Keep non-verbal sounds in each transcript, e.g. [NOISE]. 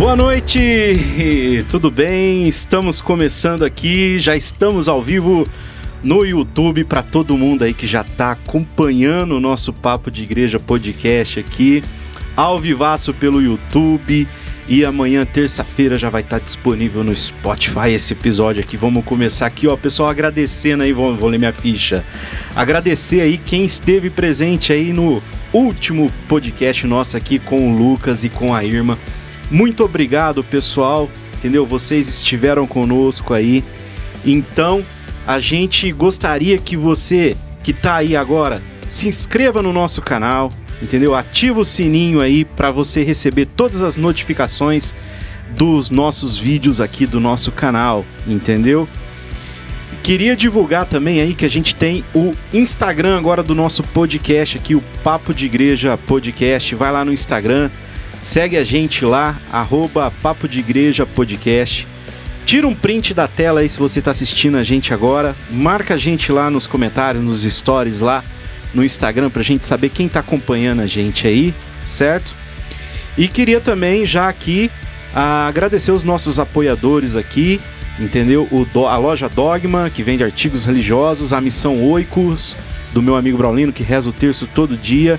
Boa noite, tudo bem? Estamos começando aqui, já estamos ao vivo no YouTube para todo mundo aí que já está acompanhando o nosso Papo de Igreja podcast aqui, ao vivaço pelo YouTube. E amanhã, terça-feira, já vai estar tá disponível no Spotify esse episódio aqui. Vamos começar aqui, ó, pessoal, agradecendo aí, vou, vou ler minha ficha. Agradecer aí quem esteve presente aí no último podcast nosso aqui com o Lucas e com a Irma. Muito obrigado, pessoal. Entendeu? Vocês estiveram conosco aí. Então, a gente gostaria que você que tá aí agora se inscreva no nosso canal, entendeu? Ativa o sininho aí para você receber todas as notificações dos nossos vídeos aqui do nosso canal, entendeu? Queria divulgar também aí que a gente tem o Instagram agora do nosso podcast aqui, o Papo de Igreja Podcast. Vai lá no Instagram, Segue a gente lá, arroba Papo de Igreja Podcast. Tira um print da tela aí se você está assistindo a gente agora. Marca a gente lá nos comentários, nos stories lá no Instagram pra gente saber quem está acompanhando a gente aí, certo? E queria também já aqui agradecer os nossos apoiadores aqui, entendeu? O, a loja Dogma, que vende artigos religiosos, a missão Oicos, do meu amigo Braulino, que reza o terço todo dia.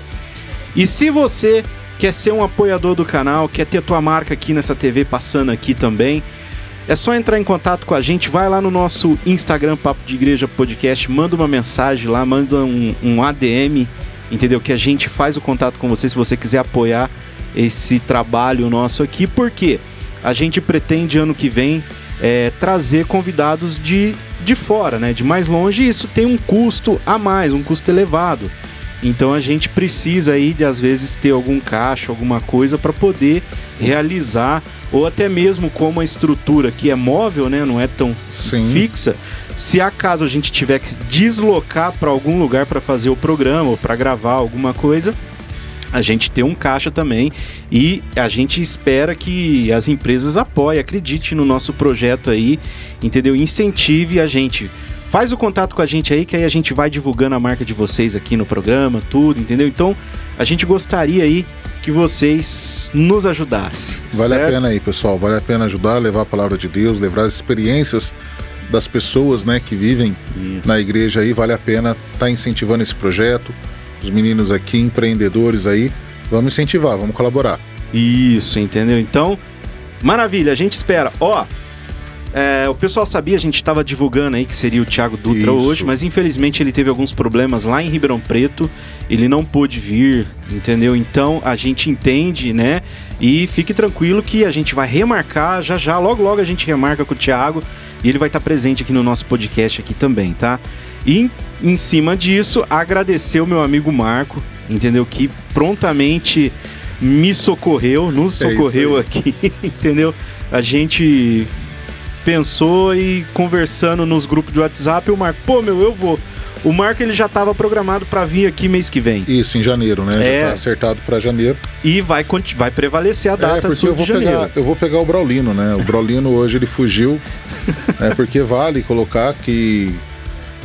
E se você quer ser um apoiador do canal, quer ter tua marca aqui nessa TV passando aqui também, é só entrar em contato com a gente, vai lá no nosso Instagram Papo de Igreja Podcast, manda uma mensagem lá, manda um, um ADM, entendeu? Que a gente faz o contato com você se você quiser apoiar esse trabalho nosso aqui, porque a gente pretende ano que vem é, trazer convidados de, de fora, né? De mais longe, e isso tem um custo a mais, um custo elevado. Então a gente precisa aí de às vezes ter algum caixa, alguma coisa para poder realizar ou até mesmo como a estrutura que é móvel, né, não é tão Sim. fixa. Se acaso a gente tiver que deslocar para algum lugar para fazer o programa ou para gravar alguma coisa, a gente tem um caixa também e a gente espera que as empresas apoiem, acreditem no nosso projeto aí, entendeu? Incentive a gente Faz o contato com a gente aí, que aí a gente vai divulgando a marca de vocês aqui no programa, tudo, entendeu? Então, a gente gostaria aí que vocês nos ajudassem. Vale certo? a pena aí, pessoal. Vale a pena ajudar, levar a palavra de Deus, levar as experiências das pessoas, né, que vivem Isso. na igreja aí. Vale a pena estar tá incentivando esse projeto. Os meninos aqui, empreendedores aí, vamos incentivar, vamos colaborar. Isso, entendeu? Então, maravilha, a gente espera. Ó, é, o pessoal sabia, a gente estava divulgando aí que seria o Thiago Dutra Isso. hoje, mas infelizmente ele teve alguns problemas lá em Ribeirão Preto. Ele não pôde vir, entendeu? Então a gente entende, né? E fique tranquilo que a gente vai remarcar já já, logo logo a gente remarca com o Thiago e ele vai estar presente aqui no nosso podcast aqui também, tá? E em cima disso, agradecer o meu amigo Marco, entendeu? Que prontamente me socorreu, nos é socorreu é aqui, [LAUGHS] entendeu? A gente pensou e conversando nos grupos de WhatsApp, o Marco, pô, meu, eu vou. O Marco ele já estava programado para vir aqui mês que vem. Isso, em janeiro, né? É. Já tá acertado para janeiro. E vai, vai prevalecer a data é, porque eu vou de pegar, janeiro. Eu vou pegar o Braulino, né? O Braulino hoje ele fugiu, né? [LAUGHS] Porque vale colocar que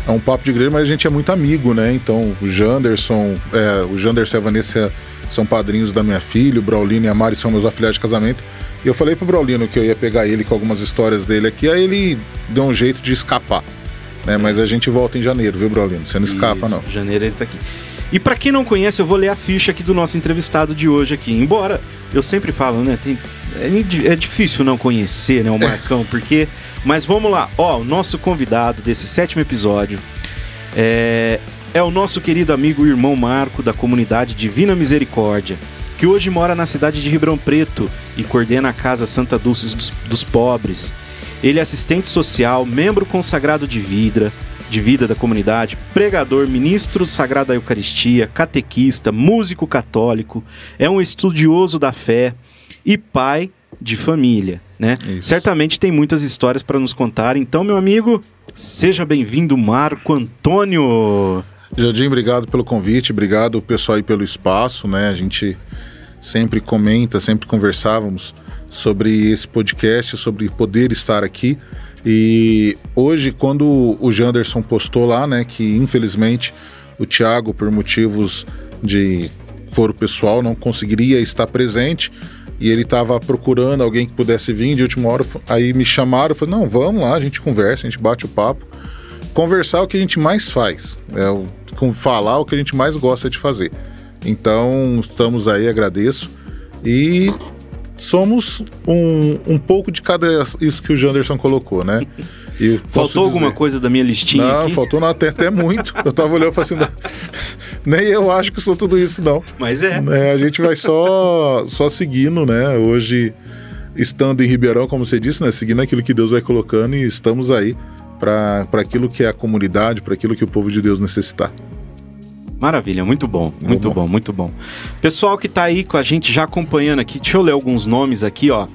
é um papo de igreja, mas a gente é muito amigo, né? Então o Janderson, é, o Janderson e a Vanessa são padrinhos da minha filha, o Braulino e a Mari são meus afiliados de casamento. E eu falei pro Braulino que eu ia pegar ele com algumas histórias dele aqui, aí ele deu um jeito de escapar. Né? Mas a gente volta em janeiro, viu, Braulino? Você não escapa, Isso, não. janeiro ele tá aqui. E para quem não conhece, eu vou ler a ficha aqui do nosso entrevistado de hoje aqui. Embora eu sempre falo, né? Tem, é, é difícil não conhecer, né, o [LAUGHS] Marcão, porque. Mas vamos lá, ó, o nosso convidado desse sétimo episódio é, é o nosso querido amigo e irmão Marco da comunidade Divina Misericórdia que hoje mora na cidade de Ribeirão Preto e coordena a Casa Santa Dulce dos, dos Pobres. Ele é assistente social, membro consagrado de vida, de vida da comunidade, pregador, ministro sagrado da Eucaristia, catequista, músico católico, é um estudioso da fé e pai de família, né? Isso. Certamente tem muitas histórias para nos contar. Então, meu amigo, seja bem-vindo, Marco Antônio. Jardim, obrigado pelo convite, obrigado pessoal aí pelo espaço, né? A gente sempre comenta, sempre conversávamos sobre esse podcast, sobre poder estar aqui. E hoje, quando o Janderson postou lá, né, que infelizmente o Thiago, por motivos de foro pessoal, não conseguiria estar presente, e ele estava procurando alguém que pudesse vir de última hora. Aí me chamaram, falei, não, vamos lá, a gente conversa, a gente bate o papo. Conversar é o que a gente mais faz, é o, falar o que a gente mais gosta de fazer. Então, estamos aí, agradeço. E somos um, um pouco de cada isso que o Janderson colocou, né? [LAUGHS] E faltou alguma coisa da minha listinha? Não, aqui? faltou não, até, até muito. Eu tava olhando e falei assim, nem eu acho que sou tudo isso, não. Mas é. é. A gente vai só, só seguindo, né? Hoje, estando em Ribeirão, como você disse, né? Seguindo aquilo que Deus vai colocando e estamos aí para aquilo que é a comunidade, para aquilo que o povo de Deus necessitar. Maravilha, muito bom, muito bom, muito bom. Pessoal que tá aí com a gente já acompanhando aqui, deixa eu ler alguns nomes aqui, ó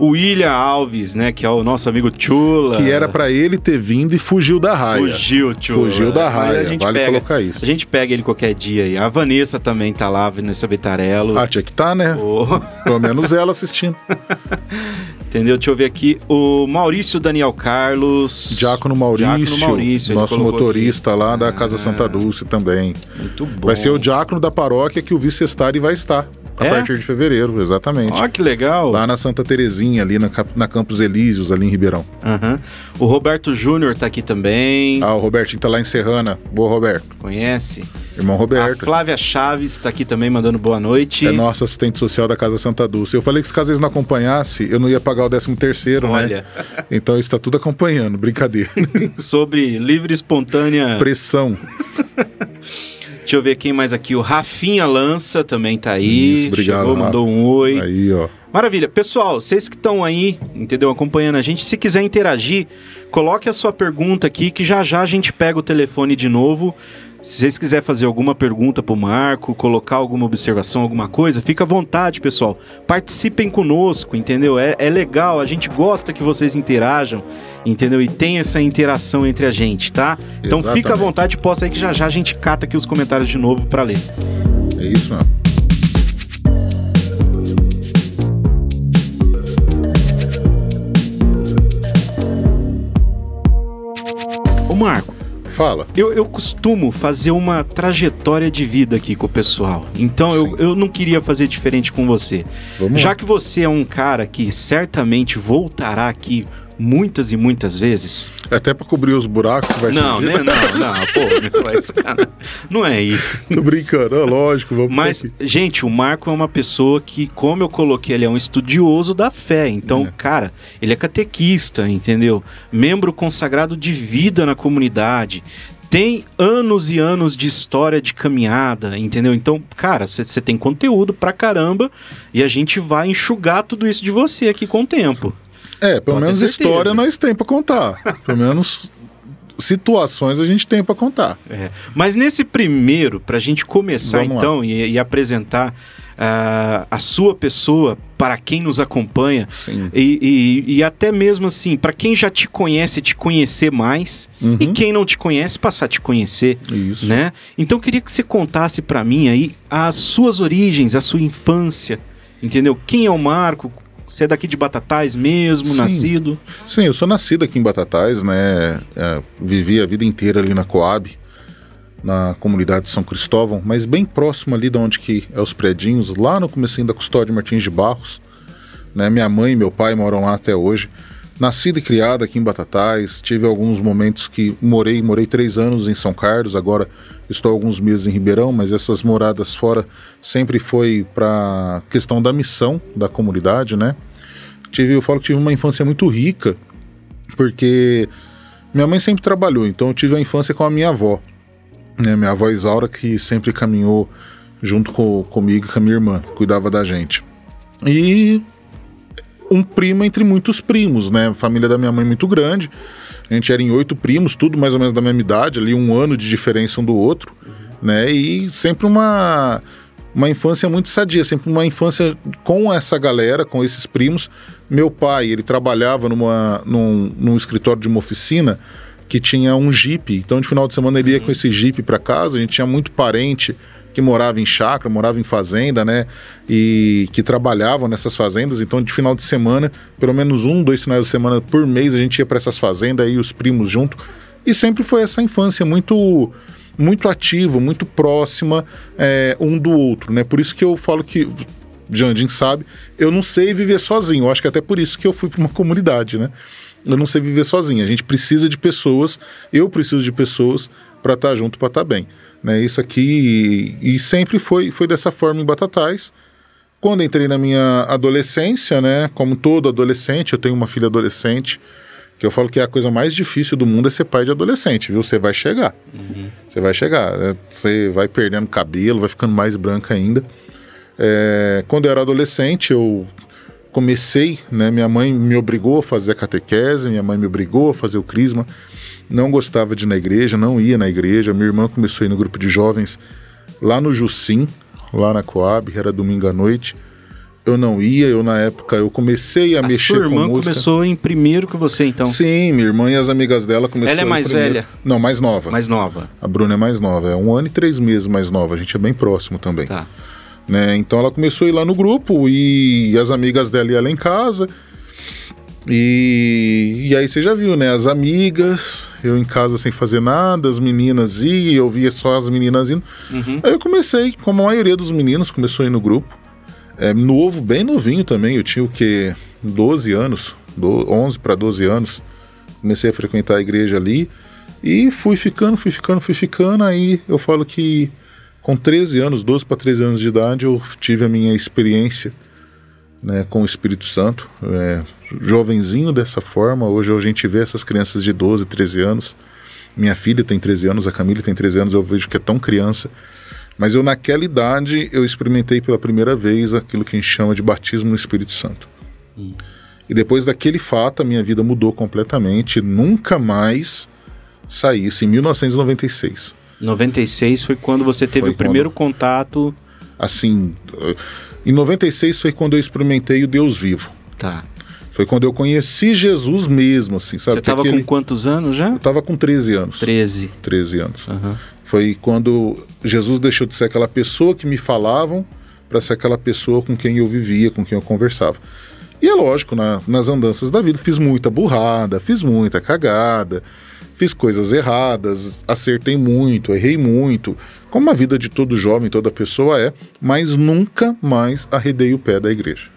o William Alves, né, que é o nosso amigo Chula. Que era para ele ter vindo e fugiu da raia. Fugiu, Chula. Fugiu da raia, vale pega, colocar isso. A gente pega ele qualquer dia aí. A Vanessa também tá lá, Vanessa Betarello. Ah, tinha que tá, né? Oh. Pelo menos ela assistindo. [LAUGHS] Entendeu? Deixa eu ver aqui. O Maurício Daniel Carlos. Diácono Maurício. Diácono Maurício nosso motorista aqui. lá da Casa ah, Santa Dulce também. Muito bom. Vai ser o diácono da paróquia que o vice-estário vai estar. A é? partir de fevereiro, exatamente. Ó, que legal. Lá na Santa Terezinha, ali na, na Campos Elíseos, ali em Ribeirão. Uhum. O Roberto Júnior tá aqui também. Ah, o Robertinho tá lá em Serrana. Boa, Roberto. Conhece? Irmão Roberto. A Flávia Chaves tá aqui também mandando boa noite. É nossa assistente social da Casa Santa Dulce. Eu falei que se caso eles não acompanhassem, eu não ia pagar o 13 terceiro, né? Olha. [LAUGHS] Então está tudo acompanhando, brincadeira. [LAUGHS] Sobre livre espontânea... Pressão. [LAUGHS] Deixa eu ver quem mais aqui. O Rafinha Lança também tá aí. Isso, obrigado. Chegou, mandou um oi. Aí, ó. Maravilha. Pessoal, vocês que estão aí, entendeu? Acompanhando a gente, se quiser interagir, coloque a sua pergunta aqui que já já a gente pega o telefone de novo se vocês quiserem fazer alguma pergunta pro Marco, colocar alguma observação, alguma coisa, fica à vontade, pessoal. Participem conosco, entendeu? É, é legal, a gente gosta que vocês interajam, entendeu? E tem essa interação entre a gente, tá? Então Exatamente. fica à vontade, posta aí que já já a gente cata aqui os comentários de novo para ler. É isso. Ô Marco, Fala. Eu, eu costumo fazer uma trajetória de vida aqui com o pessoal. Então eu, eu não queria fazer diferente com você. Vamos Já lá. que você é um cara que certamente voltará aqui muitas e muitas vezes. Até para cobrir os buracos vai Não, né? Não, não, [LAUGHS] pô, mas, cara, não é isso. Tô brincando, é lógico, vamos Mas, gente, o Marco é uma pessoa que, como eu coloquei, ele é um estudioso da fé. Então, é. cara, ele é catequista, entendeu? Membro consagrado de vida na comunidade tem anos e anos de história de caminhada, entendeu? Então, cara, você tem conteúdo pra caramba e a gente vai enxugar tudo isso de você aqui com o tempo. É, pelo Pode menos história nós tem para contar. Pelo menos situações a gente tem para contar. É. Mas nesse primeiro, para a gente começar Vamos então e, e, apresentar uh, a sua pessoa para quem nos acompanha e, e, e, até mesmo assim para quem já te conhece te conhecer mais uhum. e quem não te conhece passar a te conhecer, Isso. né? Então eu queria que você contasse para mim aí as suas origens, a sua infância, entendeu? Quem é o Marco? Você é daqui de Batatais mesmo, Sim. nascido? Sim, eu sou nascido aqui em Batatais, né? É, vivi a vida inteira ali na Coab, na comunidade de São Cristóvão, mas bem próximo ali de onde que é os predinhos, lá no comecinho da Custódia Martins de Barros. Né? Minha mãe e meu pai moram lá até hoje. Nascida e criada aqui em Batatais, tive alguns momentos que morei, morei três anos em São Carlos, agora estou alguns meses em Ribeirão, mas essas moradas fora sempre foi para questão da missão da comunidade, né? Tive, eu falo que tive uma infância muito rica, porque minha mãe sempre trabalhou, então eu tive a infância com a minha avó, né? Minha avó Isaura que sempre caminhou junto com, comigo e com a minha irmã, cuidava da gente. E um primo entre muitos primos, né? Família da minha mãe muito grande. A gente era em oito primos, tudo mais ou menos da mesma idade, ali um ano de diferença um do outro, uhum. né? E sempre uma uma infância muito sadia, sempre uma infância com essa galera, com esses primos. Meu pai, ele trabalhava numa, num, num escritório de uma oficina que tinha um jipe, então de final de semana ele ia com esse jipe para casa, a gente tinha muito parente que morava em chácara, morava em fazenda, né? E que trabalhavam nessas fazendas. Então, de final de semana, pelo menos um, dois finais de semana por mês, a gente ia para essas fazendas e os primos junto. E sempre foi essa infância muito muito ativa, muito próxima é, um do outro, né? Por isso que eu falo que Jandim sabe, eu não sei viver sozinho. Eu acho que até por isso que eu fui para uma comunidade, né? Eu não sei viver sozinho. A gente precisa de pessoas, eu preciso de pessoas para estar tá junto, para estar tá bem. Né? Isso aqui, e, e sempre foi, foi dessa forma em Batatais. Quando entrei na minha adolescência, né, como todo adolescente, eu tenho uma filha adolescente, que eu falo que é a coisa mais difícil do mundo é ser pai de adolescente, viu? Você vai chegar. Uhum. Você vai chegar. Né? Você vai perdendo cabelo, vai ficando mais branca ainda. É, quando eu era adolescente, eu comecei, né? Minha mãe me obrigou a fazer a catequese, minha mãe me obrigou a fazer o crisma. Não gostava de ir na igreja, não ia na igreja. Minha irmã começou a ir no grupo de jovens lá no Jusim, lá na Coab, era domingo à noite eu não ia, eu na época eu comecei a, a mexer com música. sua irmã começou em primeiro que você, então? Sim, minha irmã e as amigas dela começaram Ela é mais velha? Não, mais nova. Mais nova. A Bruna é mais nova, é um ano e três meses mais nova, a gente é bem próximo também. Tá. Né? Então ela começou a ir lá no grupo e as amigas dela iam lá em casa. E, e aí você já viu, né? As amigas, eu em casa sem fazer nada, as meninas iam, eu via só as meninas indo. Uhum. Aí eu comecei, como a maioria dos meninos, começou a ir no grupo. É, novo, bem novinho também, eu tinha o que? 12 anos, do, 11 para 12 anos. Comecei a frequentar a igreja ali e fui ficando, fui ficando, fui ficando. Aí eu falo que com 13 anos, 12 para 13 anos de idade, eu tive a minha experiência né, com o Espírito Santo. É, jovenzinho dessa forma, hoje a gente vê essas crianças de 12, 13 anos. Minha filha tem 13 anos, a Camila tem 13 anos, eu vejo que é tão criança. Mas eu naquela idade eu experimentei pela primeira vez aquilo que a gente chama de batismo no Espírito Santo. Hum. E depois daquele fato a minha vida mudou completamente, nunca mais saí. Isso em 1996. 96 foi quando você teve foi o primeiro quando, contato. Assim, em 96 foi quando eu experimentei o Deus vivo. Tá. Foi quando eu conheci Jesus mesmo, assim, sabe? Você estava com quantos anos já? Eu estava com 13 anos. 13. 13 anos. Uhum. Foi quando Jesus deixou de ser aquela pessoa que me falavam para ser aquela pessoa com quem eu vivia, com quem eu conversava. E é lógico, na, nas andanças da vida, fiz muita burrada, fiz muita cagada, fiz coisas erradas, acertei muito, errei muito, como a vida de todo jovem, toda pessoa é, mas nunca mais arredei o pé da igreja.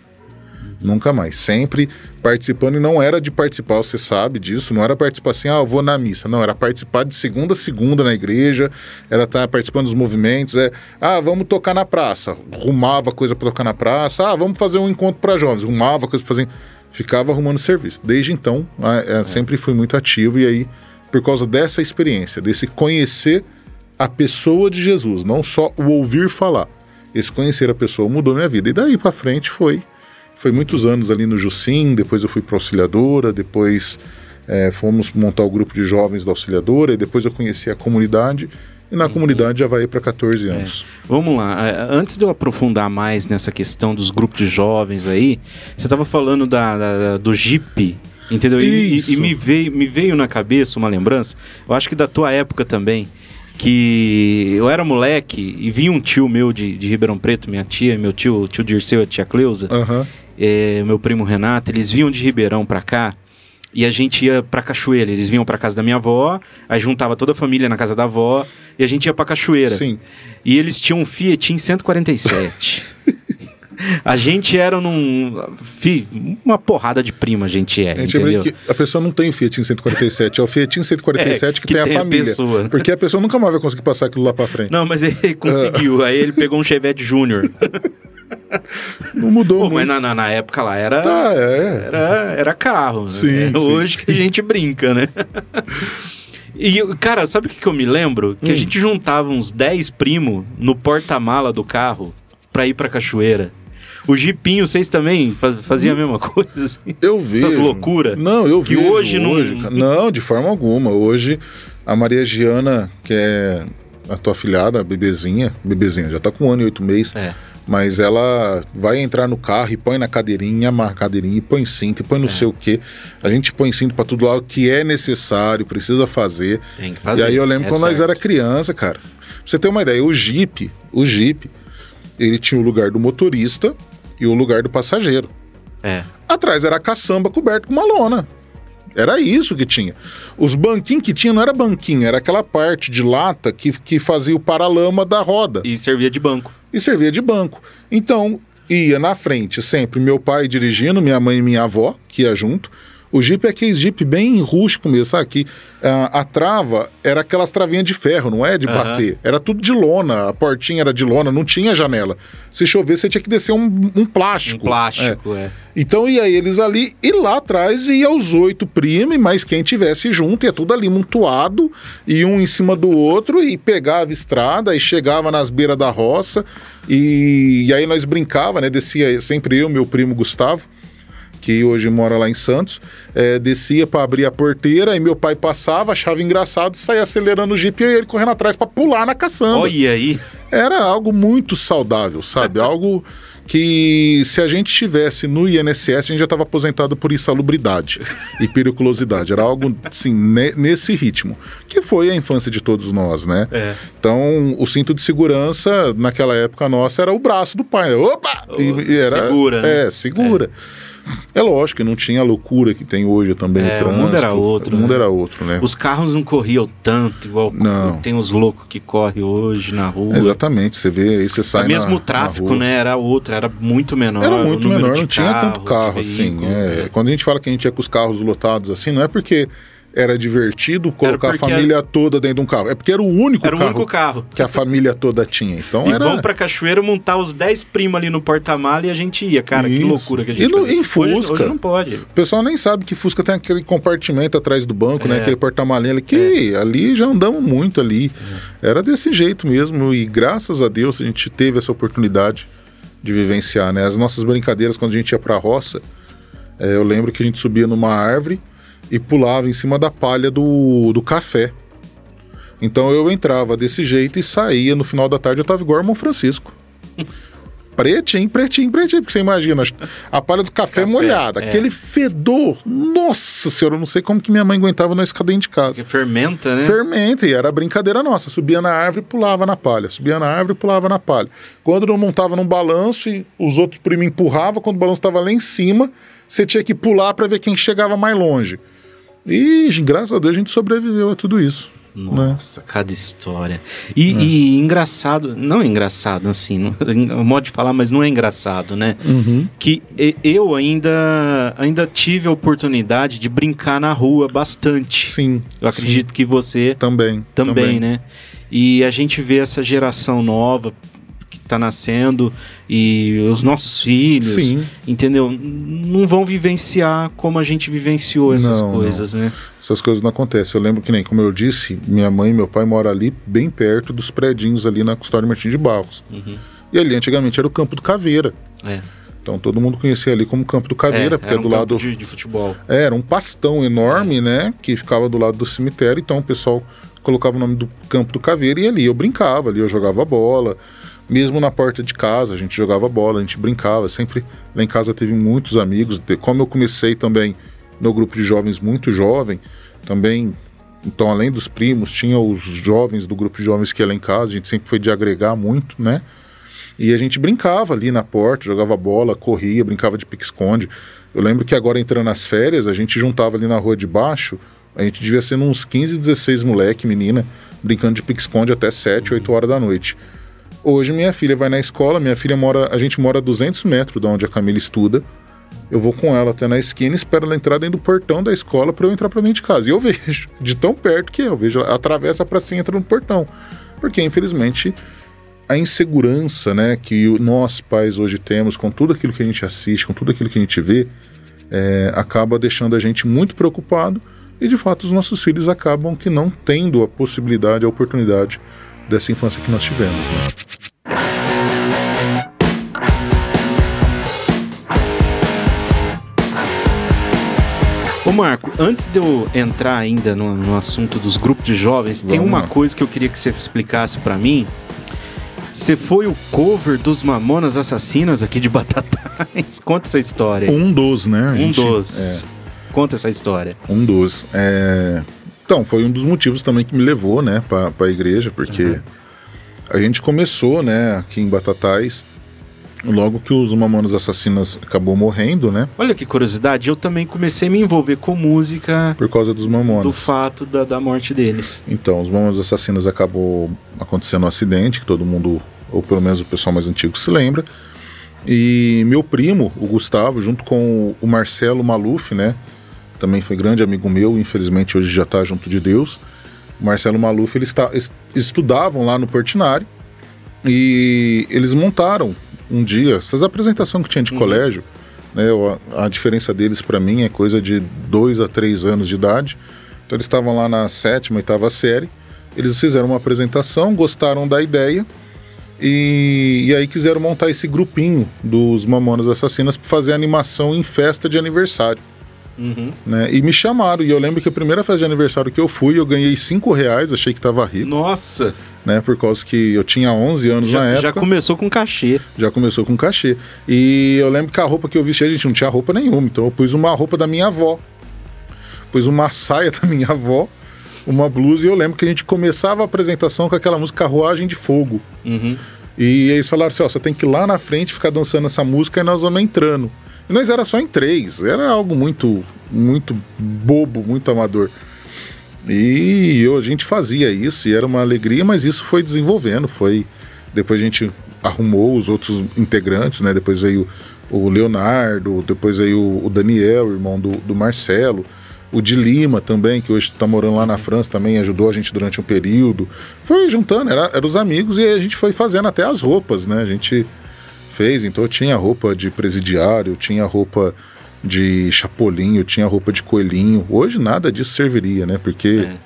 Nunca mais. Sempre participando, e não era de participar, você sabe disso, não era participar assim, ah, eu vou na missa. Não, era participar de segunda a segunda na igreja, era estar tá participando dos movimentos, é, ah, vamos tocar na praça. Rumava coisa para tocar na praça, ah, vamos fazer um encontro para jovens. Rumava coisa para fazer. Ficava arrumando serviço. Desde então, é, é, sempre fui muito ativo, e aí, por causa dessa experiência, desse conhecer a pessoa de Jesus, não só o ouvir falar. Esse conhecer a pessoa mudou minha vida. E daí para frente foi foi muitos anos ali no Jusim, depois eu fui para Auxiliadora, depois é, fomos montar o grupo de jovens da Auxiliadora, e depois eu conheci a comunidade, e na comunidade já vai para 14 é. anos. É. Vamos lá, é, antes de eu aprofundar mais nessa questão dos grupos de jovens aí, você estava falando da, da, do Jeep, entendeu? E, e, e, me, veio, me veio na cabeça uma lembrança, eu acho que da tua época também, que eu era moleque e vinha um tio meu de, de Ribeirão Preto, minha tia, meu tio, tio Dirceu e a tia Cleusa, uhum é, meu primo Renato, eles vinham de Ribeirão pra cá e a gente ia pra cachoeira. Eles vinham pra casa da minha avó, aí juntava toda a família na casa da avó e a gente ia pra cachoeira. Sim. E eles tinham um Fiat 147. [LAUGHS] A gente era num. Uma porrada de prima a gente é. A, gente entendeu? que a pessoa não tem o Fiat 147, é o Fiat 147 é, que, que, tem, tem a família. A pessoa. Porque a pessoa nunca mais vai conseguir passar aquilo lá pra frente. Não, mas ele conseguiu. Aí ele pegou um Chevette Júnior. [LAUGHS] Não mudou Pô, muito. Mas na, na, época lá era, tá, é. era, era carro. Sim, né? sim, Hoje sim. que a gente brinca, né? E, cara, sabe o que, que eu me lembro? Que hum. a gente juntava uns 10 primos no porta-mala do carro pra ir pra cachoeira. O Jipinho, vocês também faziam a mesma coisa? Assim? Eu vi. Essas loucuras? Não, eu vi. Que hoje, hoje não. Não, de forma alguma. Hoje, a Maria Giana, que é a tua filhada, a bebezinha, bebezinha, já tá com um ano e oito meses. É mas ela vai entrar no carro e põe na cadeirinha, amarra a cadeirinha e põe cinto e põe não é. sei o que. A gente põe cinto para tudo lá o que é necessário, precisa fazer. Tem que fazer. E aí eu lembro é quando certo. nós era criança, cara. Pra você ter uma ideia, o Jeep, o Jeep, ele tinha o lugar do motorista e o lugar do passageiro. É. Atrás era a caçamba coberta com uma lona. Era isso que tinha. Os banquinhos que tinha não era banquinho, era aquela parte de lata que, que fazia o paralama da roda. E servia de banco. E servia de banco. Então, ia na frente sempre meu pai dirigindo, minha mãe e minha avó, que ia junto. O Jeep é aquele Jeep bem rústico mesmo, sabe? Que a, a trava era aquelas travinhas de ferro, não é de Aham. bater. Era tudo de lona, a portinha era de lona, não tinha janela. Se chover, você tinha que descer um, um Um plástico. É. plástico, é. Então ia eles ali, e lá atrás ia os oito primos, mas quem tivesse junto, ia tudo ali montuado, e um em cima do outro, e pegava estrada, e chegava nas beiras da roça, e, e aí nós brincava, né? Descia sempre eu, meu primo Gustavo, que hoje mora lá em Santos, eh, descia para abrir a porteira, e meu pai passava, achava engraçado, saía acelerando o jipe e ele correndo atrás para pular na caçamba Olha aí. era algo muito saudável, sabe? [LAUGHS] algo que se a gente estivesse no INSS, a gente já estava aposentado por insalubridade e periculosidade. Era algo, assim, ne- nesse ritmo. Que foi a infância de todos nós, né? É. Então, o cinto de segurança, naquela época nossa, era o braço do pai. né? Opa! Oh, segura, né? É, segura. É. lógico que não tinha a loucura que tem hoje também É, o o trânsito. mundo era outro, O mundo né? era outro, né? Os carros não corriam tanto, igual Não. tem os loucos que correm hoje na rua. Exatamente, você vê aí, você sai Mas mesmo na- o tráfico, né, era outro, era muito menor. Era o muito menor, não tinha tanto carro assim. é. né? Quando a gente fala que a gente ia com os carros lotados assim, não é porque era divertido colocar a família toda dentro de um carro, é porque era o único Era o carro único carro. que a família toda tinha. Então E era vamos pra Cachoeira montar os 10 primos ali no porta-mala e a gente ia, cara. Que Isso. loucura que a E gente no- fazia. em Hoje- Fusca? Hoje, não pode. O pessoal nem sabe que Fusca tem aquele compartimento atrás do banco, né? É. Aquele porta-malinha ali, que ali já andamos muito ali. Era desse jeito mesmo e graças a Deus a gente teve essa oportunidade de vivenciar, né? As nossas brincadeiras quando a gente ia pra roça, é, eu lembro que a gente subia numa árvore e pulava em cima da palha do, do café. Então eu entrava desse jeito e saía no final da tarde, eu tava igual irmão Francisco. [LAUGHS] Pretinho, pretinho, pretinho, porque você imagina, a palha do café, Café, molhada, é. aquele fedor. Nossa senhora, eu não sei como que minha mãe aguentava ficar dentro de casa. Porque fermenta, né? Fermenta, e era brincadeira nossa. Subia na árvore e pulava na palha. Subia na árvore e pulava na palha. Quando não montava num balanço e os outros primos empurravam, quando o balanço estava lá em cima, você tinha que pular para ver quem chegava mais longe. E graças a Deus a gente sobreviveu a tudo isso. né? Nossa, cada história. E, e engraçado, não é engraçado assim, não, é [LAUGHS] modo de falar, mas não é engraçado, né? Uhum. Que eu ainda, ainda tive a oportunidade de brincar na rua bastante. Sim. Eu acredito que você sim, também. também, né? E a gente vê essa geração nova tá nascendo e os nossos filhos, Sim. entendeu? Não vão vivenciar como a gente vivenciou essas Não, coisas, né? Essas coisas não acontecem. Eu lembro que nem, como eu disse, minha mãe e meu pai moram ali, bem perto dos predinhos ali na Custódia Martins de Barros. Uhum. E ali antigamente era o Campo do Caveira. É. Então todo mundo conhecia ali como Campo do Caveira, É, porque era é um do lado. de, de futebol. É, era um pastão enorme, né? Que ficava do lado do cemitério. Então o pessoal colocava o nome do Campo do Caveira e ali eu brincava, ali eu jogava bola. Mesmo na porta de casa, a gente jogava bola, a gente brincava. Sempre lá em casa teve muitos amigos. Como eu comecei também no grupo de jovens muito jovem, também. Então, além dos primos, tinha os jovens do grupo de jovens que ia lá em casa. A gente sempre foi de agregar muito, né? E a gente brincava ali na porta, jogava bola, corria, brincava de pique-esconde. Eu lembro que agora entrando nas férias, a gente juntava ali na rua de baixo, a gente devia ser uns 15, 16 moleque, menina, brincando de pique-esconde até 7, 8 horas da noite. Hoje minha filha vai na escola, minha filha mora, a gente mora a 200 metros de onde a Camila estuda. Eu vou com ela até na esquina, espero ela entrar dentro do portão da escola para eu entrar para dentro de casa. E eu [LAUGHS] vejo, de tão perto que é, eu vejo, ela atravessa para cima e entra no portão. Porque infelizmente a insegurança, né, que nós pais hoje temos com tudo aquilo que a gente assiste, com tudo aquilo que a gente vê, é, acaba deixando a gente muito preocupado e de fato os nossos filhos acabam que não tendo a possibilidade, a oportunidade dessa infância que nós tivemos. Né? Ô Marco, antes de eu entrar ainda no, no assunto dos grupos de jovens, tem Vamos uma lá. coisa que eu queria que você explicasse pra mim. Você foi o cover dos Mamonas Assassinas aqui de [LAUGHS] Batatais? Conta essa história. aí. Um dos, né? Um gente- dos. Conta essa história. é, um dos. é, Então, foi um dos motivos também que me levou, né, pra, pra igreja, porque Uhum. A gente começou, né, aqui em Batatais, logo que os Mamonas Assassinas acabou morrendo, né, Olha que curiosidade, eu também comecei a me envolver com música por causa dos Mamonas. do fato da, da morte deles. Então, os Mamonas Assassinas acabou acontecendo um acidente, que todo mundo, ou pelo menos o pessoal mais antigo se lembra. E meu primo, o Gustavo, junto com o Marcelo Maluf, né? Também foi grande amigo meu, infelizmente hoje já está junto de Deus. Marcelo Maluf, eles estudavam lá no Portinari e eles montaram um dia, essas apresentações que tinha de uhum. colégio, né? A, a diferença deles para mim é coisa de dois a três anos de idade. Então eles estavam lá na sétima, oitava série. Eles fizeram uma apresentação, gostaram da ideia e, e aí quiseram montar esse grupinho dos Mamonas Assassinas para fazer animação em festa de aniversário. Uhum. Né? E me chamaram, e eu lembro que a primeira festa de aniversário que eu fui, eu ganhei 5 reais, achei que tava rico. Nossa! Né? Por causa que eu tinha 11 anos já, na época. Já começou com cachê. Já começou com cachê. E eu lembro que a roupa que eu vesti, a gente não tinha roupa nenhuma, então eu pus uma roupa da minha avó. Pus uma saia da minha avó, uma blusa, e eu lembro que a gente começava a apresentação com aquela música Carruagem de Fogo. Uhum. E eles falaram assim: ó, você tem que ir lá na frente ficar dançando essa música e nós vamos entrando. Nós era só em três, era algo muito, muito bobo, muito amador. E eu, a gente fazia isso e era uma alegria, mas isso foi desenvolvendo, foi depois a gente arrumou os outros integrantes, né? Depois veio o Leonardo, depois veio o Daniel, irmão do, do Marcelo, o de Lima também, que hoje está morando lá na França, também ajudou a gente durante um período. Foi juntando, era, era os amigos e a gente foi fazendo até as roupas, né? A gente fez. Então eu tinha roupa de presidiário, tinha roupa de chapolim, eu tinha roupa de coelhinho. Hoje nada disso serviria, né? Porque é.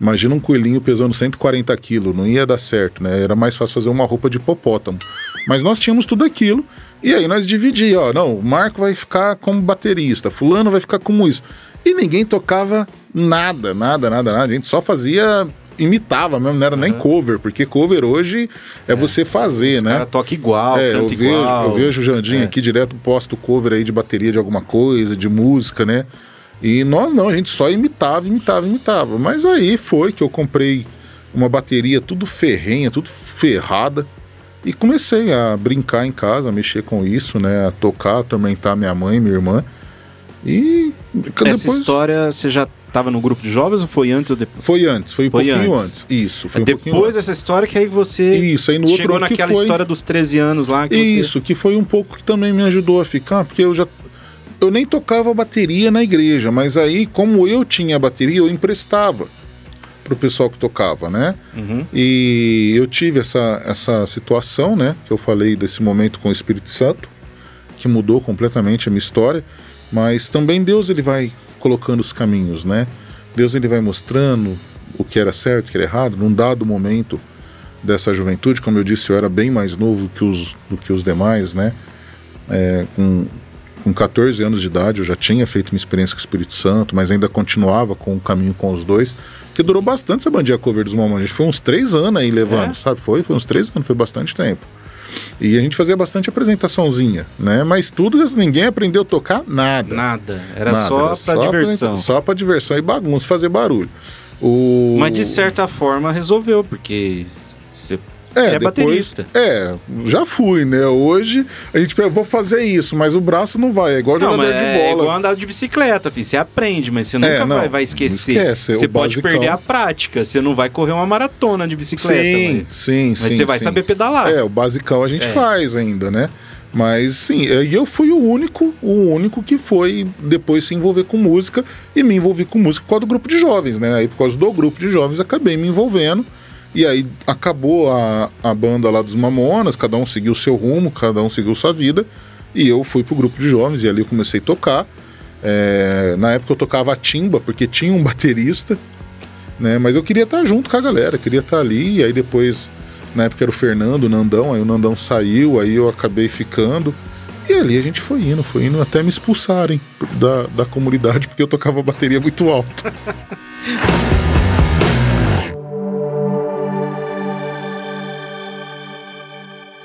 imagina um coelhinho pesando 140 quilos, não ia dar certo, né? Era mais fácil fazer uma roupa de hipopótamo. Mas nós tínhamos tudo aquilo e aí nós dividíamos, ó, não, o Marco vai ficar como baterista, fulano vai ficar como isso. E ninguém tocava nada, nada, nada, nada. A gente só fazia imitava mesmo, não era uhum. nem cover, porque cover hoje é, é. você fazer, Os né? Cara toca igual, é, eu vejo, igual. Eu vejo o Jandim é. aqui direto posto cover aí de bateria de alguma coisa, de música, né? E nós não, a gente só imitava, imitava, imitava. Mas aí foi que eu comprei uma bateria tudo ferrenha, tudo ferrada. E comecei a brincar em casa, a mexer com isso, né? A tocar, atormentar minha mãe, minha irmã. E Essa depois... história você já estava no grupo de jovens ou foi antes ou depois? Foi antes, foi um foi pouquinho antes. antes. Isso, foi um Depois dessa história que aí você Isso, aí no chegou outro naquela foi... história dos 13 anos lá. Que Isso, você... que foi um pouco que também me ajudou a ficar, porque eu já eu nem tocava bateria na igreja, mas aí como eu tinha bateria, eu emprestava pro pessoal que tocava, né? Uhum. E eu tive essa, essa situação, né? Que eu falei desse momento com o Espírito Santo, que mudou completamente a minha história. Mas também Deus ele vai colocando os caminhos, né? Deus ele vai mostrando o que era certo, o que era errado, num dado momento dessa juventude, como eu disse, eu era bem mais novo que os, do que os demais, né? É, com, com 14 anos de idade eu já tinha feito uma experiência com o Espírito Santo, mas ainda continuava com o caminho com os dois, que durou bastante essa bandinha cover dos Mamonas. Foi uns três anos aí levando, é? sabe? Foi, foi uns três anos, foi bastante tempo. E a gente fazia bastante apresentaçãozinha, né? Mas tudo, ninguém aprendeu a tocar nada. Nada. Era nada. só para pra diversão. Só pra diversão e bagunça, fazer barulho. O... Mas de certa forma resolveu, porque você é, é depois, baterista. É, já fui, né? Hoje a gente pensa, vou fazer isso, mas o braço não vai, é igual não, jogador de é bola. É igual andar de bicicleta, filho. Você aprende, mas você nunca é, não, vai, vai esquecer. Esquece, é você pode basicão. perder a prática, você não vai correr uma maratona de bicicleta. Sim, mas, sim, mas sim. você vai sim. saber pedalar. É, o basicão a gente é. faz ainda, né? Mas sim, eu fui o único, o único que foi depois se envolver com música e me envolvi com música por causa do grupo de jovens, né? Aí por causa do grupo de jovens acabei me envolvendo. E aí acabou a, a banda lá dos Mamonas, cada um seguiu seu rumo, cada um seguiu sua vida. E eu fui pro grupo de jovens e ali eu comecei a tocar. É, na época eu tocava timba, porque tinha um baterista, né? Mas eu queria estar junto com a galera, queria estar ali. E aí depois, na época era o Fernando, o Nandão, aí o Nandão saiu, aí eu acabei ficando. E ali a gente foi indo, foi indo até me expulsarem da, da comunidade, porque eu tocava bateria muito alta. [LAUGHS]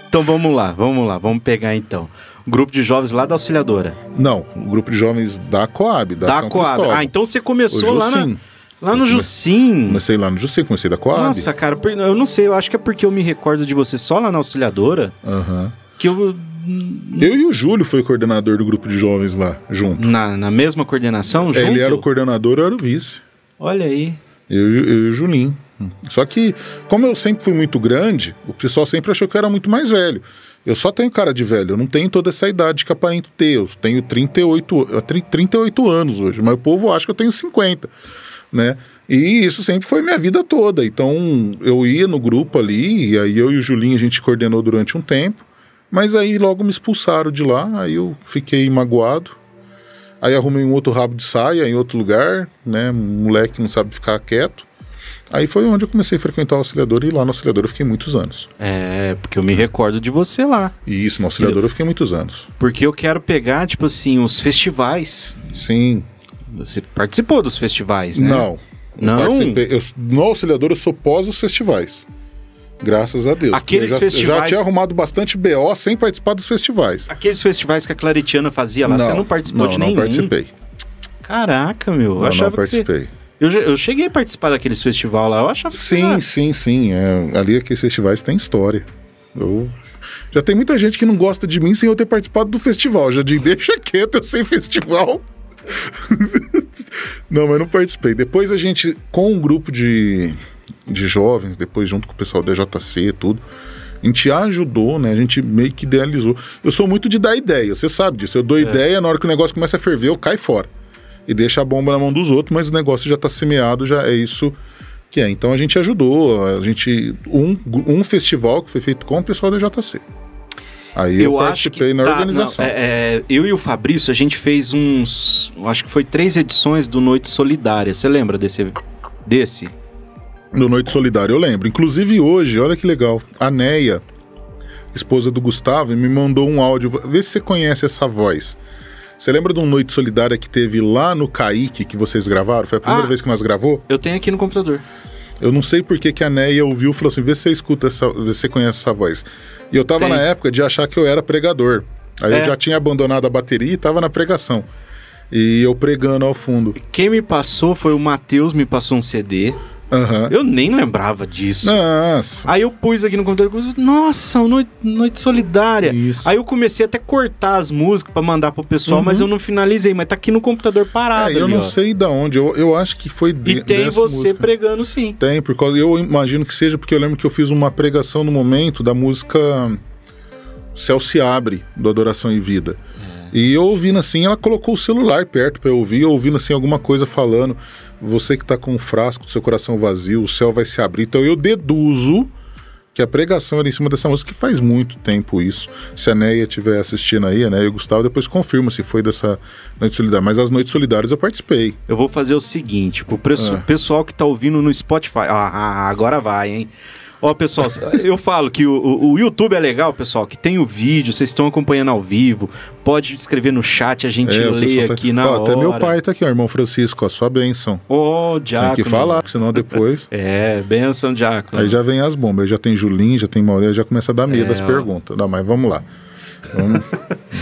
Então vamos lá, vamos lá, vamos pegar então. Grupo de jovens lá da Auxiliadora. Não, o grupo de jovens da Coab, da, da São Coab. Cristóvão. Ah, então você começou lá na, Lá no Jussim. Comecei lá no Jussim, comecei da Coab. Nossa, cara, eu não sei, eu acho que é porque eu me recordo de você só lá na Auxiliadora. Uhum. Que eu. Eu e o Júlio foi coordenador do grupo de jovens lá, junto. Na, na mesma coordenação? É, ele era o coordenador, eu era o vice. Olha aí. Eu, eu, eu e o Julinho. Só que, como eu sempre fui muito grande, o pessoal sempre achou que eu era muito mais velho. Eu só tenho cara de velho, eu não tenho toda essa idade que aparento ter. Eu tenho 38, 38 anos hoje, mas o povo acha que eu tenho 50, né? E isso sempre foi minha vida toda. Então eu ia no grupo ali, e aí eu e o Julinho a gente coordenou durante um tempo, mas aí logo me expulsaram de lá, aí eu fiquei magoado. Aí arrumei um outro rabo de saia em outro lugar, né? Um moleque não sabe ficar quieto. Aí foi onde eu comecei a frequentar o auxiliador e lá no auxiliador eu fiquei muitos anos. É, porque eu me recordo de você lá. E isso, no auxiliador eu fiquei muitos anos. Porque eu quero pegar, tipo assim, os festivais. Sim. Você participou dos festivais, né? Não. Não? Eu, no auxiliador eu sou pós os festivais. Graças a Deus. Aqueles eu já, festivais... Eu já tinha arrumado bastante BO sem participar dos festivais. Aqueles festivais que a Claretiana fazia lá, não, você não participou não, de não nenhum? Não participei. Caraca, meu. Não, eu achava não participei. Que você... eu, eu cheguei a participar daqueles festivais lá, eu achava Sim, que era... sim, sim. É, ali aqueles festivais tem história. Eu... Já tem muita gente que não gosta de mim sem eu ter participado do festival. Já digo, [LAUGHS] deixa quieto, eu sei festival. [LAUGHS] não, mas não participei. Depois a gente, com um grupo de, de jovens, depois junto com o pessoal da JC tudo, a gente ajudou, né? A gente meio que idealizou. Eu sou muito de dar ideia, você sabe disso. Eu dou é. ideia, na hora que o negócio começa a ferver, eu caio fora. E deixa a bomba na mão dos outros, mas o negócio já está semeado, já é isso que é. Então a gente ajudou, a gente. Um, um festival que foi feito com o pessoal da JC. Aí eu, eu participei na tá, organização. Não, é, é, eu e o Fabrício, a gente fez uns. Acho que foi três edições do Noite Solidária. Você lembra desse? Desse? Do Noite Solidária, eu lembro. Inclusive hoje, olha que legal. A Neia, esposa do Gustavo, me mandou um áudio. Vê se você conhece essa voz. Você lembra de um Noite Solidária que teve lá no Kaique que vocês gravaram? Foi a primeira ah, vez que nós gravou? Eu tenho aqui no computador. Eu não sei por que, que a Neia ouviu e falou assim: vê se você escuta essa, vê se você conhece essa voz. E eu tava Tem. na época de achar que eu era pregador. Aí é. eu já tinha abandonado a bateria e tava na pregação. E eu pregando ao fundo. Quem me passou foi o Matheus, me passou um CD. Uhum. Eu nem lembrava disso. Nossa. Aí eu pus aqui no computador, nossa, noite, noite solidária. Isso. Aí eu comecei até a cortar as músicas para mandar pro pessoal, uhum. mas eu não finalizei, mas tá aqui no computador parado. É, eu ali, não ó. sei da onde, eu, eu acho que foi de, E tem você música. pregando sim. Tem, porque eu imagino que seja porque eu lembro que eu fiz uma pregação no momento da música Céu se abre, do Adoração em Vida. E eu ouvindo assim, ela colocou o celular perto para eu ouvir, eu ouvindo assim alguma coisa falando. Você que tá com um frasco do seu coração vazio, o céu vai se abrir. Então eu deduzo que a pregação era em cima dessa música, que faz muito tempo isso. Se a Neia estiver assistindo aí, a Neia e o Gustavo, depois confirma se foi dessa Noite Solidária. Mas as Noites Solidárias eu participei. Eu vou fazer o seguinte, pro é. pessoal que tá ouvindo no Spotify. Ah, agora vai, hein? Ó, pessoal, eu falo que o, o, YouTube é legal, pessoal, que tem o vídeo, vocês estão acompanhando ao vivo, pode escrever no chat, a gente é, lê tá... aqui na ó, hora. Até meu pai tá aqui, ó, irmão Francisco, a sua bênção. Ô, oh, Diácono. Tem que falar, senão depois... [LAUGHS] é, bênção, Diácono. Aí já vem as bombas, aí já tem Julinho, já tem Maurício, já começa a dar medo é, das ó. perguntas. Não, mas vamos lá. Vamos,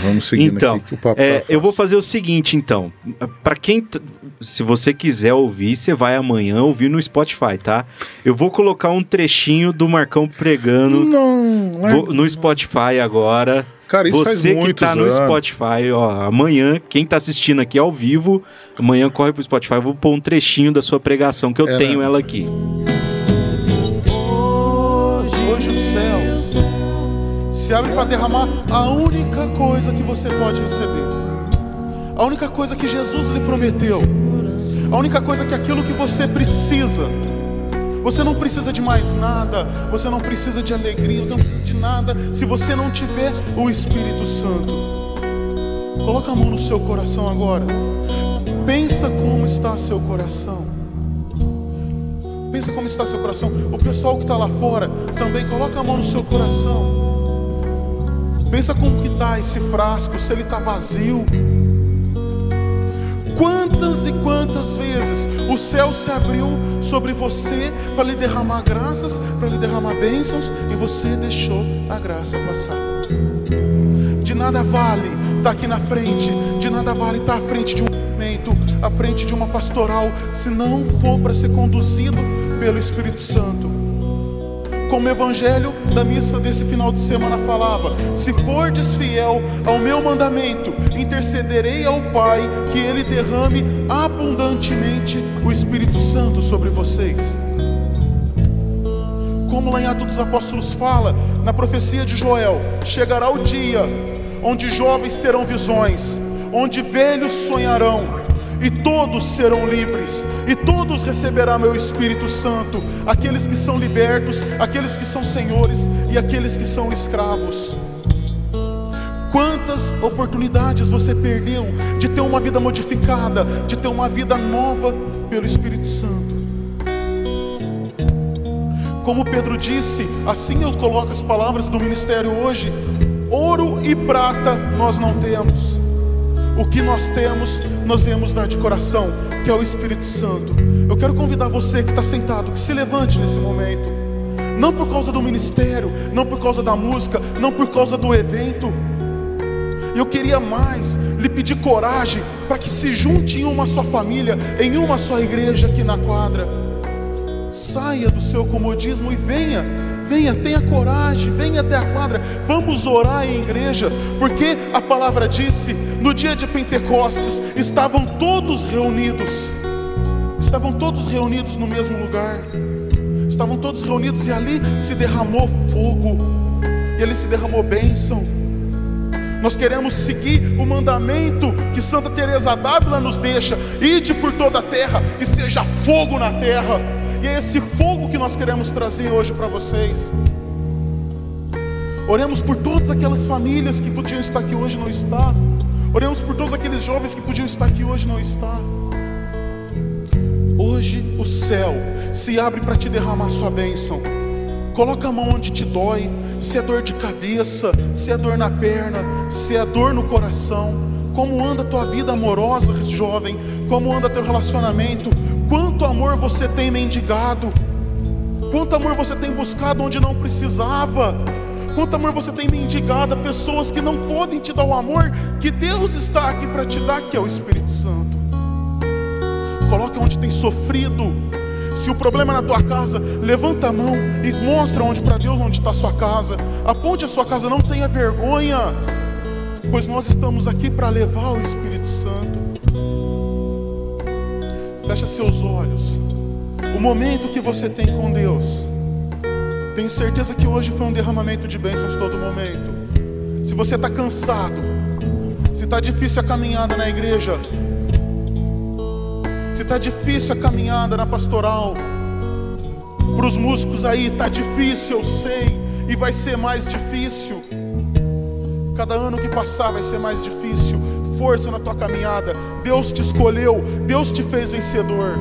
vamos seguindo então, aqui que o papo é, tá Eu vou fazer o seguinte, então. Para quem. Se você quiser ouvir, você vai amanhã ouvir no Spotify, tá? Eu vou colocar um trechinho do Marcão pregando não, vou, no Spotify agora. Cara, isso Você que tá no anos. Spotify, ó, amanhã, quem tá assistindo aqui ao vivo, amanhã corre pro Spotify, eu vou pôr um trechinho da sua pregação, que eu tenho ela aqui. Se abrem para derramar a única coisa que você pode receber. A única coisa que Jesus lhe prometeu. A única coisa que aquilo que você precisa. Você não precisa de mais nada, você não precisa de alegria, você não precisa de nada se você não tiver o Espírito Santo. Coloca a mão no seu coração agora. Pensa como está seu coração. Pensa como está seu coração. O pessoal que está lá fora também coloca a mão no seu coração. Pensa como que está esse frasco, se ele está vazio. Quantas e quantas vezes o céu se abriu sobre você para lhe derramar graças, para lhe derramar bênçãos, e você deixou a graça passar. De nada vale estar aqui na frente, de nada vale estar à frente de um movimento, à frente de uma pastoral, se não for para ser conduzido pelo Espírito Santo. Como o evangelho da missa desse final de semana falava: se fordes fiel ao meu mandamento, intercederei ao Pai que ele derrame abundantemente o Espírito Santo sobre vocês. como lá em Atos dos Apóstolos fala, na profecia de Joel, chegará o dia onde jovens terão visões, onde velhos sonharão, e todos serão livres, e todos receberão meu Espírito Santo, aqueles que são libertos, aqueles que são senhores e aqueles que são escravos. Quantas oportunidades você perdeu de ter uma vida modificada, de ter uma vida nova pelo Espírito Santo? Como Pedro disse, assim eu coloco as palavras do ministério hoje: ouro e prata nós não temos. O que nós temos, nós viemos dar de coração, que é o Espírito Santo. Eu quero convidar você que está sentado, que se levante nesse momento. Não por causa do ministério, não por causa da música, não por causa do evento. Eu queria mais lhe pedir coragem para que se junte em uma só família, em uma só igreja aqui na quadra. Saia do seu comodismo e venha Venha, tenha coragem, venha até a quadra, vamos orar em igreja, porque a palavra disse: no dia de Pentecostes estavam todos reunidos, estavam todos reunidos no mesmo lugar, estavam todos reunidos e ali se derramou fogo, e ali se derramou bênção. Nós queremos seguir o mandamento que Santa Teresa d'Ávila nos deixa: ide por toda a terra e seja fogo na terra. E é esse fogo que nós queremos trazer hoje para vocês. Oremos por todas aquelas famílias que podiam estar aqui hoje não está. Oremos por todos aqueles jovens que podiam estar aqui hoje não está. Hoje o céu se abre para te derramar sua bênção. Coloca a mão onde te dói, se é dor de cabeça, se é dor na perna, se é dor no coração. Como anda a tua vida amorosa, jovem? Como anda teu relacionamento? Quanto amor você tem mendigado? Quanto amor você tem buscado onde não precisava? Quanto amor você tem mendigado a pessoas que não podem te dar o amor que Deus está aqui para te dar, que é o Espírito Santo. Coloque onde tem sofrido. Se o problema é na tua casa, levanta a mão e mostra onde para Deus onde está a sua casa. Aponte a sua casa, não tenha vergonha, pois nós estamos aqui para levar o Espírito Santo. Fecha seus olhos. O momento que você tem com Deus. Tenho certeza que hoje foi um derramamento de bênçãos todo momento. Se você está cansado, se está difícil a caminhada na igreja, se está difícil a caminhada na pastoral, para os músicos aí, está difícil, eu sei, e vai ser mais difícil. Cada ano que passar vai ser mais difícil força na tua caminhada. Deus te escolheu, Deus te fez vencedor.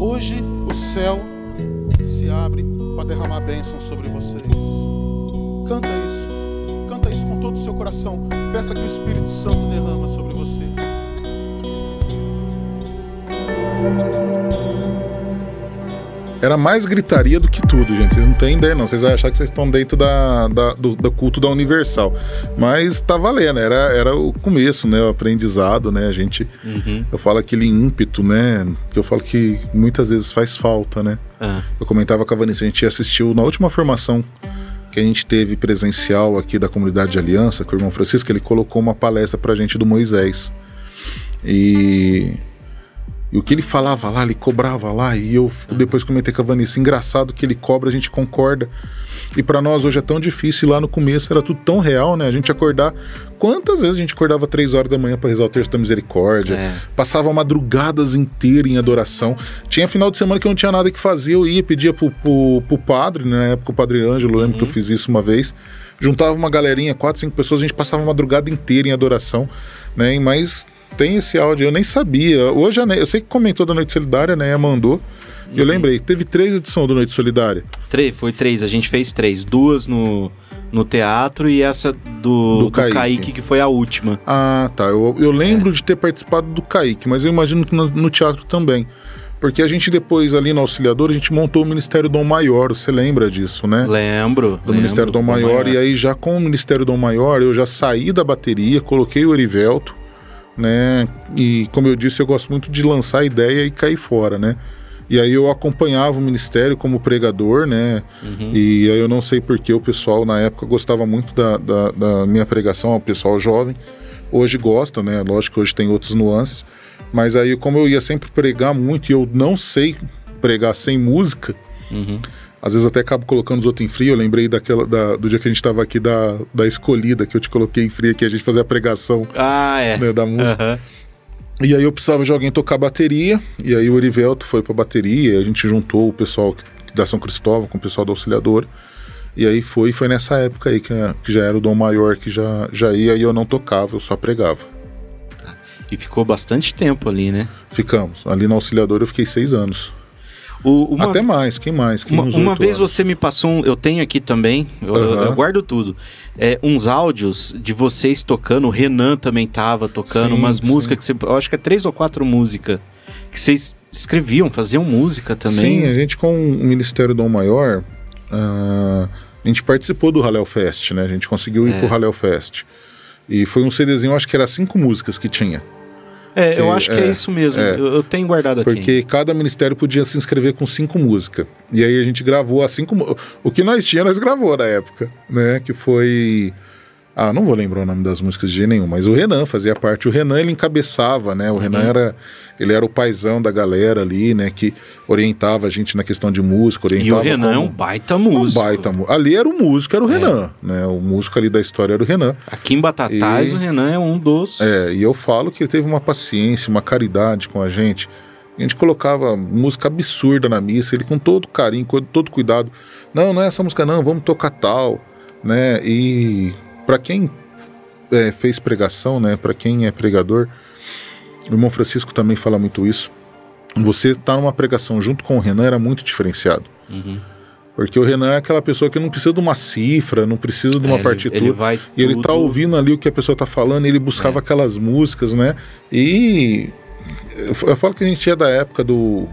Hoje céu se abre para derramar bênção sobre vocês. Canta isso, canta isso com todo o seu coração. Peça que o Espírito Santo derrama sobre Era mais gritaria do que tudo, gente. Vocês não têm ideia, não. Vocês vão achar que vocês estão dentro da, da do, do, culto da Universal. Mas tá valendo, era, era o começo, né? O aprendizado, né? A gente. Uhum. Eu falo aquele ímpeto, né? Que eu falo que muitas vezes faz falta, né? Uhum. Eu comentava com a Vanessa, a gente assistiu na última formação que a gente teve presencial aqui da comunidade de aliança, com o irmão Francisco, ele colocou uma palestra pra gente do Moisés. E e o que ele falava lá, ele cobrava lá, e eu depois comentei com a Vanessa, engraçado que ele cobra, a gente concorda. E para nós hoje é tão difícil, lá no começo era tudo tão real, né? A gente acordar. Quantas vezes a gente acordava três horas da manhã para rezar o terço da misericórdia? É. Passava madrugadas inteiras em adoração. Tinha final de semana que eu não tinha nada que fazer, eu ia, pedia pro, pro, pro padre, né? na época o padre Ângelo, eu lembro uhum. que eu fiz isso uma vez. Juntava uma galerinha, quatro, cinco pessoas, a gente passava a madrugada inteira em adoração, né? Mas tem esse áudio, eu nem sabia. Hoje, eu sei que comentou da Noite Solidária, né? Mandou. E eu uhum. lembrei, teve três edições do Noite Solidária. Três, foi três, a gente fez três. Duas no, no teatro e essa do, do, do Kaique. Kaique. que foi a última. Ah, tá. Eu, eu lembro é. de ter participado do Kaique, mas eu imagino que no, no, teatro também. Porque a gente depois, ali no Auxiliador, a gente montou o Ministério Dom Maior, você lembra disso, né? Lembro. Do lembro, Ministério Dom Maior, Maior, e aí já com o Ministério Dom Maior, eu já saí da bateria, coloquei o Erivelto, né? E como eu disse, eu gosto muito de lançar ideia e cair fora, né? E aí eu acompanhava o ministério como pregador, né? Uhum. E aí eu não sei porque o pessoal na época gostava muito da, da, da, minha pregação, o pessoal jovem. Hoje gosta, né? Lógico que hoje tem outras nuances. Mas aí, como eu ia sempre pregar muito e eu não sei pregar sem música, Uhum. às vezes até acabo colocando os outros em frio. Eu lembrei daquela, da- do dia que a gente tava aqui da, da escolhida, que eu te coloquei em frio, que a gente fazia a pregação Ah, é. né, da música. Aham. E aí eu precisava de alguém tocar bateria, e aí o Erivelto foi pra bateria, e a gente juntou o pessoal da São Cristóvão com o pessoal da Auxiliadora. E aí foi, foi nessa época aí que, que já era o Dom Maior que já, já ia e eu não tocava, eu só pregava. E ficou bastante tempo ali, né? Ficamos. Ali na Auxiliadora eu fiquei seis anos. O, uma, Até mais, quem mais? Quem uma, uma vez anos. você me passou um. Eu tenho aqui também, eu, Aham. eu guardo tudo. É, uns áudios de vocês tocando, o Renan também tava tocando, Sim, umas sim. músicas que você. Eu acho que é três ou quatro músicas. Que vocês escreviam, faziam música também. Sim, a gente com o Ministério Dom Maior, ah, a gente participou do Halel Fest, né? A gente conseguiu ir É. pro Halel Fest. E foi um CDzinho, acho que era cinco músicas que tinha. É, eu que- acho que é, é, isso mesmo. é. Eu, eu tenho guardado aqui. Porque cada ministério podia se inscrever com cinco músicas. E aí a gente gravou as cinco. O que nós tínhamos, nós gravou na época, né? Que foi. Ah, não vou lembrar o nome das músicas de nenhum, mas o Renan fazia parte. O Renan ele encabeçava, né? O Renan era. Ele era o paizão da galera ali, né? Que orientava a gente na questão de música, E orientava. o Renan é como- um baita um músico. É. baita Ali era o músico, era o Renan, né? O músico ali da história era o Renan. Aqui em Batatais, E- o Renan é um dos. É, e eu falo que ele teve uma paciência, uma caridade com a gente. A gente colocava música absurda na missa, ele com todo carinho, com todo cuidado. Não, não é essa música não, vamos tocar tal, né? E para quem é, fez pregação, né? Para quem é pregador, o irmão Francisco também fala muito isso. Você tá numa pregação junto com o Renan era muito diferenciado. Uhum. Porque o Renan é aquela pessoa que não precisa de uma cifra, não precisa de uma É, ele- partitura. ele vai e ele tá ouvindo ali o que a pessoa tá falando, e ele buscava aquelas músicas, né? E eu falo que a gente é da época do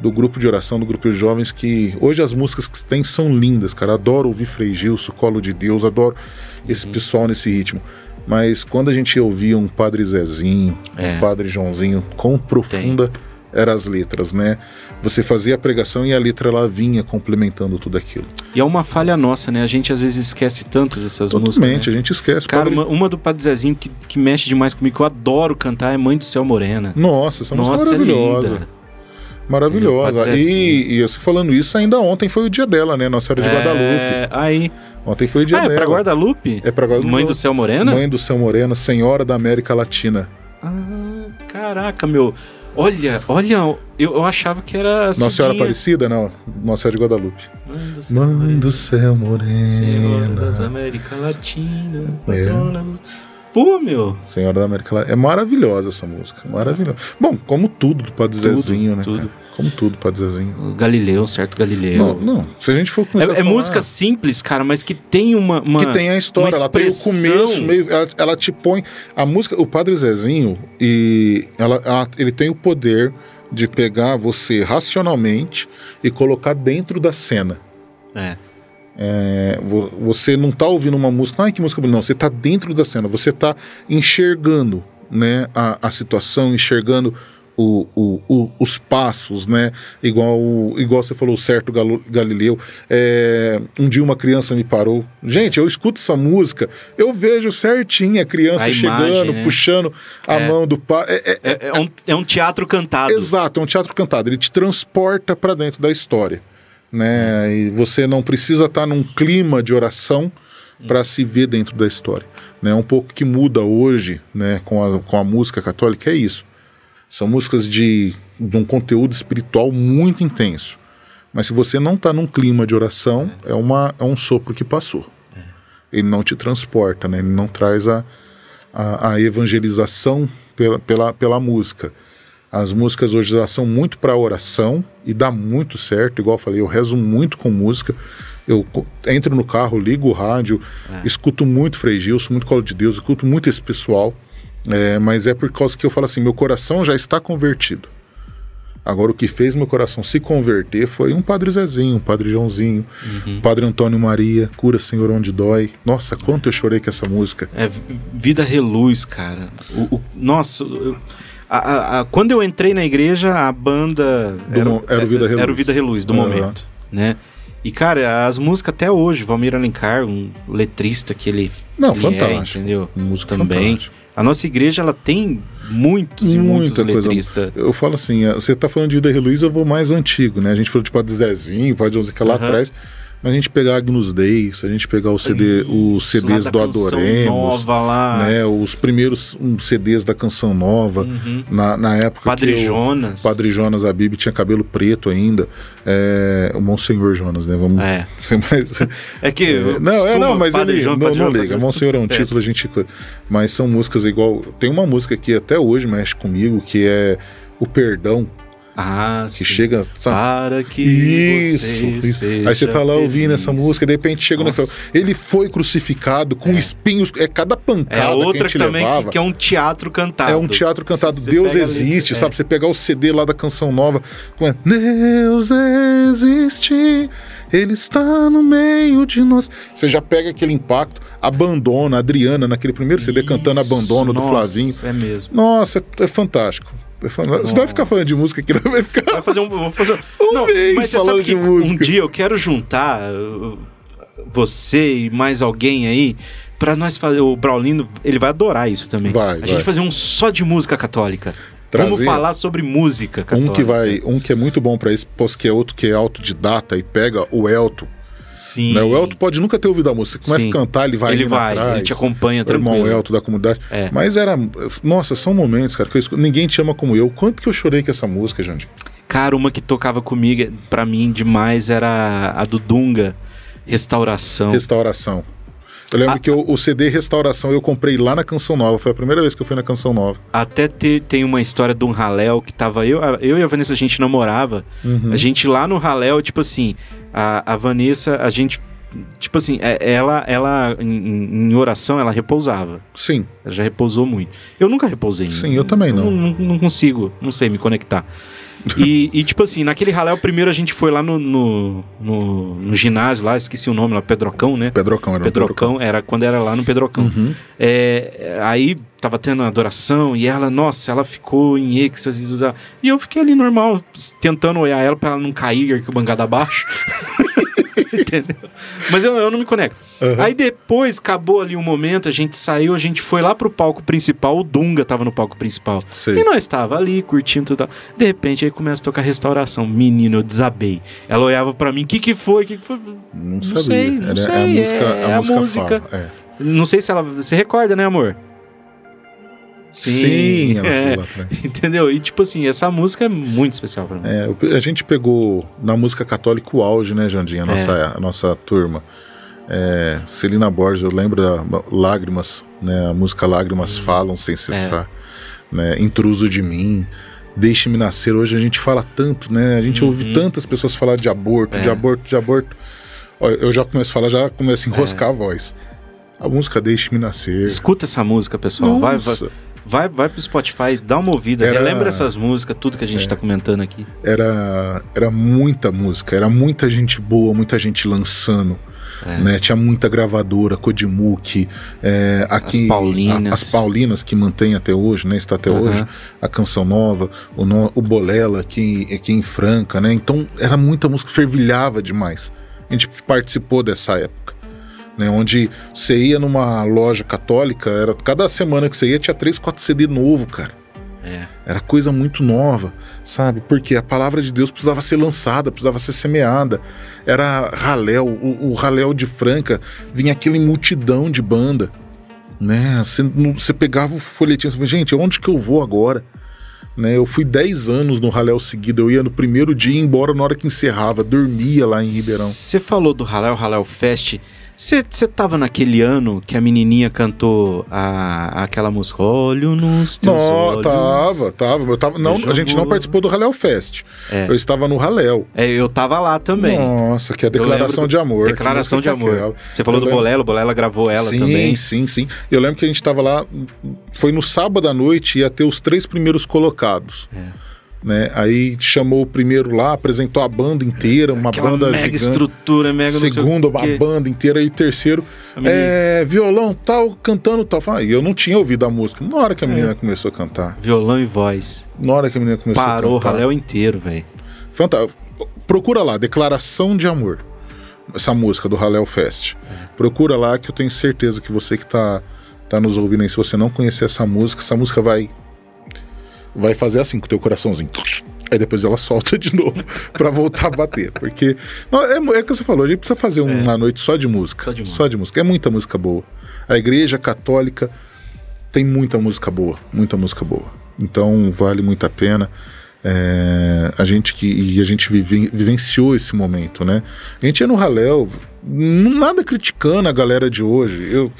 do grupo de oração, do grupo de jovens, que hoje as músicas que tem são lindas, cara. Adoro ouvir Frei Gilson, Colo de Deus, adoro Uhum. esse pessoal nesse ritmo. Mas quando a gente ouvia um Padre Zezinho, É. um Padre Joãozinho, quão profunda eram as letras, né? Você fazia a pregação e a letra ela vinha complementando tudo aquilo. E é uma falha nossa, né? A gente às vezes esquece tanto dessas músicas. Totalmente, né? a gente esquece. Cara, Padre- uma, uma do Padre Zezinho que, que mexe demais comigo, que eu adoro cantar, é Mãe do Céu Morena. Nossa, essa música Nossa, é é maravilhosa. linda. Maravilhosa. Pode ser E, e eu falando isso, ainda ontem foi o dia dela, né? Nossa Senhora de Guadalupe. É, aí. Ontem foi o dia Ah, é dela. pra Guadalupe? É pra Guadalupe. Mãe do Céu Morena? Mãe do Céu Morena, Senhora da América Latina. Ah, caraca, meu. Olha, olha, eu, eu achava que era. Nossa Senhora. Aparecida? Não, Nossa Senhora de Guadalupe. Mãe do Céu Mãe do Céu Senhora das Morena. América Latina. É. Pô, meu. Senhora da América Latina. É maravilhosa essa música, maravilhosa. Bom, como tudo do Padre Tudo, Zezinho, né? tudo. cara? Como tudo do Padre Zezinho. O Galileu, certo Galileu. Não, não. Se a gente for começar É, é falar- música simples, cara, mas que tem uma. uma que tem a história, ela tem o começo, meio, ela, ela te põe a música, o Padre Zezinho e ela, ela- ele tem o poder de pegar você racionalmente e colocar dentro da cena. É. É, vo- você não tá ouvindo uma música, ai que música bonita, não, você tá dentro da cena, você tá enxergando, né, a, a situação, enxergando o- o- o- os passos, né, igual, igual você falou, certo Galileu, é, um dia uma criança me parou, gente, eu escuto essa música, eu vejo certinho a criança A chegando, imagem, né? puxando a É. mão do pai, é- é- É, é um, é um teatro cantado. Exato, é um teatro cantado. Ele te transporta para dentro da história, né? E você não precisa estar num clima de oração para se ver dentro da história, né? Um pouco que muda hoje, né? Com a, com a música católica é isso. São músicas de, de um conteúdo espiritual muito intenso. Mas se você não está num clima de oração, é, uma, é um sopro que passou. Ele não te transporta, né? Ele não traz a, a, a evangelização pela, pela, pela música. As músicas hoje elas são muito para oração e dá muito certo. Igual eu falei, eu rezo muito com música. Eu entro no carro, ligo o rádio, escuto muito Frei Gilson, muito Colo de Deus, escuto muito esse pessoal. É, mas é por causa que eu falo assim: meu coração já está convertido. Agora, o que fez meu coração se converter foi um Padre Zezinho, um Padre Joãozinho, um Padre Antônio Maria, Cura Senhor Onde Dói. Nossa, quanto eu chorei com essa música. É Vi- Vida Reluz, cara. O, o- nossa, eu- a- a- a- quando eu entrei na igreja, a banda Do era o Vida Era o Reluz. Vida Reluz, do Aham. momento, né? E, cara, as músicas até hoje, Valmir Alencar, um letrista que ele, Não, ele é, fantástico. entendeu? Música Também. fantástica. A nossa igreja, ela tem muitos e muitos Muita coisa. letristas. Eu falo assim, eh, você tá falando de Ida Luiz, eu vou mais antigo, né? A gente falou tipo a de Zezinho, pode dizer que lá Aham. atrás. A gente pegar Agnus Dei, se a gente pegar o CD, os Isso, CDs lá do Adoremos, né? Os primeiros um, CDs da Canção Nova, Uhum. na, na época Padre que o Jonas. Padre Jonas Abib tinha cabelo preto ainda. É, o Monsenhor Jonas, né? Vamos É. [LAUGHS] ser mais... É que. eu Não, é, não, mas Padre ele João, não, não liga. Monsenhor é um É. título, a gente. Mas são músicas igual. Tem uma música que até hoje mexe comigo, que é O Perdão, Ah, que sim. chega. sabe? Para que Isso, você isso. Aí você tá lá ouvindo feliz. essa música, de repente chega Nossa. no final. Ele foi crucificado com espinhos. É cada pancada É que a outra que também levava. que, que é um teatro cantado. É um teatro cantado. Você Deus pega ali- existe, é. sabe? Você pegar o CD lá da canção nova, com é, Deus existe, Ele está no meio de nós. Você já pega aquele impacto, abandona, a Adriana, naquele primeiro CD cantando Isso, Abandono do nossa, Flavinho. É mesmo. Nossa, é, é fantástico. Fantástico. Você vai ficar falando de música aqui, não vai ficar. Vai fazer um. vou fazer- [LAUGHS] Um não, mês mas você falando sabe de que música. um dia eu quero juntar uh, você e mais alguém aí pra nós fazer. O Braulino, ele vai adorar isso também. Vai, a vai. gente fazer um só de música católica. Trazer Vamos falar sobre música católica. Um que vai, um que é muito bom pra isso, pois que é outro que é autodidata e pega o Elton. Sim. Né? O Elton pode nunca ter ouvido a música. Você começa Sim. a cantar, ele vai ele vai, atrás. ele te acompanha O irmão. Elton da comunidade. É. Mas era. Nossa, são momentos, cara, que eu escuto- ninguém te ama como eu. Quanto que eu chorei com essa música, Jandir? Cara, uma que tocava comigo, pra mim, demais era a do Dunga, Restauração. Restauração. Eu lembro Ah. que eu- o CD Restauração eu comprei lá na Canção Nova. Foi a primeira vez que eu fui na Canção Nova. Até te- tem uma história de um Raléu que tava eu, a- eu e a Vanessa, a gente namorava. Uhum. A gente lá no Raléu, tipo assim, a, a Vanessa, a gente. Tipo assim, é- ela, ela em, em oração, ela repousava. Sim. Ela já repousou muito. Eu nunca repousei. Sim, eu também não. Não, não consigo, não sei me conectar. E, e, tipo assim, naquele Raléu, primeiro a gente foi lá no, no, no- no ginásio lá, esqueci o nome lá, Pedrocão, né? Pedrocão era um Pedrocão, era quando era lá no Pedrocão. Uhum. É, aí tava tendo a adoração e ela, nossa, ela ficou em êxtase. E eu fiquei ali normal, tentando olhar ela pra ela não cair arquibancada abaixo. [LAUGHS] Entendeu? Mas eu, eu não me conecto. Uhum. Aí depois acabou ali um momento, a gente saiu, a gente foi lá pro palco principal, o Dunga tava no palco principal. Sei. E nós tava ali curtindo tudo. De repente aí começa a tocar restauração. Menino, eu desabei. Ela olhava pra mim, o que que foi? Que que foi? Não, Não sabia. sei, não Era- sei, a música, é a a música, música. é. Não sei se ela. Você recorda, né, amor? Sim, ela é, lá atrás. [LAUGHS] entendeu? E tipo assim, essa música é muito especial pra mim. É, a gente pegou na música católica o auge, né, Jandinha? A nossa, É. a nossa turma. É, Celina Borges, eu lembro da Lágrimas, né? A música Lágrimas Falam Sem Cessar. Né, Intruso de Mim. Deixe-me nascer. Hoje a gente fala tanto, né? A gente ouve tantas pessoas falar de aborto, de É. aborto, de aborto. Olha, eu já começo a falar, já começo a enroscar a voz. A música Deixe-me nascer. Escuta essa música, pessoal. Vai, vai, vai, vai pro Spotify, dá uma ouvida. Era- É. Relembra essas músicas, tudo que a gente tá comentando aqui. era, era muita música, era muita gente boa, muita gente lançando. É. Né? Tinha muita gravadora, Kodimuk, é, aqui, As Paulinas. a- as Paulinas que mantém até hoje, né? Está até Aham. hoje, a Canção Nova, o, no- o Bolela aqui, aqui em Franca, né? Então era muita música, fervilhava demais. A gente participou dessa época. Né, onde você ia numa loja católica, era cada semana que você ia tinha três, quatro CD novo, cara. É. Era coisa muito nova, sabe? Porque a palavra de Deus precisava ser lançada, precisava ser semeada. Era raléu, o, o raléu de Franca vinha aquele multidão de banda, né? Você, pegava o folhetinho e falava, gente, onde que eu vou agora? Né, eu fui 10 anos no raléu seguido, eu ia no primeiro dia e ia embora na hora que encerrava, dormia lá em Ribeirão. Você falou do Halal Halal Fest. Você tava naquele ano que a menininha cantou a, aquela música Olho nos teus Não, olhos. tava, tava. Eu tava não, a gente não participou do Raléu Fest. É. Eu estava no Raléu. É, eu tava lá também. Nossa, que é Eu declaração de amor. Declaração de é amor. aquela? Você falou Eu do lembro- o Bolela gravou ela sim, também. Sim, sim, Eu lembro que a gente tava lá, foi no sábado à noite, ia ter os três primeiros colocados. É. Né? Aí chamou o primeiro lá, apresentou a banda inteira, uma Aquela banda mega gigante. estrutura, mega o Segundo, uma quê. banda inteira. E terceiro, A menina- é, violão tal, cantando tal. Ah, E eu não tinha ouvido a música. Na hora que a menina É. começou a cantar. Violão e voz. Na hora que a menina começou Parou a o cantar. Raléu inteiro, velho. Fantástico. Procura lá, Declaração de Amor. essa música do Halel Fest. Procura lá que eu tenho certeza que você que tá, tá nos ouvindo aí, se você não conhecer essa música, essa música vai vai fazer assim com o teu coraçãozinho. Aí depois ela solta de novo [LAUGHS] para voltar a bater. Porque é, é o que você falou, a gente precisa fazer uma noite só de música. Só de música. Só de música. É muita música boa. A igreja católica tem muita música boa, muita música boa. Então vale muito a pena. É, a gente que e a gente vive, vivenciou esse momento, né? A gente ia no Halel, nada criticando a galera de hoje. Eu,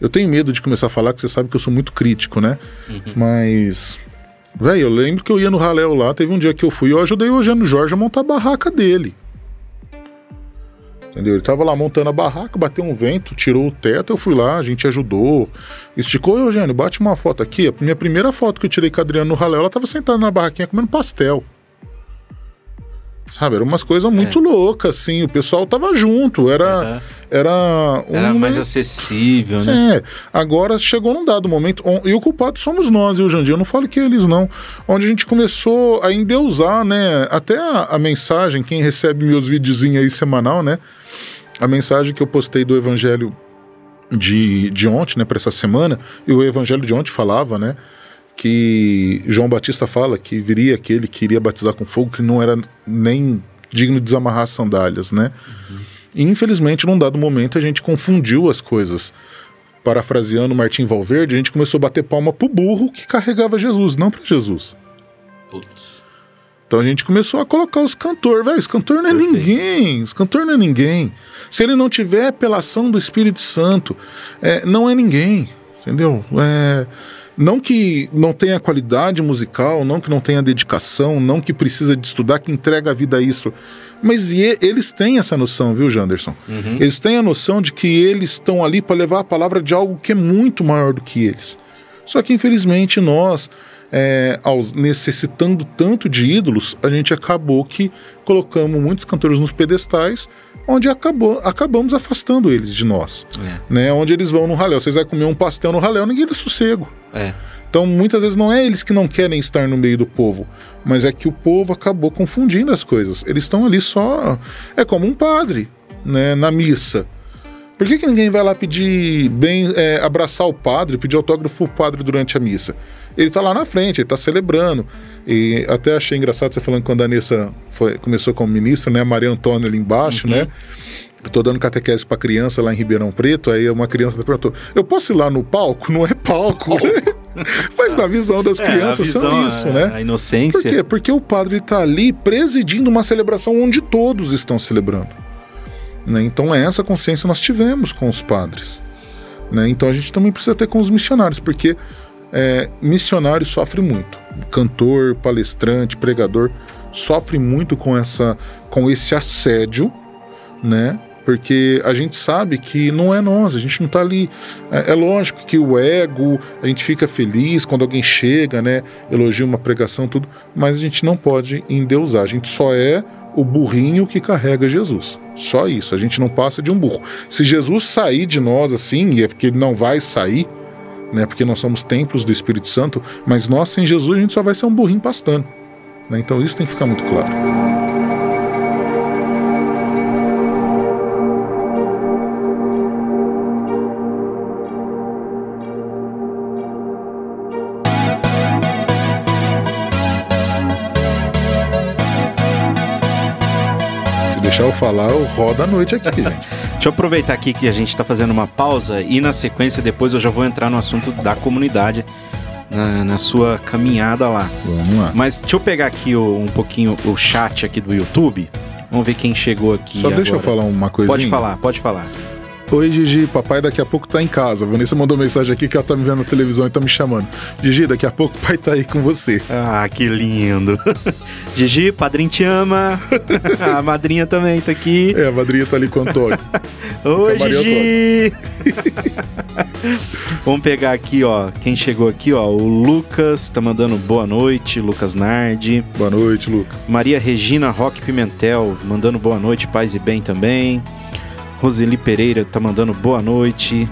eu tenho medo de começar a falar, que você sabe que eu sou muito crítico, né? Mas, velho, eu lembro que eu ia no Halel lá, teve um dia que eu fui, eu ajudei o Eugênio Jorge a montar a barraca dele. Entendeu? Ele tava lá montando a barraca, bateu um vento, tirou o teto, eu fui lá, a gente ajudou. Esticou, Eugênio, bate uma foto aqui. A minha primeira foto que eu tirei com a Adriana no Halel, ela tava sentada na barraquinha comendo pastel. Sabe, eram umas coisas muito loucas, assim. O pessoal tava junto, era. Aham. Era, um Era mais acessível, né? é, agora chegou num dado momento, e o culpado somos nós, viu, Jandir? Eu não falo que eles não. Onde a gente começou a endeusar, né? Até a, a mensagem, quem recebe meus videozinhos aí semanal, né? A mensagem que eu postei do evangelho de, de ontem, né, para essa semana, e o evangelho de ontem falava, né? Que João Batista fala que viria aquele que iria batizar com fogo, que não era nem digno de desamarrar as sandálias, né? E, infelizmente, num dado momento, a gente confundiu as coisas. Parafraseando Martim Valverde, a gente começou a bater palma pro burro que carregava Jesus, não para Jesus. Putz. Então a gente começou a colocar os cantores, velho. Os cantores não é Perfeito. ninguém. Os cantores não é ninguém. Se ele não tiver apelação do Espírito Santo, é, não é ninguém. Entendeu? É, não que não tenha qualidade musical, não que não tenha dedicação, não que precisa de estudar, que entrega a vida a isso. Mas e- eles têm essa noção, viu, Janderson? Eles têm a noção de que eles estão ali para levar a palavra de algo que é muito maior do que eles. Só que, infelizmente, nós, é, aos- necessitando tanto de ídolos, a gente acabou que colocamos muitos cantores nos pedestais, onde acabou, acabamos afastando eles de nós. É. Né? Onde eles vão no raléu. Vocês vão comer um pastel no raléu, ninguém dá sossego. É. Então, muitas vezes não é eles que não querem estar no meio do povo, mas é que o povo acabou confundindo as coisas. Eles estão ali só. É como um padre, né, na missa. Por que, que ninguém vai lá pedir bem, é, abraçar o padre, pedir autógrafo pro padre durante a missa? Ele tá lá na frente, ele tá celebrando. E até achei engraçado você falando quando a Anessa foi- começou como ministra, né? A Maria Antônia ali embaixo, né? Eu tô dando catequese pra criança lá em Ribeirão Preto, aí uma criança perguntou: Eu posso ir lá no palco? [LAUGHS] Não é palco. [LAUGHS] [LAUGHS] Mas na visão das É, crianças visão, são isso, a, né? A inocência. Por quê? Porque o padre tá ali presidindo uma celebração onde todos estão celebrando. Né? Então é essa consciência nós tivemos com os padres. Né? Então a gente também precisa ter com os missionários, porque é, missionário sofre muito. Cantor, palestrante, pregador sofre muito com essa, com esse assédio, né? Porque a gente sabe que não é nós, a gente não tá ali. É, é lógico que o ego, a gente fica feliz quando alguém chega, né? Elogia uma pregação, tudo, mas a gente não pode endeusar. A gente só é o burrinho que carrega Jesus. Só isso, a gente não passa de um burro. Se Jesus sair de nós assim, e é porque ele não vai sair, né? Porque nós somos templos do Espírito Santo, mas nós sem Jesus a gente só vai ser um burrinho pastando. né? Então isso tem que ficar muito claro. Eu falar, eu rodo a noite aqui, [LAUGHS] gente. Deixa eu aproveitar aqui que a gente tá fazendo uma pausa e na sequência depois eu já vou entrar no assunto da comunidade na, na sua caminhada lá. Vamos lá. Mas deixa eu pegar aqui o- um pouquinho o chat aqui do YouTube. Vamos ver quem chegou aqui. Só deixa eu agora. falar uma coisinha. Pode falar, pode falar. Oi, Gigi, papai daqui a pouco tá em casa. A Vanessa mandou mensagem aqui que ela tá me vendo na televisão e tá me chamando. Gigi, daqui a pouco o pai tá aí com você. Ah, que lindo. [LAUGHS] Gigi, padrinho te ama. [LAUGHS] a madrinha também tá aqui. É, a madrinha tá ali com o Antônio. [LAUGHS] Oi, Gigi! Vamos pegar aqui, ó. Quem chegou aqui, ó. O Lucas tá mandando boa noite. Lucas Nardi. Boa noite, Luca. Maria Regina Roque Pimentel mandando boa noite, paz e bem também. Roseli Pereira tá mandando boa noite.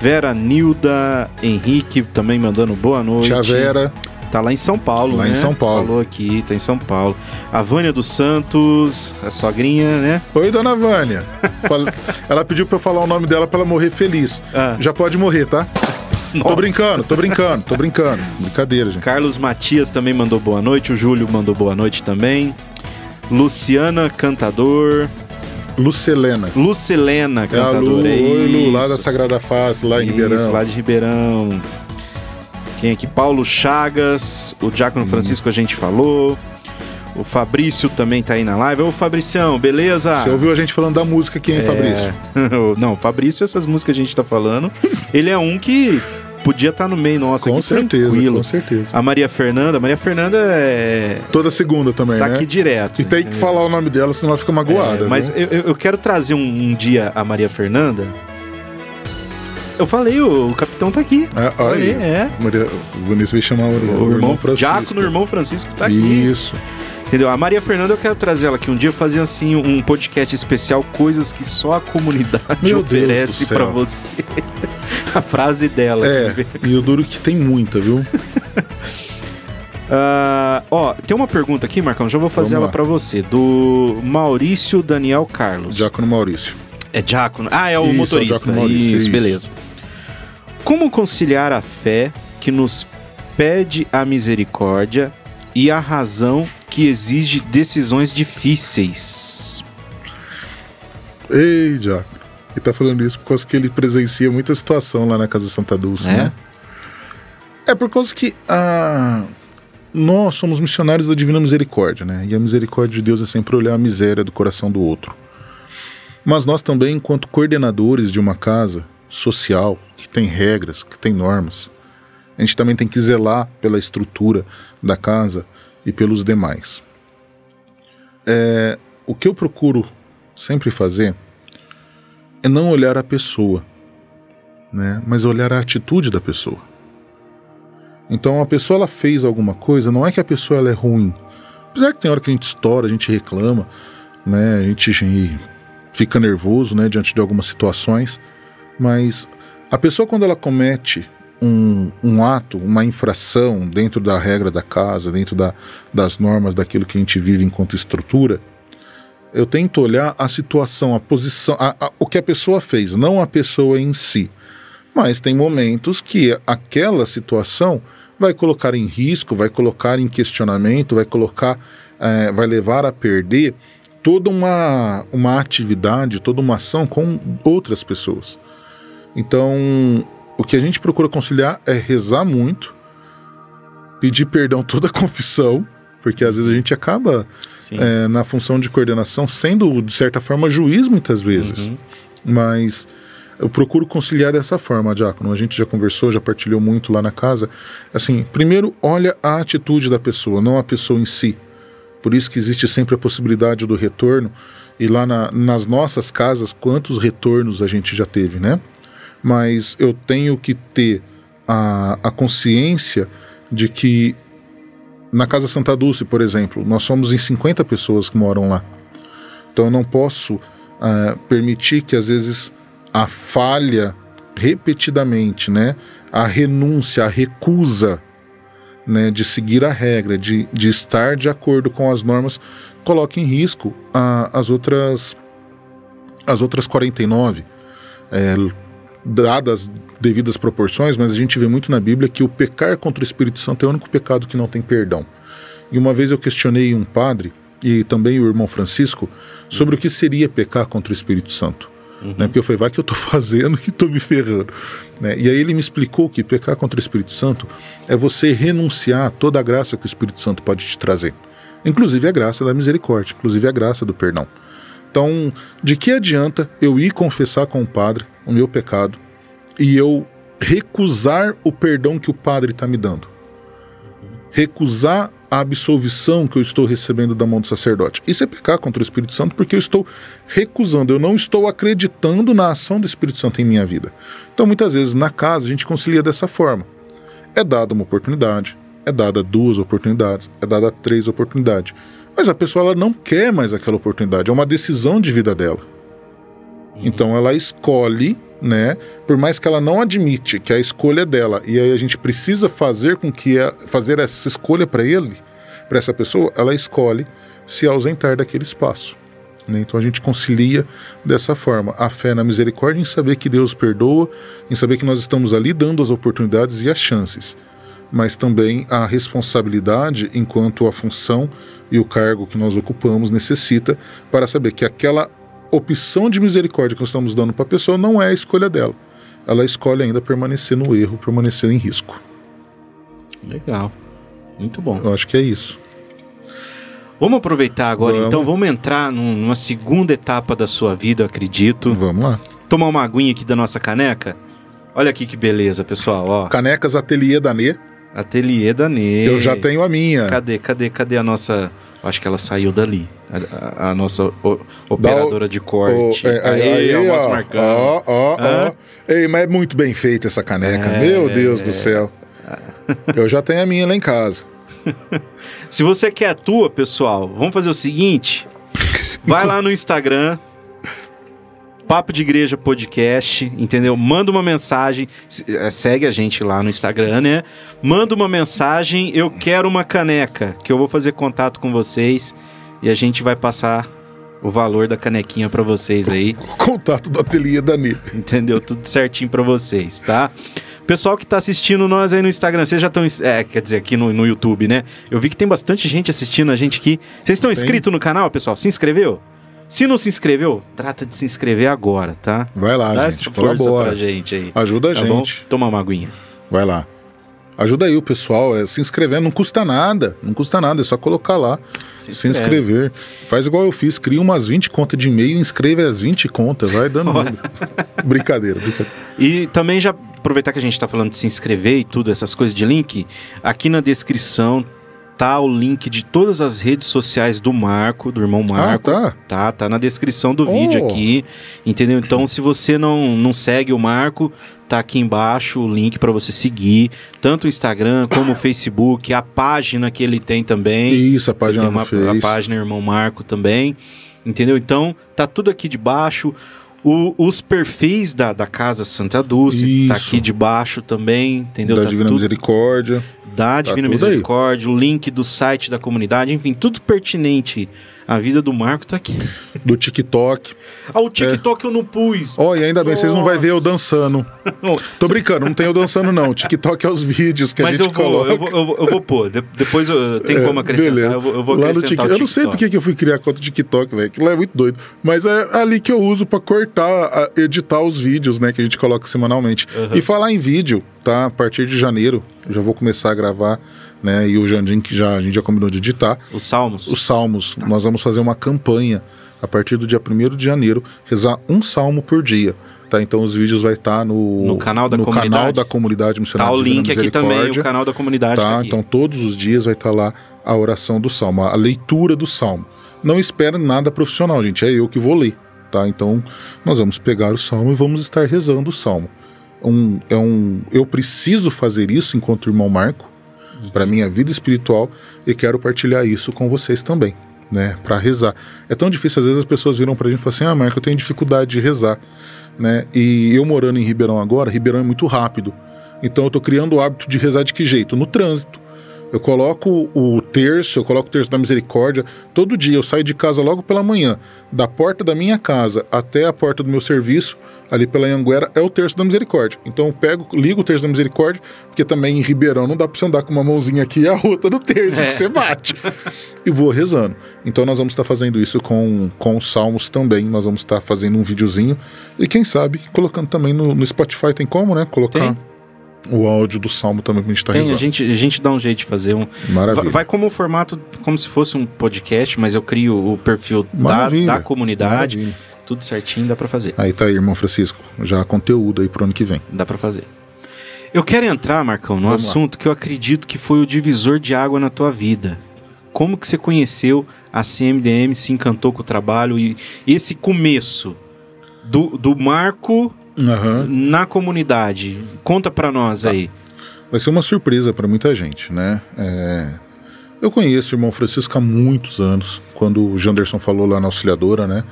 Vera Nilda Henrique também mandando boa noite. Tia Vera. Tá lá em São Paulo, Lá né? em São Paulo. Falou aqui, tá em São Paulo. A Vânia dos Santos, a sogrinha, né? Oi, dona Vânia. [LAUGHS] Ela pediu pra eu falar o nome dela pra ela morrer feliz. Ah. Já pode morrer, tá? Tô Nossa. brincando, tô brincando, tô brincando. Brincadeira, gente. Carlos Matias também mandou boa noite. O Júlio mandou boa noite também. Luciana, cantador. Lucelena. Lucilena, É a cantadora. Lu, oi Lu, lá da Sagrada Face, lá em Isso, Ribeirão. lá de Ribeirão. Quem aqui? Paulo Chagas, o Hum. Diácono Francisco a gente falou. O Fabrício também tá aí na live. Ô, Fabricião, beleza? Você ouviu a gente falando da música aqui, hein, Fabrício? [LAUGHS] É. Não, Fabrício, essas músicas que a gente tá falando, [LAUGHS] ele é um que podia estar no meio nosso Com certeza, tranquilo. com certeza. A Maria Fernanda, a Maria Fernanda é... Toda segunda também, tá né? aqui direto. E tem que entendeu? falar o nome dela, senão ela fica magoada. É, mas viu? eu, eu- quero trazer um, um dia a Maria Fernanda. Eu falei, o, o capitão tá aqui. É, aí, é. Maria, o Vinícius veio chamar o, O, irmão, Francisco. Diácono, irmão Francisco tá aqui. Isso. Entendeu? A Maria Fernanda eu quero trazer ela aqui um dia fazer assim um podcast especial, coisas que só a comunidade Meu oferece pra você. [LAUGHS] a frase dela. É, ver? e o duro que tem muita, viu? [LAUGHS] Ah, ó, tem uma pergunta aqui, Marcão, já vou fazer ela pra você, do Maurício Daniel Carlos. Diácono Maurício. É Diácono. Ah, é o Isso, é o motorista. Maurício, isso, isso. beleza. Como conciliar a fé que nos pede a misericórdia e a razão que exige decisões difíceis? Ei, Diácono. Ele tá falando isso por causa que ele presencia muita situação lá na Casa Santa Dulce, É? né? É por causa que ah, nós somos missionários da Divina Misericórdia, né? E a misericórdia de Deus é sempre olhar a miséria do coração do outro. Mas nós também, enquanto coordenadores de uma casa social, que tem regras, que tem normas, a gente também tem que zelar pela estrutura da casa e pelos demais. É, o que eu procuro sempre fazer é não olhar a pessoa, né? Mas olhar a atitude da pessoa. Então a pessoa ela fez alguma coisa, não é que a pessoa ela é ruim. Apesar que tem hora que a gente estoura, a gente reclama, né? A gente fica nervoso, né, diante de algumas situações, mas a pessoa quando ela comete um, um ato, uma infração dentro da regra da casa, dentro da, das normas daquilo que a gente vive enquanto estrutura, eu tento olhar a situação, a posição, a- a- o que a pessoa fez, não a pessoa em si. Mas tem momentos que aquela situação vai colocar em risco, vai colocar em questionamento, vai colocar, eh, vai levar a perder toda uma, uma atividade, toda uma ação com outras pessoas. Então, o que a gente procura conciliar é rezar muito, pedir perdão [LAUGHS] toda a confissão, porque às vezes a gente acaba é, na função de coordenação, sendo de certa forma juiz muitas vezes. Uhum. Mas eu procuro conciliar dessa forma, Diácono. A gente já conversou, já partilhou muito lá na casa. Assim, primeiro, olha a atitude da pessoa, não a pessoa em si. Por isso que existe sempre a possibilidade do retorno. E lá na- nas nossas casas, quantos retornos a gente já teve, né? Mas eu tenho que ter a, a consciência de que na Casa Santa Dulce, por exemplo, nós somos em 50 pessoas que moram lá. Então eu não posso ah, permitir que às vezes a falha repetidamente, né, a renúncia, a recusa né, de seguir a regra, de, de estar de acordo com as normas, coloque em risco as outras as outras 49. É, dadas devidas proporções, mas a gente vê muito na Bíblia que o pecar contra o Espírito Santo é o único pecado que não tem perdão. E uma vez eu questionei um padre e também o irmão Francisco sobre o que seria pecar contra o Espírito Santo. Né? Porque eu falei, vai que eu tô [LAUGHS] fazendo e tô me ferrando. Né? E aí ele me explicou que pecar contra o Espírito Santo é você renunciar a toda a graça que o Espírito Santo pode te trazer. Inclusive a graça da misericórdia, inclusive a graça do perdão. Então, de que adianta eu ir confessar com o padre o meu pecado e eu recusar o perdão que o padre está me dando? Recusar a absolvição que eu estou recebendo da mão do sacerdote. Isso é pecar contra o Espírito Santo porque eu estou recusando, eu não estou acreditando na ação do Espírito Santo em minha vida. Então, muitas vezes na casa a gente concilia dessa forma. É dada uma oportunidade, é dada duas oportunidades, é dada três oportunidades. Mas a pessoa ela não quer mais aquela oportunidade, é uma decisão de vida dela. Então ela escolhe né? Por mais que ela não admite que a escolha é dela, e aí a gente precisa fazer com que a, fazer essa escolha para ele, para essa pessoa, ela escolhe se ausentar daquele espaço. Né? Então a gente concilia dessa forma a fé na misericórdia em saber que Deus perdoa, em saber que nós estamos ali dando as oportunidades e as chances, mas também a responsabilidade enquanto a função e o cargo que nós ocupamos necessita para saber que aquela opção de misericórdia que nós estamos dando para a pessoa não é a escolha dela. Ela escolhe ainda permanecer no erro, permanecer em risco. Legal. Muito bom. Eu acho que é isso. Vamos aproveitar agora, Vamos. então, vamos entrar num- numa segunda etapa da sua vida, acredito. Vamos lá. Tomar uma aguinha aqui da nossa caneca. Olha aqui que beleza, pessoal, ó. Canecas Ateliê da Nê. Ateliê da. Eu já tenho a minha. Cadê, cadê, cadê a nossa... Acho que ela saiu dali. A, a- a nossa o- operadora de corte. Ô, é, Aê, aí, almoço ó, ó, ó, ó. Ei, mas é muito bem feita essa caneca. É. Meu Deus do céu. [LAUGHS] Eu já tenho a minha lá em casa. [LAUGHS] Se você quer a tua, pessoal, vamos fazer o seguinte. [LAUGHS] Vai lá no Instagram, Papo de Igreja Podcast, entendeu? Manda uma mensagem, eh, segue a gente lá no Instagram, né? Manda uma mensagem, eu quero uma caneca, que eu vou fazer contato com vocês e a gente vai passar o valor da canequinha pra vocês aí. O contato do Ateliê da Nê. Entendeu? Tudo certinho pra vocês, tá? Pessoal que tá assistindo nós aí no Instagram, vocês já estão. É, quer dizer, aqui no, no YouTube, né? Eu vi que tem bastante gente assistindo a gente aqui. Vocês estão inscritos no canal, pessoal? Se inscreveu? Se não se inscreveu, trata de se inscrever agora, tá? Vai lá, Dá gente. essa força Colabora. pra gente aí. Ajuda a Tá bom? gente. Toma uma aguinha. Vai lá. Ajuda aí o pessoal. É, se inscrevendo não custa nada. Não custa nada. É só colocar lá. Se, Se inscrever. Faz igual eu fiz. Cria umas 20 contas de e-mail e inscreve as 20 contas. Vai dando [LAUGHS] brincadeira, brincadeira. E também já aproveitar que a gente tá falando de se inscrever e tudo, essas coisas de link, aqui na descrição tá o link de todas as redes sociais do Marco, do irmão Marco. Ah, tá. Tá, tá na descrição do Oh. vídeo aqui, entendeu? Então, se você não, não segue o Marco, tá aqui embaixo o link para você seguir, tanto o Instagram como o Facebook, a página que ele tem também. Isso, a página uma, a página Irmão Marco também, entendeu? Então, tá tudo aqui debaixo. O- os perfis da, da Casa Santa Dulce tá aqui debaixo também, entendeu? Da tá Divina tudo Misericórdia. da Divina tudo aí. Misericórdia, o link do site da comunidade, enfim, tudo pertinente à vida do Marco tá aqui. Do TikTok. Ah, o TikTok eu não pus. Ó, e ainda bem, vocês não vão ver eu Nossa. dançando. [LAUGHS] Tô brincando, não tem eu dançando, não. O TikTok é os vídeos que Mas a eu gente vou, coloca. eu vou, eu vou, eu vou pôr. De- depois eu- tem É, como acrescentar. beleza. Eu vou, eu vou Lá no acrescentar Eu não sei porque que eu fui criar conta do TikTok, velho. Aquilo é muito doido. Mas é ali que eu uso pra cortar, a- editar os vídeos, né? Que a gente coloca semanalmente. E falar em vídeo, tá? A partir de janeiro, eu já vou começar a gravar, né? E o Jandim, que já, a gente já combinou de editar. Os salmos. Os salmos. Nós vamos fazer uma campanha a partir do dia 1 de janeiro, rezar um salmo por dia. Tá, então os vídeos vai estar no, No canal da no comunidade? canal da comunidade Tá missionária o Divina link aqui também, o canal da comunidade. Tá, tá então todos os dias vai estar lá a oração do salmo, a leitura do salmo. Não espera nada profissional, gente, é eu que vou ler, tá? Então nós vamos pegar o salmo e vamos estar rezando o salmo. Um, é um, eu preciso fazer isso enquanto irmão Marco para minha vida espiritual e quero partilhar isso com vocês também, né? Para rezar. É tão difícil às vezes as pessoas viram pra gente e falam assim: "Ah, Marco, eu tenho dificuldade de rezar", né? E eu morando em Ribeirão agora, Ribeirão é muito rápido. Então eu tô criando o hábito de rezar de que jeito? No trânsito. Eu coloco o terço, eu coloco o terço da misericórdia. Todo dia eu saio de casa logo pela manhã. Da porta da minha casa até a porta do meu serviço, ali pela Anguera, é o terço da misericórdia. Então eu pego, ligo o terço da misericórdia, porque também em Ribeirão não dá pra você andar com uma mãozinha aqui e a outra no terço É. que você bate. e vou rezando. Então nós vamos estar fazendo isso com, com os salmos também. Nós vamos estar fazendo um videozinho. E quem sabe, colocando também no, no Spotify, tem como, né? Colocar. Tem. O áudio do salmo também pra gente estar Tem, a rezando. gente, a gente dá um jeito de fazer um. Maravilha. Vai, como um formato, como se fosse um podcast, mas eu crio o perfil da, da comunidade. Maravilha. Tudo certinho, dá pra fazer. Aí tá aí, irmão Francisco. Já conteúdo aí pro ano que vem. Dá pra fazer. Eu quero entrar, Marcão, no Vamos lá. assunto que eu acredito que foi o divisor de água na tua vida. Como que você conheceu a CMDM, se encantou com o trabalho e esse começo do, do Marco Aham. na comunidade. Conta pra nós Tá. aí. Vai ser uma surpresa para muita gente, né? É, Eu conheço o irmão Francisco há muitos anos, quando o Janderson falou lá na auxiliadora, né?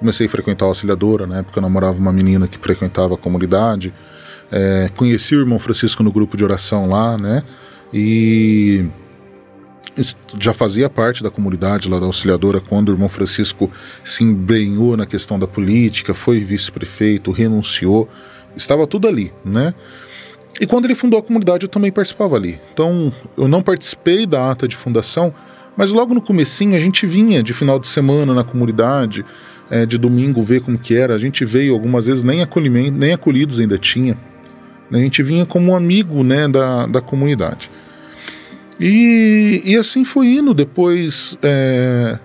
Comecei a frequentar a auxiliadora, na época eu namorava uma menina que frequentava a comunidade, é, conheci o irmão Francisco no grupo de oração lá, né? E já fazia parte da comunidade lá da auxiliadora quando o irmão Francisco se embrenhou na questão da política, foi vice-prefeito, renunciou, estava tudo ali, né? E quando ele fundou a comunidade eu também participava ali. Então eu não participei da ata de fundação, mas logo no comecinho a gente vinha de final de semana na comunidade, é, de domingo ver como que era. A gente veio algumas vezes nem acolhimento, nem acolhidos ainda tinha. A gente vinha como um amigo né, da, da comunidade. E, e assim foi indo. Depois é,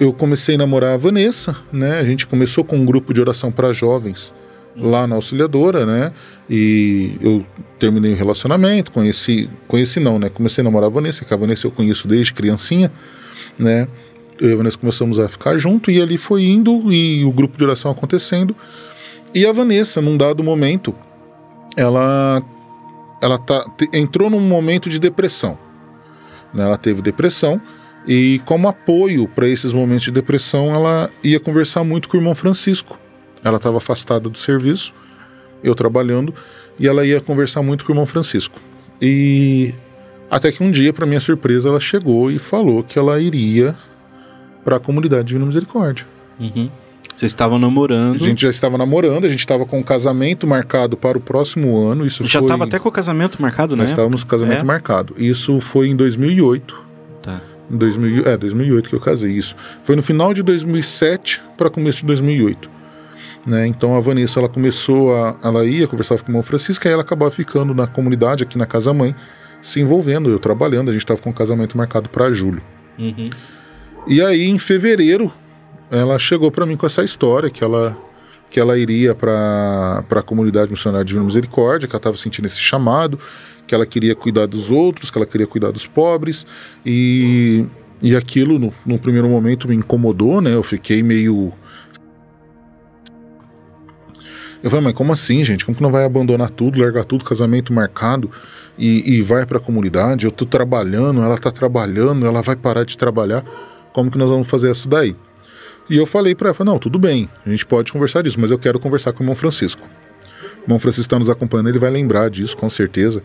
eu comecei a namorar a Vanessa, né? A gente começou com um grupo de oração para jovens lá na auxiliadora, né? E eu terminei o relacionamento, conheci, conheci não, né? Comecei a namorar a Vanessa, que a Vanessa eu conheço desde criancinha, né? Eu e a Vanessa começamos a ficar junto e ali foi indo e o grupo de oração acontecendo. E a Vanessa, num dado momento, ela ela tá, entrou num momento de depressão. Né? Ela teve depressão e, como apoio para esses momentos de depressão, ela ia conversar muito com o irmão Francisco. Ela estava afastada do serviço, eu trabalhando, e ela ia conversar muito com o irmão Francisco. E até que um dia, para minha surpresa, ela chegou e falou que ela iria para a comunidade Divina Misericórdia. Uhum. Vocês estavam namorando. A gente já estava namorando, a gente estava com o casamento marcado para o próximo ano. Isso já estava até com o casamento marcado, né? Nós estávamos com o casamento é. marcado. Isso foi em 2008. Tá. Em 2000, é, 2008 que eu casei, isso. Foi no final de 2007 para começo de 2008. Né? Então a Vanessa ela começou a. Ela ia, conversava com o irmão Francisco, aí ela acabava ficando na comunidade, aqui na Casa Mãe, se envolvendo, eu trabalhando. A gente estava com o casamento marcado para julho. Uhum. E aí, em fevereiro, ela chegou para mim com essa história que ela que ela iria para a comunidade missionária de Misericórdia, que ela estava sentindo esse chamado, que ela queria cuidar dos outros, que ela queria cuidar dos pobres, e, e aquilo no, no primeiro momento me incomodou, né? Eu fiquei meio. Eu falei, mas como assim, gente? Como que não vai abandonar tudo, largar tudo, casamento marcado e, e vai para a comunidade? Eu tô trabalhando, ela tá trabalhando, ela vai parar de trabalhar. Como que nós vamos fazer isso daí? E eu falei para ela, não, tudo bem, a gente pode conversar disso, mas eu quero conversar com o irmão Francisco. O irmão Francisco está nos acompanhando, ele vai lembrar disso, com certeza.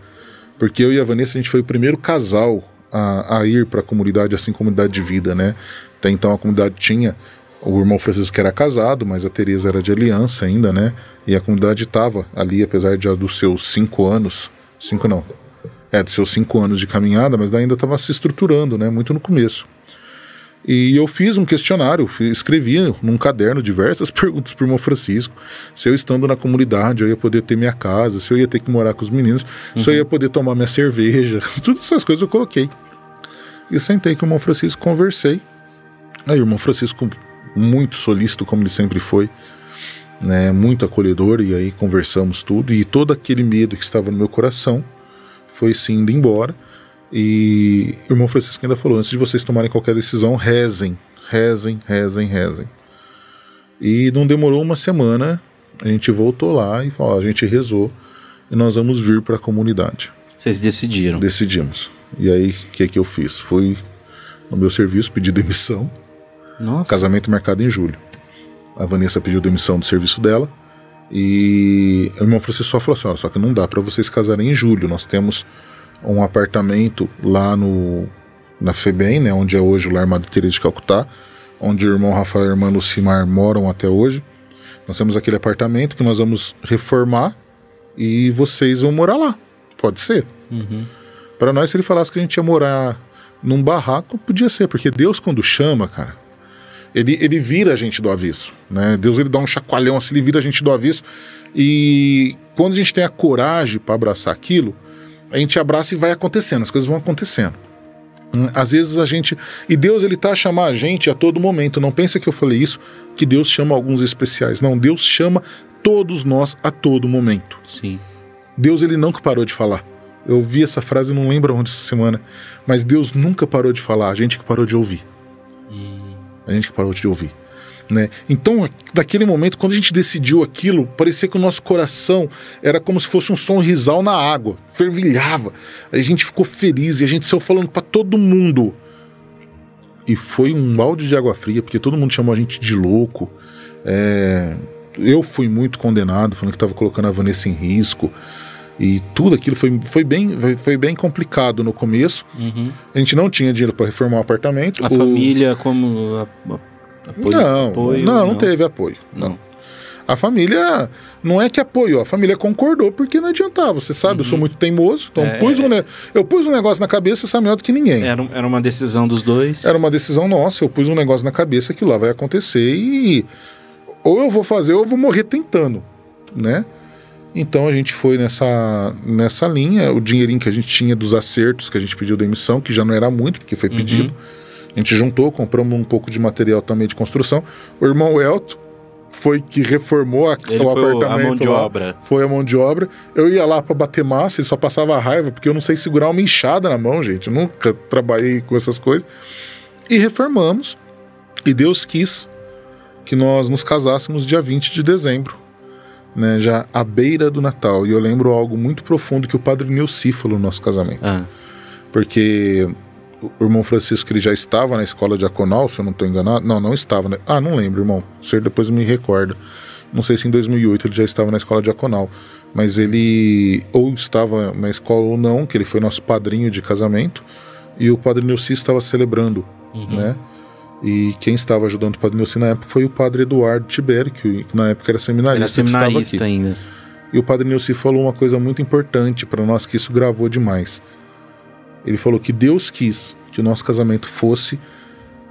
Porque eu e a Vanessa, a gente foi o primeiro casal a, a ir para a comunidade, assim, comunidade de vida, né? Até então a comunidade tinha o irmão Francisco que era casado, mas a Teresa era de aliança ainda, né? E a comunidade estava ali, apesar de dos seus cinco anos, cinco não, é, dos seus cinco anos de caminhada, mas ainda estava se estruturando, né? Muito no começo. E eu fiz um questionário, escrevi num caderno diversas [LAUGHS] perguntas para o irmão Francisco. Se eu estando na comunidade, eu ia poder ter minha casa, se eu ia ter que morar com os meninos, uhum. se eu ia poder tomar minha cerveja. [LAUGHS] Todas essas coisas eu coloquei. E sentei com o irmão Francisco, conversei. Aí o irmão Francisco, muito solícito, como ele sempre foi, né, muito acolhedor, e aí conversamos tudo. E todo aquele medo que estava no meu coração foi se indo embora. E o irmão Francisco ainda falou: antes de vocês tomarem qualquer decisão, rezem, rezem, rezem, rezem. E não demorou uma semana, a gente voltou lá e falou: a gente rezou e nós vamos vir para a comunidade. Vocês decidiram? Decidimos. E aí, o que, que eu fiz? Fui no meu serviço, pedi demissão. Nossa. Casamento marcado em julho. A Vanessa pediu demissão do serviço dela. E o irmão Francisco só falou assim: só que não dá para vocês casarem em julho. Nós temos um apartamento lá no na FEBEM, né, onde é hoje o Lar Madre Teresa de Calcutá, onde o irmão Rafael e a irmã Lucimar moram até hoje. Nós temos aquele apartamento que nós vamos reformar e vocês vão morar lá. Pode ser. Uhum. Para nós, se ele falasse que a gente ia morar num barraco, podia ser, porque Deus, quando chama, cara, ele, ele vira a gente do avesso. Né? Deus ele dá um chacoalhão assim, ele vira a gente do avesso. E quando a gente tem a coragem para abraçar aquilo, a gente abraça e vai acontecendo, as coisas vão acontecendo. Hum, às vezes a gente. E Deus ele tá a chamar a gente a todo momento. Não pensa que eu falei isso, que Deus chama alguns especiais. Não, Deus chama todos nós a todo momento. Sim. Deus ele nunca parou de falar. Eu vi essa frase, não lembro onde essa semana, mas Deus nunca parou de falar, a gente que parou de ouvir. Hum. A gente que parou de ouvir. Né? Então, naquele momento, quando a gente decidiu aquilo, parecia que o nosso coração era como se fosse um sonrisal na água, fervilhava. A gente ficou feliz e a gente saiu falando para todo mundo. E foi um balde de água fria, porque todo mundo chamou a gente de louco. É, eu fui muito condenado, falando que estava colocando a Vanessa em risco. E tudo aquilo foi, foi, bem, foi bem complicado no começo. Uhum. A gente não tinha dinheiro para reformar o apartamento. A o... família, como. A, apoio, não, apoio, não, não, não, teve apoio. Não. não. A família não é que apoiou, a família concordou, porque não adiantava. Você sabe, uhum. eu sou muito teimoso, então É, pus um, é. eu pus um negócio na cabeça, sabe melhor do que ninguém. Era, era uma decisão dos dois. Era uma decisão nossa, eu pus um negócio na cabeça que lá vai acontecer e ou eu vou fazer ou eu vou morrer tentando, né? Então a gente foi nessa, nessa linha, o dinheirinho que a gente tinha dos acertos que a gente pediu da emissão, que já não era muito, porque foi pedido. A gente juntou, compramos um pouco de material também de construção. O irmão Elton foi que reformou a, Ele o foi o- a apartamento mão de lá. obra. Foi a mão de obra. Eu ia lá pra bater massa e só passava raiva, porque eu não sei segurar uma enxada na mão, gente. Eu nunca trabalhei com essas coisas. E reformamos. E Deus quis que nós nos casássemos dia 20 de dezembro, né? Já à beira do Natal. E eu lembro algo muito profundo que o padre Nilci falou no nosso casamento. Ah, Porque o irmão Francisco ele já estava na escola diaconal, se eu não estou enganado. Não, não estava, né? Ah, não lembro, irmão. O senhor depois me recorda. Não sei se em 2008 ele já estava na escola diaconal. Mas ele ou estava na escola ou não, que ele foi nosso padrinho de casamento. E o padre Nilci estava celebrando, uhum. né? E quem estava ajudando o padre Nilci na época foi o padre Eduardo Tibério, que na época era seminarista. Era que estava seminarista aqui. ainda. E o padre Nilce falou uma coisa muito importante para nós, que isso gravou demais. Ele falou que Deus quis que o nosso casamento fosse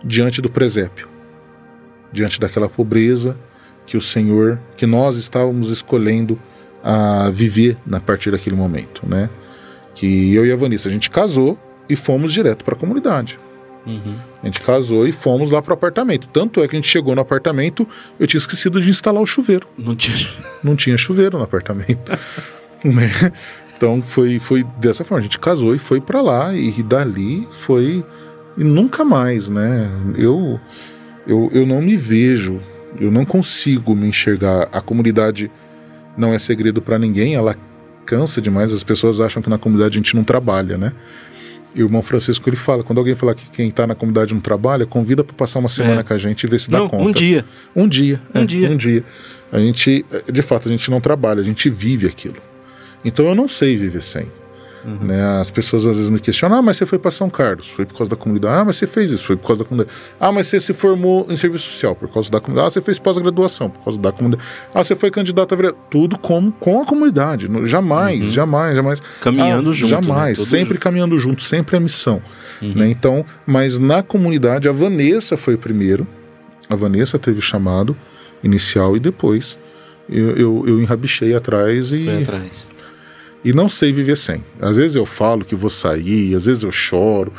diante do presépio, diante daquela pobreza que o Senhor, que nós estávamos escolhendo a viver na partir daquele momento, né? Que eu e a Vanessa, a gente casou e fomos direto para a comunidade. Uhum. A gente casou e fomos lá para o apartamento. Tanto é que a gente chegou no apartamento, eu tinha esquecido de instalar o chuveiro Não tinha. não tinha chuveiro no apartamento. [LAUGHS] Então foi, foi dessa forma. A gente casou e foi pra lá e dali foi e nunca mais, né? Eu, eu, eu não me vejo, eu não consigo me enxergar. A comunidade não é segredo pra ninguém, ela cansa demais. As pessoas acham que na comunidade a gente não trabalha, né? E o irmão Francisco ele fala: quando alguém falar que quem tá na comunidade não trabalha, convida pra passar uma semana É. com a gente e ver se dá Não, conta. um dia. Um dia. Um é, dia. Um dia. A gente, de fato, a gente não trabalha, a gente vive aquilo. Então eu não sei viver sem. Uhum. Né? As pessoas às vezes me questionam: ah, mas você foi para São Carlos, foi por causa da comunidade. Ah, mas você fez isso, foi por causa da comunidade. Ah, mas você se formou em serviço social por causa da comunidade. Ah, você fez pós-graduação por causa da comunidade. Ah, você foi candidato a vereador. Tudo com, com a comunidade. Jamais, jamais, jamais. Uhum. Caminhando Ah, junto, né? Jamais, Todos sempre juntos. caminhando junto, sempre a missão. Uhum. Né? Então, mas na comunidade, a Vanessa foi o primeiro. A Vanessa teve chamado inicial e depois eu, eu, eu enrabichei atrás e, Foi atrás. E não sei viver sem. Às vezes eu falo que vou sair, às vezes eu choro.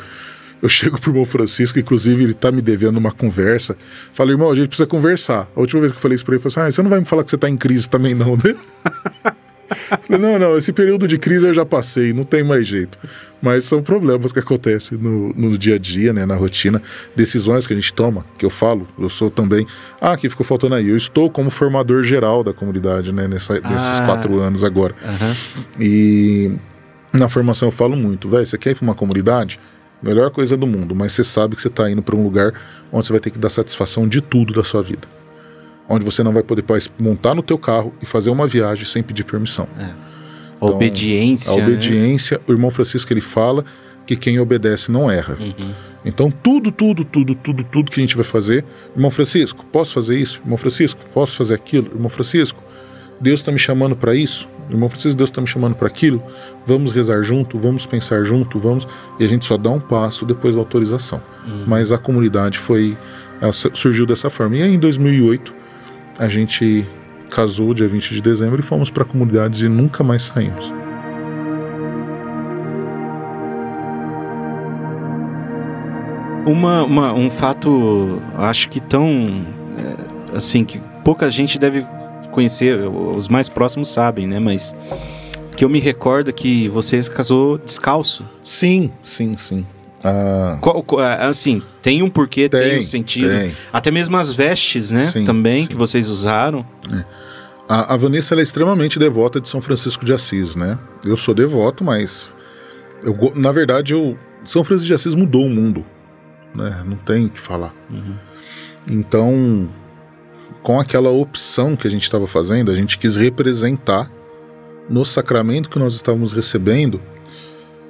Eu [LAUGHS] chego pro irmão Francisco, inclusive ele tá me devendo uma conversa. Falo, irmão, a gente precisa conversar. A última vez que eu falei isso pra ele, ele falou assim: ah, você não vai me falar que você tá em crise também, não, né? [LAUGHS] Falei, não, não, esse período de crise eu já passei, não tem mais jeito. Mas são problemas que acontecem no, no dia a dia, né, na rotina, decisões que a gente toma, que eu falo, eu sou também. Ah, aqui ficou faltando aí. Eu estou como formador geral da comunidade, né, nessa, nesses Ah. quatro anos agora. Aham. E na formação eu falo muito, velho, você quer ir pra uma comunidade? Melhor coisa do mundo, mas você sabe que você tá indo pra um lugar onde você vai ter que dar satisfação de tudo da sua vida. Onde você não vai poder mais montar no teu carro e fazer uma viagem sem pedir permissão. A obediência. A né? obediência, o irmão Francisco ele fala que quem obedece não erra. Uhum. Então tudo, tudo, tudo, tudo, tudo que a gente vai fazer, irmão Francisco, posso fazer isso? Irmão Francisco, posso fazer aquilo? Irmão Francisco, Deus está me chamando para isso? Irmão Francisco, Deus está me chamando para aquilo? Vamos rezar junto, vamos pensar junto, vamos. E a gente só dá um passo depois da autorização. Mas a comunidade foi, surgiu dessa forma. E aí em 2008 a gente casou dia 20 de dezembro e fomos para a comunidade e nunca mais saímos. Uma, uma- um fato, acho que tão. é, assim, que pouca gente deve conhecer, os mais próximos sabem, né? Mas. Que eu me recordo que você se casou descalço. Sim, sim, sim. Ah, Qual- qual- assim, tem um porquê, tem, Tem, um sentido. tem. Até mesmo as vestes, né? Sim, Também, sim. que vocês usaram. A, a Vanessa é extremamente devota de São Francisco de Assis, né? Eu sou devoto, mas eu, na verdade eu, São Francisco de Assis mudou o mundo, né? Não tem o que falar. Então com aquela opção que a gente estava fazendo, a gente quis representar no sacramento que nós estávamos recebendo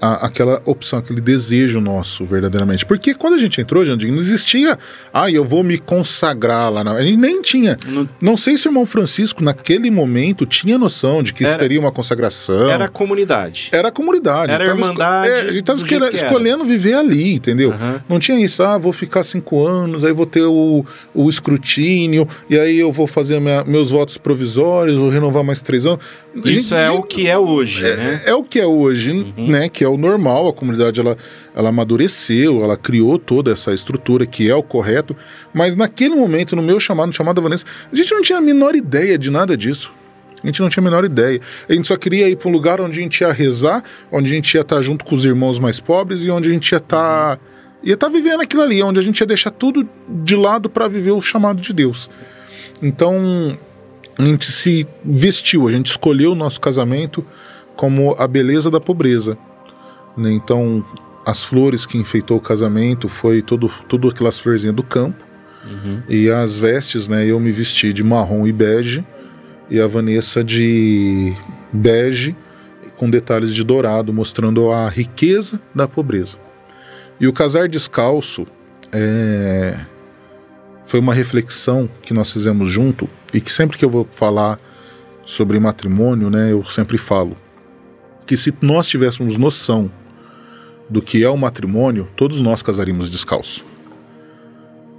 a, aquela opção, aquele desejo nosso, verdadeiramente. Porque quando a gente entrou, Jandim, não existia, ah, eu vou me consagrar lá. Não. A gente nem tinha. Não, não sei se o irmão Francisco, naquele momento, tinha noção de que era, isso teria uma consagração. Era a comunidade. Era a comunidade. Era a irmandade. É, a gente estava escolhendo, escolhendo viver ali, entendeu? Uhum. Não tinha isso, ah, vou ficar cinco anos, aí vou ter o, o escrutínio, e aí eu vou fazer minha, meus votos provisórios, vou renovar mais três anos. Isso gente, é o que é hoje, é, né? É, é o que é hoje, uhum. né? Que é o normal, a comunidade ela, ela amadureceu, ela criou toda essa estrutura que é o correto, mas naquele momento, no meu chamado, no chamado da Vanessa, a gente não tinha a menor ideia de nada disso. A gente não tinha a menor ideia. A gente só queria ir para um lugar onde a gente ia rezar, onde a gente ia estar junto com os irmãos mais pobres e onde a gente ia estar. ia estar vivendo aquilo ali, onde a gente ia deixar tudo de lado para viver o chamado de Deus. Então, a gente se vestiu, a gente escolheu o nosso casamento como a beleza da pobreza. Né? Então, as flores que enfeitou o casamento foi tudo, tudo aquelas florzinhas do campo. Uhum. E as vestes, né? Eu me vesti de marrom e bege. E a Vanessa de bege com detalhes de dourado, mostrando a riqueza da pobreza. E o casar descalço é... foi uma reflexão que nós fizemos junto e que sempre que eu vou falar sobre matrimônio, né, eu sempre falo que se nós tivéssemos noção do que é o matrimônio, todos nós casaríamos descalço.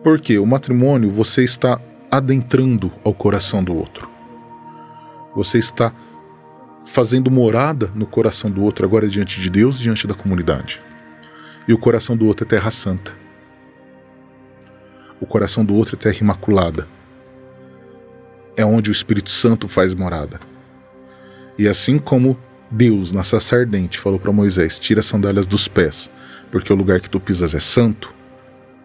Porque o matrimônio você está adentrando ao coração do outro. Você está fazendo morada no coração do outro, agora diante de Deus, diante da comunidade. E o coração do outro é terra santa. O coração do outro é terra imaculada. É onde o Espírito Santo faz morada. E assim como Deus, na sarça ardente, falou para Moisés: tira as sandálias dos pés, porque o lugar que tu pisas é santo,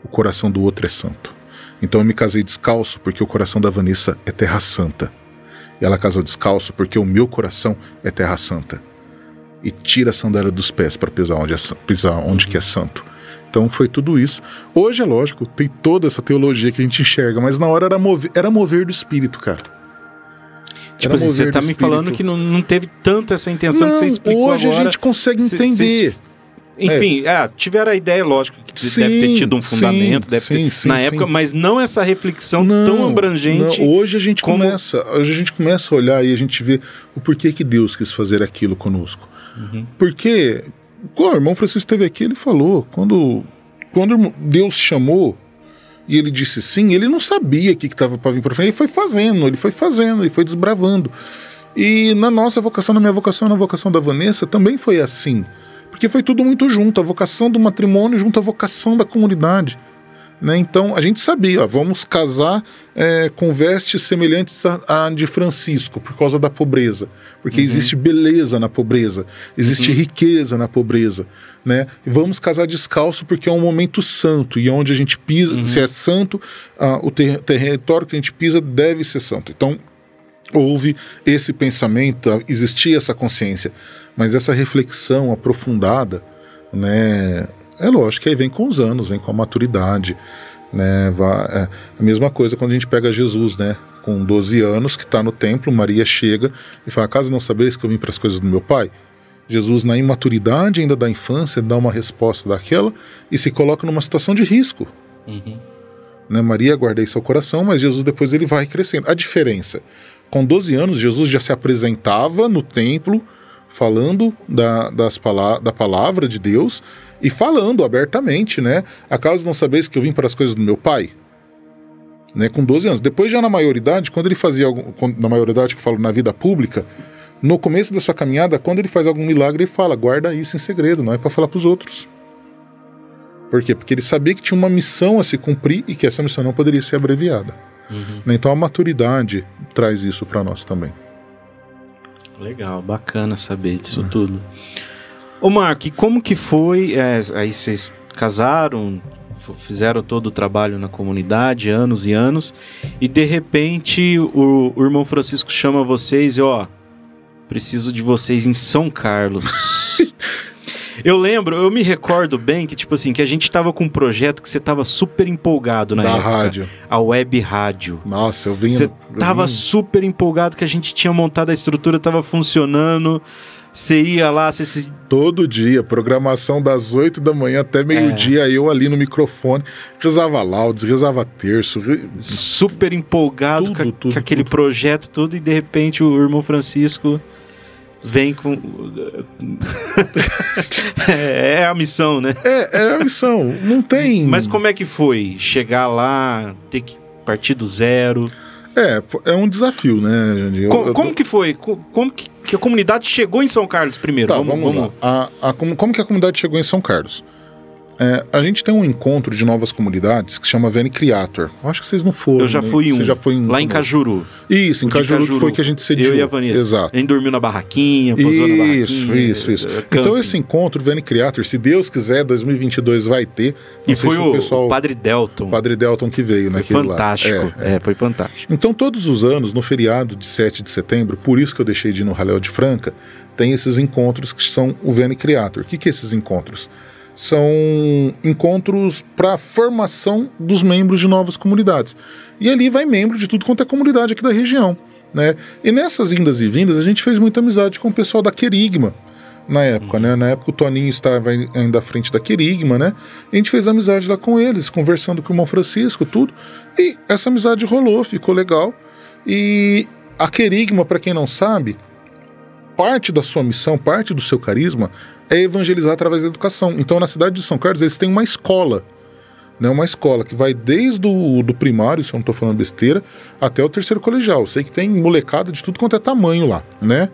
o coração do outro é santo. Então eu me casei descalço porque o coração da Vanessa é terra santa. E ela casou descalço porque o meu coração é terra santa. E tira a sandália dos pés para pisar onde, é, pisar onde que é santo. Então foi tudo isso. Hoje é lógico, tem toda essa teologia que a gente enxerga, mas na hora era mover, era mover do espírito, cara. Tipo assim, você tá me falando que não, não teve tanto essa intenção não, que você explicou hoje agora. a gente consegue entender. enfim, é. é. tiveram a ideia, lógico, que sim, deve ter tido um fundamento, sim, deve sim, ter, sim, na época, mas não essa reflexão não, tão abrangente. Não. Hoje a gente como... começa, hoje a gente começa a olhar e a gente vê o porquê que Deus quis fazer aquilo conosco. Uhum. Porque, o irmão Francisco esteve aqui, ele falou, quando, quando Deus chamou e ele disse sim, ele não sabia o que estava para vir para frente, ele foi fazendo, ele foi fazendo, ele foi desbravando. E na nossa vocação, na minha vocação, na vocação da Vanessa, também foi assim. Porque foi tudo muito junto, a vocação do matrimônio junto à vocação da comunidade. Né? Então a gente sabia, ó, vamos casar é, com vestes semelhantes à, de Francisco, por causa da pobreza. Porque uhum. existe beleza na pobreza, existe uhum. riqueza na pobreza. Né? E vamos casar descalço porque é um momento santo, e onde a gente pisa, uhum. se é santo, ah, o ter território que a gente pisa deve ser santo. Então houve esse pensamento, existia essa consciência, mas essa reflexão aprofundada, né, é lógico que aí vem com os anos, vem com a maturidade. Né? É a mesma coisa quando a gente pega Jesus, né? Com 12 anos, que está no templo, Maria chega e fala: Caso não sabeis que eu vim para as coisas do meu pai? Jesus, na imaturidade ainda da infância, dá uma resposta daquela e se coloca numa situação de risco. Uhum. Né? Maria guardei seu coração, mas Jesus depois ele vai crescendo. A diferença: com 12 anos, Jesus já se apresentava no templo falando da, das da palavra de Deus e falando abertamente, né? Acaso não sabeis que eu vim para as coisas do meu pai? Né, com 12 anos. Depois, já na maioridade, quando ele fazia algum, na maioridade que eu falo na vida pública, no começo da sua caminhada, quando ele faz algum milagre, ele fala: guarda isso em segredo, não é para falar para os outros. Por quê? Porque ele sabia que tinha uma missão a se cumprir e que essa missão não poderia ser abreviada. Uhum. Né, então a maturidade traz isso para nós também. Legal, bacana saber disso uhum. tudo. Ô Marco, e como que foi? É, aí vocês casaram, fizeram todo o trabalho na comunidade, anos e anos, e de repente o, o irmão Francisco chama vocês e ó, preciso de vocês em São Carlos. [LAUGHS] Eu lembro, eu me recordo bem que, tipo assim, que a gente tava com um projeto que você tava super empolgado na da época. rádio. A web rádio. Nossa, eu vim. Você eu tava vim- super empolgado que a gente tinha montado a estrutura, tava funcionando. Você ia lá, você se todo dia, programação das 8 da manhã até meio-dia, eu ali no microfone, rezava laudes, rezava terço. re- super empolgado Tudo, com, a- tudo, com aquele tudo. projeto tudo e de repente o irmão Francisco vem com [LAUGHS] é, é a missão, né? É, é a missão. Não tem. Mas como é que foi chegar lá, ter que partir do zero? É, é um desafio, né, Jandir? Eu- Co- eu- como que foi? Co- Como que, que a comunidade chegou em São Carlos primeiro? Tá, vamos, lá. A, a como, como que a comunidade chegou em São Carlos? É, a gente tem um encontro de novas comunidades que chama Vene Creator. Eu acho que vocês não foram. Eu já né? fui em um, Você já foi em lá em. Cajuru. Isso, em de Cajuru, que foi que a gente sediou. Eu e a Vanessa. Exato. A gente dormiu na barraquinha, pousou na barraquinha. Isso, isso, isso. eh, Então esse encontro, Vene Creator, se Deus quiser, 2022 vai ter. Não E foi se o, pessoal, o Padre Delton. o Padre Delton que veio, né? Foi lá. fantástico. É, É, foi fantástico. Então, todos os anos, no feriado de 7 de setembro, por isso que eu deixei de ir no Raléu de Franca, tem esses encontros que são o Vene Creator. O que, que é esses encontros? São encontros para formação dos membros de novas comunidades. E ali vai membro de tudo quanto é comunidade aqui da região. Né? E nessas indas e vindas, a gente fez muita amizade com o pessoal da Querigma. Na época, né? Na época o Toninho estava ainda à frente da Querigma, né? A gente fez amizade lá com eles, conversando com o irmão Francisco, tudo. E essa amizade rolou, ficou legal. E a Querigma, para quem não sabe, parte da sua missão, parte do seu carisma é evangelizar através da educação. Então, na cidade de São Carlos, eles têm uma escola. Né, uma escola que vai desde o do primário, se eu não estou falando besteira, até o terceiro colegial. Sei que tem molecada de tudo quanto é tamanho lá, né?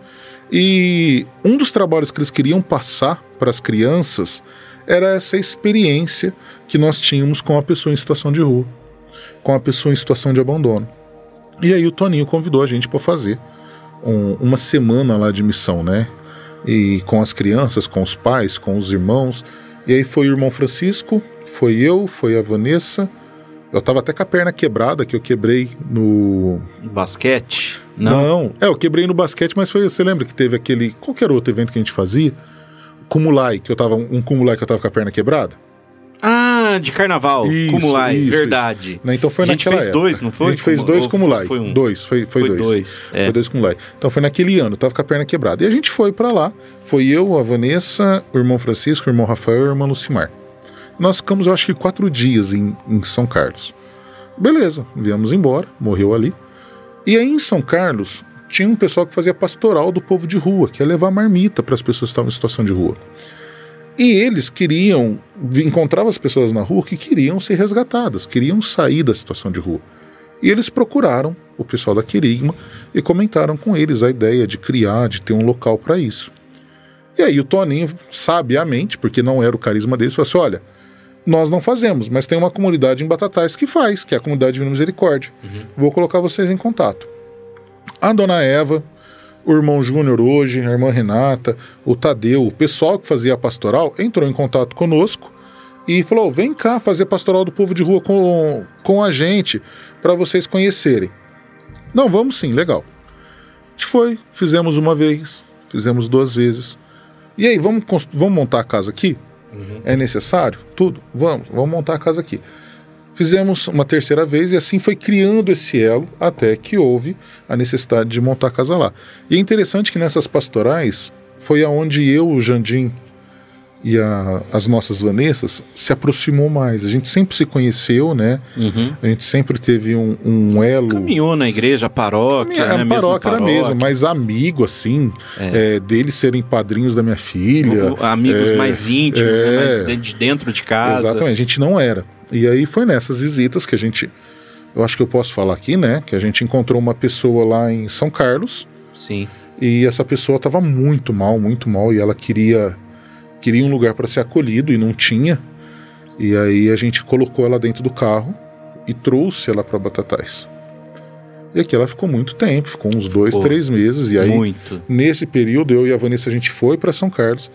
E um dos trabalhos que eles queriam passar para as crianças era essa experiência que nós tínhamos com a pessoa em situação de rua, com a pessoa em situação de abandono. E aí o Toninho convidou a gente para fazer um- uma semana lá de missão, né? E com as crianças, com os pais, com os irmãos. E aí foi o irmão Francisco, foi eu, foi a Vanessa. Eu tava até com a perna quebrada, que eu quebrei no. Basquete? Não. É, eu quebrei no basquete, mas foi. Você lembra que teve aquele. Qualquer outro evento que a gente fazia? Cumulai, que eu tava. Um cumulai que eu tava com a perna quebrada. Ah, de carnaval. Isso, Cumulai, isso, verdade. Né? Então foi A gente naquela fez época. dois, não foi? A gente fez dois Cumulai. foi um? Dois, foi, foi, Foi dois. dois, é. Foi dois Cumulai. Então foi naquele ano, tava com a perna quebrada. E a gente foi pra lá. Foi eu, a Vanessa, o irmão Francisco, o irmão Rafael e a irmã Lucimar. Nós ficamos, eu acho que quatro dias em, em São Carlos. Beleza, viemos embora, morreu ali. E aí em São Carlos tinha um pessoal que fazia pastoral do povo de rua, que ia levar marmita para as pessoas que estavam em situação de rua. E eles queriam, encontravam as pessoas na rua que queriam ser resgatadas, queriam sair da situação de rua. E eles procuraram o pessoal da Querigma e comentaram com eles a ideia de criar, de ter um local para isso. E aí o Toninho, sabiamente, porque não era o carisma deles, falou assim: olha, nós não fazemos, mas tem uma comunidade em Batatais que faz, que é a comunidade Divina Misericórdia. Vou colocar vocês em contato. A dona Eva, o irmão Júnior hoje, a irmã Renata, o Tadeu, o pessoal que fazia a pastoral entrou em contato conosco e falou: vem cá fazer pastoral do povo de rua com, com a gente, para vocês conhecerem. Não, vamos sim, legal. A gente foi, fizemos uma vez, fizemos duas vezes. E aí, vamos, vamos montar a casa aqui? É necessário? Tudo? Vamos, vamos montar a casa aqui. Fizemos uma terceira vez e assim foi criando esse elo até que houve a necessidade de montar a casa lá. E é interessante que nessas pastorais foi aonde eu, o Jandim e a- as nossas Vanessas se aproximou mais. A gente sempre se conheceu, né? Uhum. A gente sempre teve um, um elo. Caminhou na igreja, a paróquia, a né? Mesma paróquia era mesmo, mas amigo, assim, é, deles serem padrinhos da minha filha. O- Amigos é, mais íntimos, é. né? mais de- de dentro de casa. Exatamente, a gente não era. E aí foi nessas visitas que a gente. Eu acho que eu posso falar aqui, né? Que a gente encontrou uma pessoa lá em São Carlos Sim. e essa pessoa estava muito mal, muito mal, e ela queria queria um lugar para ser acolhido e não tinha. E aí a gente colocou ela dentro do carro e trouxe ela para Batatais. E aqui ela ficou muito tempo, ficou uns dois, Pô, três meses. E aí, Muito. nesse período, eu e a Vanessa, a gente foi para São Carlos.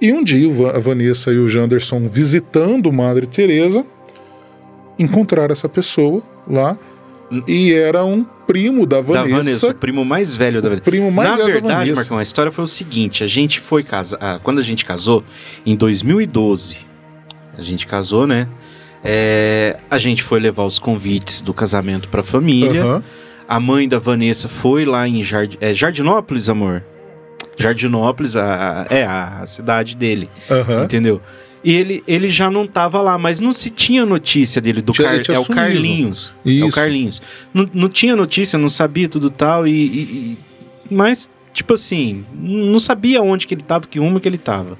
E um dia a Vanessa e o Janderson, visitando Madre Teresa, encontraram essa pessoa lá E era um primo da Da Vanessa. Vanessa, o primo mais velho da Vanessa. primo mais Na velho da verdade, Vanessa. Marcão, a história foi o seguinte: a gente foi casar. ah, quando a gente casou, em 2012, a gente casou, né? É, a gente foi levar os convites do casamento pra família. Aham. A mãe da Vanessa foi lá em Jard... é, Jardinópolis, amor. Jardinópolis, a, a- é a cidade dele, Aham. entendeu? E ele, ele já não tava lá, mas não se tinha notícia dele, do Car... é o. Carlinhos. É o Isso. Carlinhos. Não, não tinha notícia, não sabia tudo tal, e, e- e- Mas, tipo assim, não sabia onde que ele tava, que rumo que ele tava.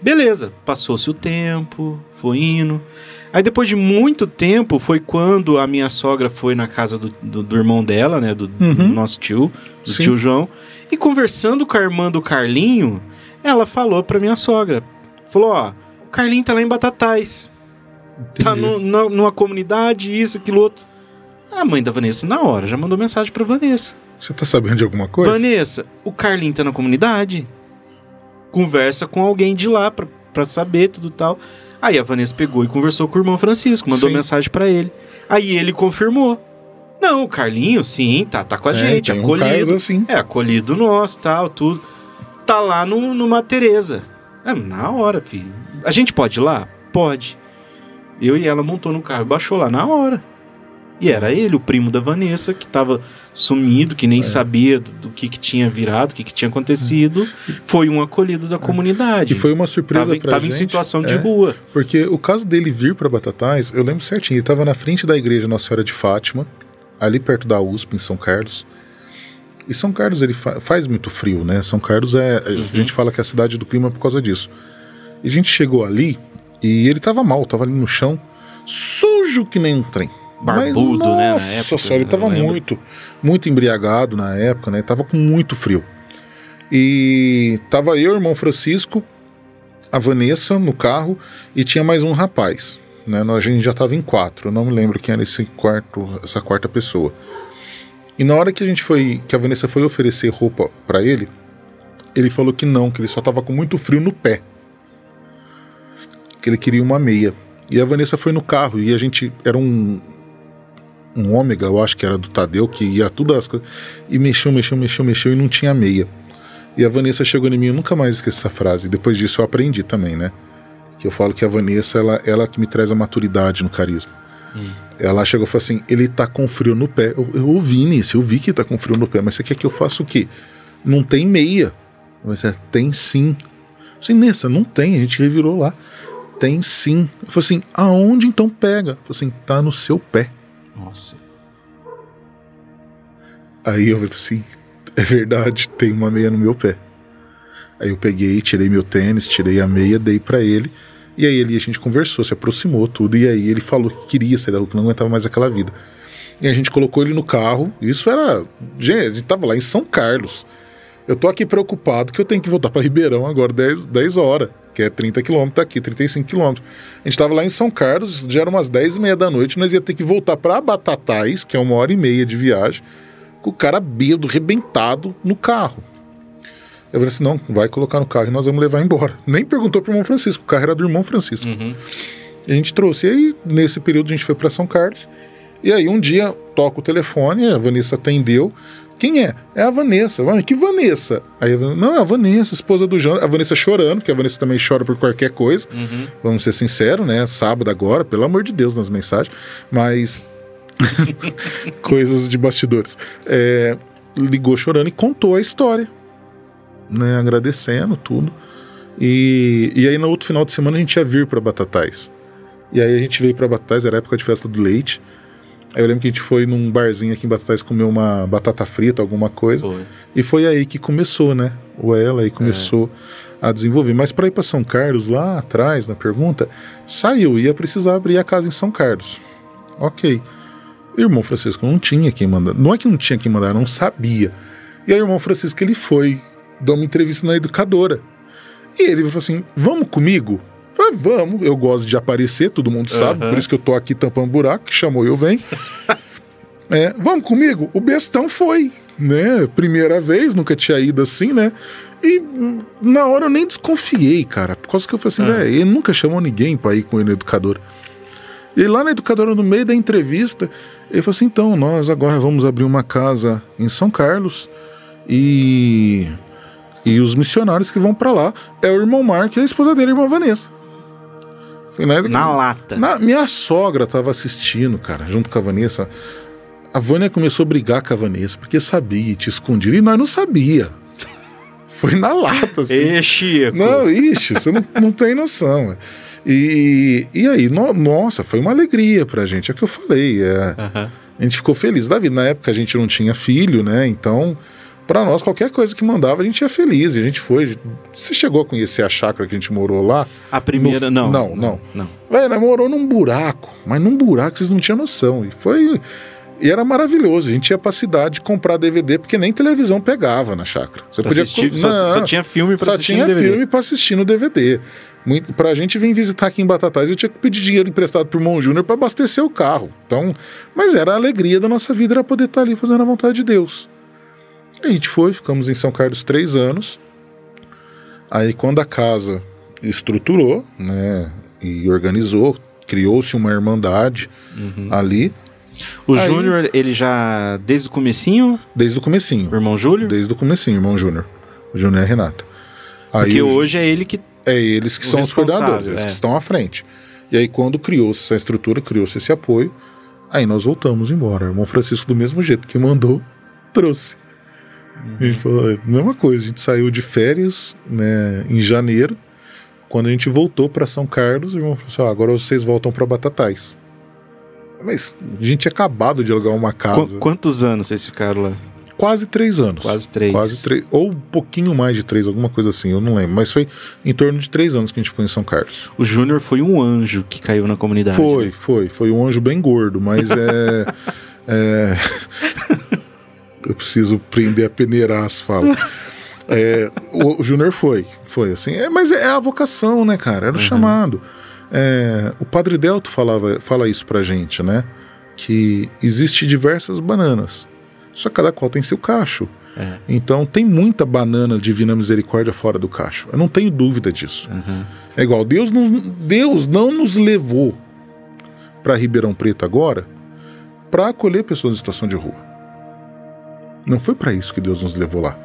Beleza, passou-se o tempo, foi indo. Aí depois de muito tempo foi quando a minha sogra foi na casa do, do, do irmão dela, né? Do, do Uhum. nosso tio, do Sim. tio João. E conversando com a irmã do Carlinho, ela falou pra minha sogra. Falou, ó, o Carlinho tá lá em Batatais. Tá Entendi. no- na- numa comunidade, isso, aquilo outro. A mãe da Vanessa, na hora, já mandou mensagem pra Vanessa. Você tá sabendo de alguma coisa? Vanessa, o Carlinho tá na comunidade. Conversa com alguém de lá pra, pra saber tudo tal. Aí a Vanessa pegou e conversou com o irmão Francisco, mandou Sim. mensagem pra ele. Aí ele confirmou. Não, o Carlinho, sim, tá, tá com a É, gente, um acolhido. Carlos assim. É, acolhido nosso, tal, tudo. Tá lá no, numa Tereza. É, na hora, filho. A gente pode ir lá? Pode. Eu e ela montou no carro, baixou lá na hora. E era ele, o primo da Vanessa, que tava sumido, que nem sabia do, do que, que tinha virado, o que, que tinha acontecido. Foi um acolhido da comunidade. E foi uma surpresa tava, pra tava gente. em situação de é, rua. Porque o caso dele vir pra Batatais, eu lembro certinho. Ele tava na frente da igreja Nossa Senhora de Fátima, ali perto da USP, em São Carlos. E São Carlos ele fa- faz muito frio, né? São Carlos é. A gente fala que é a cidade do clima por causa disso. E a gente chegou ali e ele tava mal, tava ali no chão, sujo que nem um trem. Barbudo, Mas, né, Nossa época, senhora, ele tava muito, muito embriagado na época, né? Tava com muito frio. E tava eu, o irmão Francisco, a Vanessa no carro e tinha mais um rapaz. Né? A gente já estava em quatro. Eu não me lembro quem era esse quarto, essa quarta pessoa. E na hora que a gente foi, que a Vanessa foi oferecer roupa para ele, ele falou que não, que ele só tava com muito frio no pé. Que ele queria uma meia. E a Vanessa foi no carro e a gente era um um ômega, eu acho que era do Tadeu, que ia tudo as coisas. E mexeu, mexeu, mexeu, mexeu e não tinha meia. E a Vanessa chegou em mim, eu nunca mais esqueci essa frase. Depois disso eu aprendi também, né? Que eu falo que a Vanessa, ela, ela que me traz a maturidade no carisma. Ela chegou e falou assim: ele tá com frio no pé. Eu, eu ouvi nisso, eu vi que tá com frio no pé, mas você quer que eu faça o quê? Não tem meia. Mas é, tem sim. Eu Nessa, não tem, a gente revirou lá. Tem sim. Eu falei assim: aonde então pega? Eu falei assim: tá no seu pé. Nossa. Aí eu falei assim: é verdade, tem uma meia no meu pé. Aí eu peguei, tirei meu tênis, tirei a meia, dei pra ele. E aí ele, a gente conversou, se aproximou, tudo. E aí ele falou que queria sair da rua, que não aguentava mais aquela vida. E a gente colocou ele no carro. Isso era. Gente, a gente tava lá em São Carlos. Eu tô aqui preocupado que eu tenho que voltar pra Ribeirão agora 10, 10 horas, que é 30 quilômetros daqui, 35 quilômetros. A gente tava lá em São Carlos, já eram umas 10 e meia da noite, nós ia ter que voltar pra Batatais, que é uma hora e meia de viagem, com o cara bêbado, rebentado no carro. Eu falei assim: não, vai colocar no carro e nós vamos levar embora. Nem perguntou pro irmão Francisco, o carro era do irmão Francisco. Uhum. E a gente trouxe. E aí, nesse período, a gente foi para São Carlos. E aí, um dia, toca o telefone, a Vanessa atendeu. Quem é? É a Vanessa. Que Vanessa? Aí, não, é a Vanessa, esposa do João. A Vanessa chorando, porque a Vanessa também chora por qualquer coisa. Vamos ser sinceros, né? Sábado agora, pelo amor de Deus, nas mensagens. Mas. [LAUGHS] coisas de bastidores. É, ligou chorando e contou a história. Né, agradecendo tudo. E, e aí no outro final de semana a gente ia vir para Batatais. E aí a gente veio para Batatais, era época de festa do leite. Aí eu lembro que a gente foi num barzinho aqui em Batatais comer uma batata frita, alguma coisa. Foi. E foi aí que começou, né? O ela aí começou a desenvolver. Mas para ir para São Carlos, lá atrás, na pergunta, saiu, ia precisar abrir a casa em São Carlos. Ok. O irmão Francisco não tinha quem mandar. Não é que não tinha quem mandar, não sabia. E aí o irmão Francisco ele foi dar uma entrevista na educadora. E ele falou assim: vamos comigo? Eu Falei, vamos, eu gosto de aparecer, todo mundo sabe, Aham. por isso que eu tô aqui tampando buraco, que chamou eu venho. [LAUGHS] É, vamos comigo? O bestão foi, né? Primeira vez, nunca tinha ido assim, né? E hum, na hora eu nem desconfiei, cara. Por causa que eu falei assim, Ah. velho, ele nunca chamou ninguém pra ir com ele no educador. E lá na educadora, no meio da entrevista, ele falou assim: então, nós agora vamos abrir uma casa em São Carlos e. E os missionários que vão para lá é o irmão Mark e a esposa dele, a irmã Vanessa. Foi na, Na lata. na- minha sogra tava assistindo, cara, junto com a Vanessa. A Vânia começou a brigar com a Vanessa, porque sabia, te escondia, e nós não sabia. Foi na lata, assim. Ê, Chico. Não, ixi, você não, não tem noção. é. E, e aí, no- nossa, foi uma alegria pra gente, é o que eu falei. É, Aham. a gente ficou feliz da vida. Na época a gente não tinha filho, né? Então, pra nós, qualquer coisa que mandava, a gente ia feliz. E a gente foi. Você chegou a conhecer a chácara que a gente morou lá? A primeira, No- não. não, não. Não. Velho, nós morou num buraco, mas num buraco vocês não tinham noção. E foi. E era maravilhoso. A gente ia pra cidade comprar DVD, porque nem televisão pegava na chácara. Você Pra assistir, só, Não, só tinha filme pra só assistir tinha no DVD. filme pra assistir no DVD. Muito, pra gente vir visitar aqui em Batatais, eu tinha que pedir dinheiro emprestado pro irmão Júnior pra abastecer o carro. Então, mas era a alegria da nossa vida, era poder estar ali fazendo a vontade de Deus. A gente foi, ficamos em São Carlos três anos. Aí, quando a casa estruturou, né, e organizou, criou-se uma irmandade Uhum. ali, O Aí- Júnior, ele já, desde o comecinho, desde o comecinho. o irmão Júlio, Desde o comecinho, irmão Júnior. O Júnior e a Renata. Aí porque hoje é ele que... É eles que O são os cuidadores, eles é. que estão à frente. E aí, quando criou-se essa estrutura, criou-se esse apoio, aí nós voltamos embora. O irmão Francisco, do mesmo jeito que mandou, trouxe. A gente falou, é mesma coisa, a gente saiu de férias né, em janeiro. Quando a gente voltou para São Carlos, o irmão falou assim: "Ó, agora vocês voltam para Batatais. Mas a gente tinha acabado de alugar uma Qu- casa. quantos anos vocês ficaram lá? Quase três anos. Quase três. Quase três. Ou um pouquinho mais de três, alguma coisa assim, eu não lembro. Mas foi em torno de três anos que a gente ficou em São Carlos. O Júnior foi um anjo que caiu na comunidade. Foi, né? foi. Foi um anjo bem gordo, mas é. [LAUGHS] é... Eu preciso aprender a peneirar as falas. É, o, o Júnior foi, foi assim. É, mas é a vocação, né, cara? Era o chamado. É, o Padre Delto falava, fala isso pra gente, né? Que existe diversas bananas. Só cada qual tem seu cacho. É. Então tem muita banana divina misericórdia fora do cacho. Eu não tenho dúvida disso. Uhum. É igual, Deus, nos- Deus não nos levou para Ribeirão Preto agora para acolher pessoas em situação de rua. Não foi para isso que Deus nos levou lá.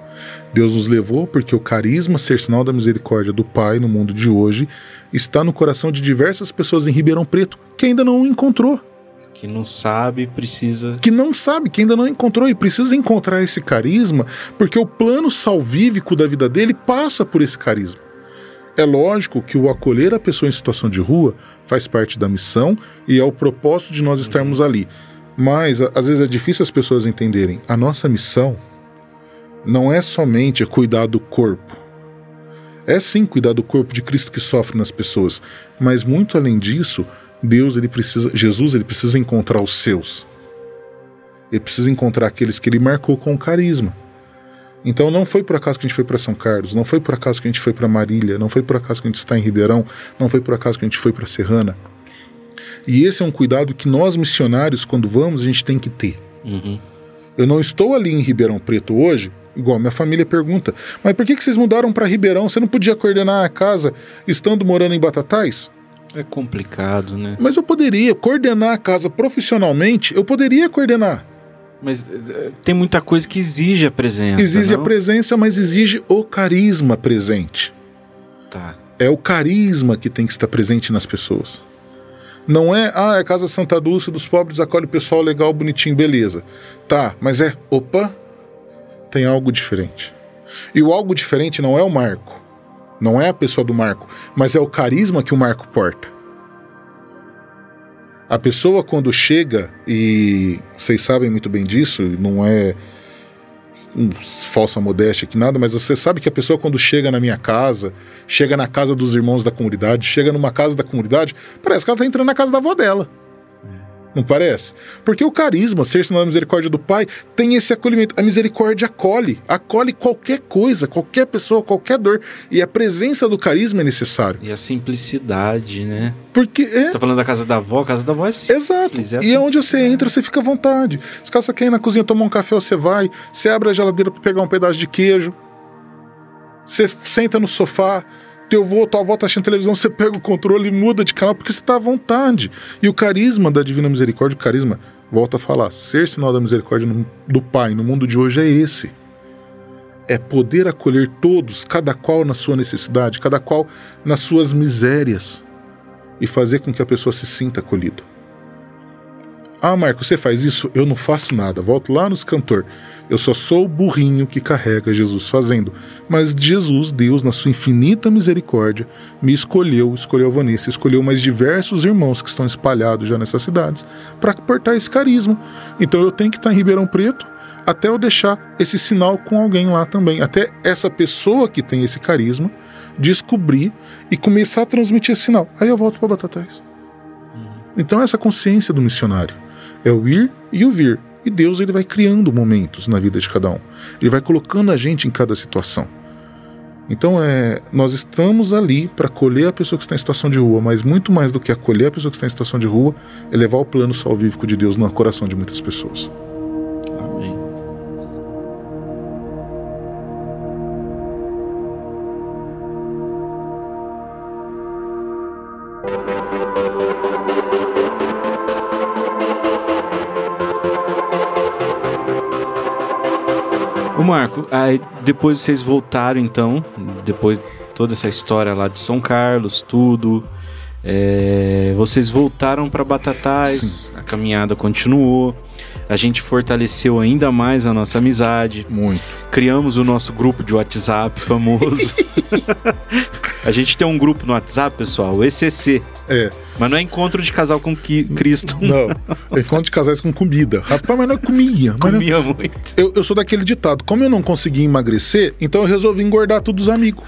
Deus nos levou porque o carisma ser sinal da misericórdia do Pai no mundo de hoje está no coração de diversas pessoas em Ribeirão Preto que ainda não o encontrou, Que não sabe, precisa... que não sabe, que ainda não encontrou e precisa encontrar esse carisma porque o plano salvífico da vida dele passa por esse carisma. É lógico que o acolher a pessoa em situação de rua faz parte da missão e é o propósito de nós estarmos ali. Mas às vezes é difícil as pessoas entenderem. A nossa missão não é somente cuidar do corpo. É sim cuidar do corpo de Cristo que sofre nas pessoas, mas muito além disso, Deus ele precisa, Jesus ele precisa encontrar os seus. Ele precisa encontrar aqueles que ele marcou com carisma. Então não foi por acaso que a gente foi para São Carlos, não foi por acaso que a gente foi para Marília, não foi por acaso que a gente está em Ribeirão, não foi por acaso que a gente foi para Serrana. E esse é um cuidado que nós missionários, quando vamos, a gente tem que ter. Uhum. Eu não estou ali em Ribeirão Preto hoje, igual minha família pergunta, mas por que, que vocês mudaram para Ribeirão? Você não podia coordenar a casa estando morando em Batatais? É complicado, né? Mas eu poderia coordenar a casa profissionalmente, eu poderia coordenar. Mas eh, tem muita coisa que exige a presença, Exige a não? presença, mas exige o carisma presente. Tá. É o carisma que tem que estar presente nas pessoas. Não é, ah, é a Casa Santa Dulce dos pobres, acolhe o pessoal legal, bonitinho, beleza. Tá, mas é, opa, tem algo diferente. E o algo diferente não é o Marco, não é a pessoa do Marco, mas é o carisma que o Marco porta. A pessoa quando chega, e vocês sabem muito bem disso, não é falsa modéstia que nada, mas você sabe que a pessoa quando chega na minha casa, chega na casa dos irmãos da comunidade, chega numa casa da comunidade, parece que ela tá entrando na casa da avó dela. Não parece? Porque o carisma, ser sinal da misericórdia do Pai, tem esse acolhimento. A misericórdia acolhe, acolhe qualquer coisa, qualquer pessoa, qualquer dor. E a presença do carisma é necessário. E a simplicidade, né? Porque é. Você tá falando da casa da avó, a casa da avó é simples. Exato. é e assim. é onde você entra, você fica à vontade. Se você quer ir na cozinha tomar um café, você vai. Você abre a geladeira para pegar um pedaço de queijo. Você senta no sofá. Teu avô, tua avó tá assistindo televisão, você pega o controle e muda de canal porque você tá à vontade. E o carisma da Divina Misericórdia, o carisma, volta a falar, ser sinal da misericórdia no- do Pai no mundo de hoje é esse. É poder acolher todos, cada qual na sua necessidade, cada qual nas suas misérias e fazer com que a pessoa se sinta acolhida. Ah, Marco, você faz isso? Eu não faço nada. Volto lá nos cantor. Eu só sou o burrinho que carrega Jesus fazendo. Mas Jesus, Deus, na sua infinita misericórdia, me escolheu, escolheu a Vanessa, escolheu mais diversos irmãos que estão espalhados já nessas cidades para portar esse carisma. Então eu tenho que estar em Ribeirão Preto até eu deixar esse sinal com alguém lá também. Até essa pessoa que tem esse carisma descobrir e começar a transmitir esse sinal. Aí eu volto para Batatais. Então essa consciência do missionário é o ir e o vir. E Deus ele vai criando momentos na vida de cada um. Ele vai colocando a gente em cada situação. Então é, nós estamos ali para acolher a pessoa que está em situação de rua, mas muito mais do que acolher a pessoa que está em situação de rua, é levar o plano salvífico de Deus no coração de muitas pessoas. Marco, aí depois vocês voltaram então, depois toda essa história lá de São Carlos, tudo, é, vocês voltaram para Batatais, a caminhada continuou, a gente fortaleceu ainda mais a nossa amizade, Muito. criamos o nosso grupo de WhatsApp famoso. [LAUGHS] a gente tem um grupo no WhatsApp, pessoal, o ECC, É, mas não é encontro de casal com Qui- Cristo. [LAUGHS] não. É encontro de casais com comida. Rapaz, mas não é comia. Mas não- Comia muito. Eu, eu sou daquele ditado. Como eu não consegui emagrecer, então eu resolvi engordar todos os amigos.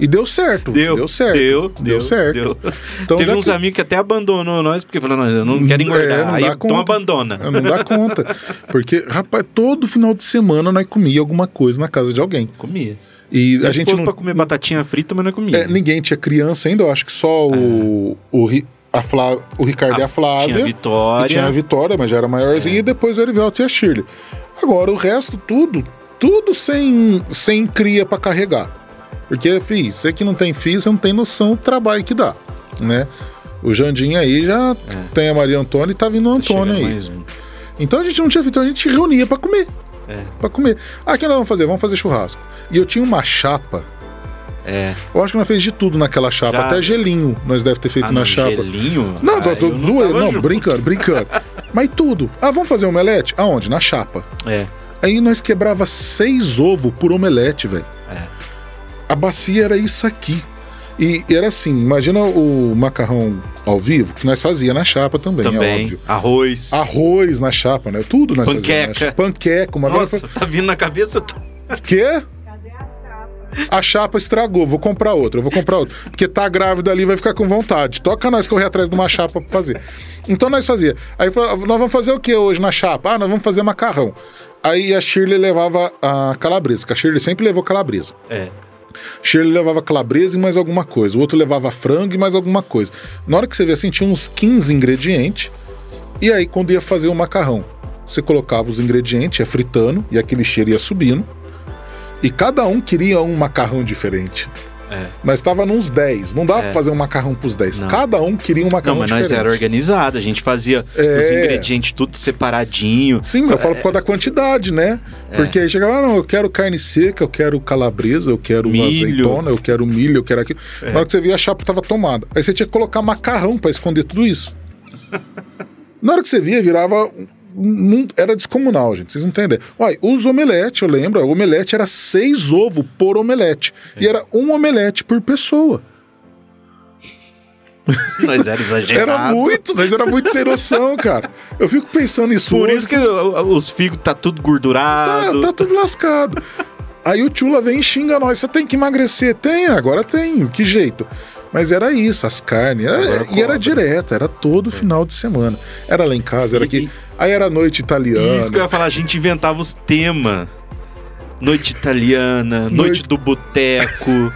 E deu certo. Deu, certo. Deu, deu, certo. deu. Então, Teve uns que- amigos que até abandonou nós, porque falaram, não, eu não quero engordar. É, não Aí dá então conta. abandona. Não dá conta. Porque, rapaz, todo final de semana nós comia alguma coisa na casa de alguém. Comia. E a gente não. pra comer batatinha frita, mas não comia. é, ninguém tinha criança ainda, eu acho que só o, o, Ri- a Flá- o Ricardo e a Flávia. Tinha Vitória. Que tinha a Vitória, mas já era maiorzinho, e depois o Erivelto e a Shirley. Agora, o resto, tudo, tudo sem, sem cria pra carregar. Porque, fi, você que não tem filho, você não tem noção do trabalho que dá, né? O Jandim aí já tem a Maria Antônia e tá vindo o Antônio Chega aí. um. Então a gente não tinha filho, então a gente reunia pra comer. É. Pra comer. Ah, o que nós vamos fazer? Vamos fazer churrasco. E eu tinha uma chapa. É. Eu acho que nós fez de tudo naquela chapa. Já. Até gelinho nós deve ter feito Ah, na no chapa. gelinho? Não, Ah, tô, tava Não, junto. brincando, brincando. [LAUGHS] Mas tudo. Ah, vamos fazer omelete? Aonde? Na chapa. É. Aí nós quebrava seis ovos por omelete, velho. É. A bacia era isso aqui. E era assim, imagina o macarrão ao vivo, que nós fazia na chapa também, é Também. óbvio. Arroz. Arroz na chapa, né? Tudo nós. Panqueca. na chapa. Panqueca. Uma Nossa, vez tá vindo na cabeça. tô-. Quê? A chapa estragou, vou comprar outra, eu vou comprar outra. Porque tá grávida ali, vai ficar com vontade. Toca nós correr atrás de uma chapa pra fazer. Então nós fazia. Aí falou, nós vamos fazer o que hoje na chapa? Ah, nós vamos fazer macarrão. Aí a Shirley levava a calabresa, que a Shirley sempre levou calabresa. É. Shirley levava calabresa e mais alguma coisa. O outro levava frango e mais alguma coisa. Na hora que você vê assim, tinha uns 15 ingredientes. E aí, quando ia fazer o macarrão, você colocava os ingredientes, ia fritando, e aquele cheiro ia subindo. E cada um queria um macarrão diferente. É. Nós estava nos 10. Não dava É. pra fazer um macarrão pros 10. Não. Cada um queria um Não, macarrão mas nós diferente. era organizado, a gente fazia É. os ingredientes tudo separadinho. Sim, mas eu falo por causa da quantidade, né? É. Porque aí chegava, ah, não, eu quero carne seca, eu quero calabresa, eu quero Milho. azeitona, eu quero milho, eu quero aquilo. É. Na hora que você via, a chapa tava tomada. Aí você tinha que colocar macarrão pra esconder tudo isso. [LAUGHS] Na hora que você via, virava. Era descomunal, gente. Vocês não entendem. Olha, os omelete, eu lembro, o omelete era seis ovos por omelete. É. E era um omelete por pessoa. Nós era exagerado. Era muito, mas era muito sem noção, cara. Eu fico pensando nisso Por hoje. isso que os figos tá tudo Tá, gordurado. tá tudo lascado. Aí o Tchula vem e xinga nós. Você tem que emagrecer. Tem, agora tem. Que jeito. Mas era isso, as carnes. Era- e era direto, era todo final de semana. Era lá em casa, era E- aqui. Aí era noite italiana. Isso que eu ia falar, a gente inventava os temas. Noite italiana, noite, Noite- do boteco. [LAUGHS]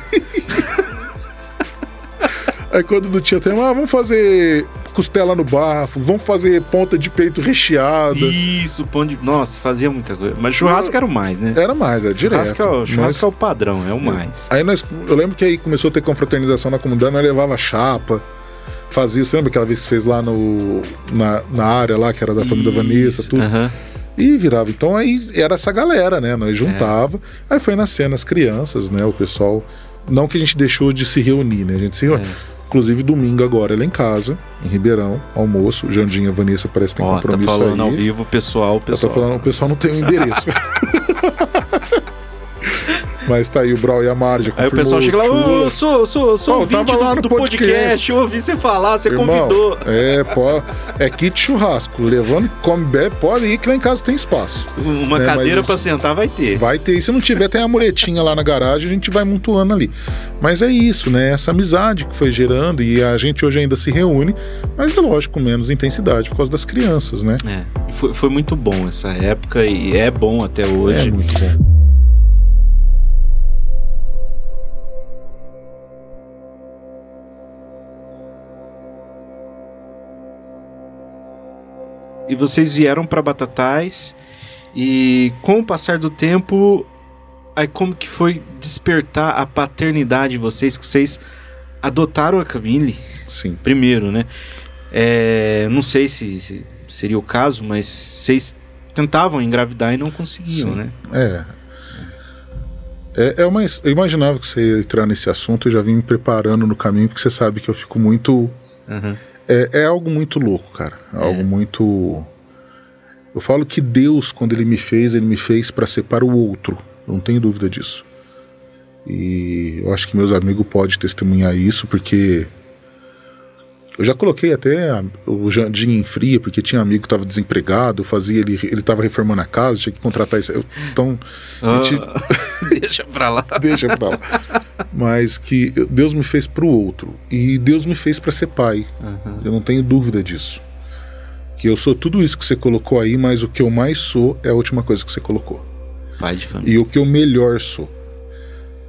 Aí quando não tinha tema, ah, vamos fazer costela no bafo, vamos fazer ponta de peito recheada. Isso, pão de. Nossa, fazia muita coisa. Mas churrasco era o mais, né? Era mais, é direto. Churrasco, é o, churrasco é o padrão, é o mais. Aí nós, eu lembro que aí começou a ter confraternização na comunidade, nós levava chapa, fazia, você lembra aquela vez que fez lá no, na, na área lá, que era da família da Vanessa, Isso, tudo? aham. E virava. Então aí era essa galera, né? Nós juntava. Aí foi nascendo as crianças, né? O pessoal. Não que a gente deixou de se reunir, né? A gente se reúne. Inclusive, domingo agora ela em casa, em Ribeirão, almoço. Jandinha, Vanessa parece que tem Ó, tá compromisso falando ao aí. vivo, pessoal, pessoal. tô falando, o pessoal não tem o endereço. [LAUGHS] Mas tá aí o Brau e a Mari, já Aí o pessoal chega lá, ô, eu sou, sou, sou ouvinte tava lá do, no do podcast. podcast, eu ouvi você falar, você Irmão, convidou. É, pô, é kit churrasco. Levando, come, bebe, pode ir que lá em casa tem espaço. Uma É, cadeira mas- pra sentar vai ter. Vai ter, e se não tiver, tem a muretinha lá na garagem, a gente vai montuando ali. Mas é isso, né? Essa amizade que foi gerando e a gente hoje ainda se reúne, mas é lógico, com menos intensidade por causa das crianças, né? É, foi, foi muito bom essa época e é bom até hoje. É muito bom. E vocês vieram pra Batatais e com o passar do tempo, aí como que foi despertar a paternidade de vocês, que vocês adotaram a Camille Sim. primeiro, né? É, não sei se, se seria o caso, mas vocês tentavam engravidar e não conseguiam, Sim. né? É. É, é uma, eu imaginava que você ia entrar nesse assunto, eu já vim me preparando no caminho, porque você sabe que eu fico muito. Aham. É, é algo muito louco, cara. É algo muito. Eu falo que Deus, quando Ele me fez, Ele me fez para ser para o outro. Eu não tenho dúvida disso. E eu acho que meus amigos podem testemunhar isso, porque. Eu já coloquei até a- o Jandim em fria, porque tinha amigo que estava desempregado, fazia ele, ele tava reformando a casa, tinha que contratar isso. Eu- Então, a gente Ah, [LAUGHS] deixa pra lá. deixa pra lá. Mas que eu- Deus me fez pro outro. E Deus me fez para ser pai. Eu não tenho dúvida disso. Que eu sou tudo isso que você colocou aí, mas o que eu mais sou é a última coisa que você colocou. Pai de família. E o que eu melhor sou.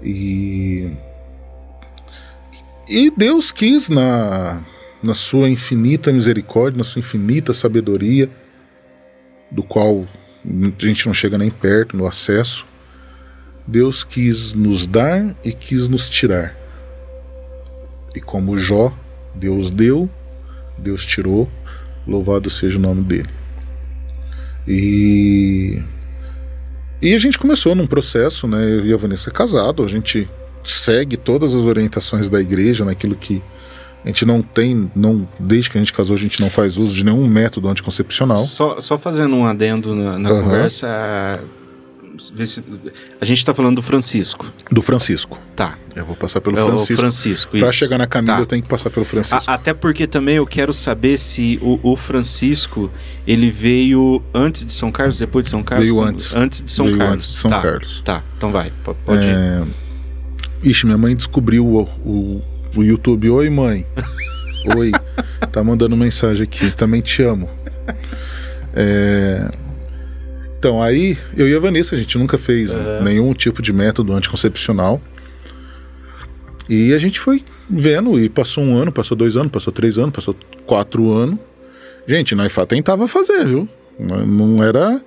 E. E Deus quis, na, na sua infinita misericórdia, na sua infinita sabedoria, do qual a gente não chega nem perto no acesso, Deus quis nos dar e quis nos tirar. E como Jó, Deus deu, Deus tirou, louvado seja o nome dele. E e a gente começou num processo, né? Eu e a Vanessa é casado, a gente segue todas as orientações da igreja, naquilo que a gente não tem, não desde que a gente casou, a gente não faz uso de nenhum método anticoncepcional. Só, só fazendo um adendo na, na Aham. conversa, a, gente tá falando do Francisco. Do Francisco. Tá. Eu vou passar pelo É Francisco. Francisco. Isso. chegar na Camila, Tá. eu tenho que passar pelo Francisco. A- até porque também eu quero saber se o, o Francisco ele veio antes de São Carlos, depois de São Carlos? Veio antes. Antes de São Veio Carlos. antes de São tá. Carlos. Tá, então vai. po- Pode ir. É... Ixi, minha mãe descobriu o, o, o YouTube. Oi, mãe. Oi. Tá mandando mensagem aqui. Também te amo. É... Então, aí, eu e a Vanessa, a gente nunca fez nenhum tipo de método anticoncepcional. E a gente foi vendo, e passou um ano, passou dois anos, passou três anos, passou quatro anos. Gente, nós fa- tentava fazer, viu? Não não era,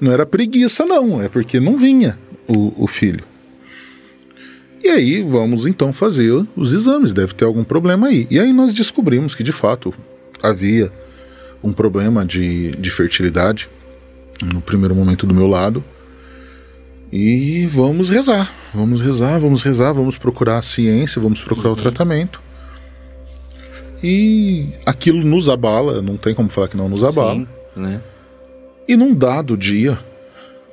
não era preguiça, não. É porque não vinha o, o filho. E aí vamos então fazer os exames, deve ter algum problema aí. E aí nós descobrimos que de fato havia um problema de, de fertilidade no primeiro momento do meu lado. E vamos rezar, vamos rezar, vamos rezar, vamos procurar a ciência, vamos procurar o tratamento. E aquilo nos abala, não tem como falar que não nos abala. Sim, né? E num dado dia,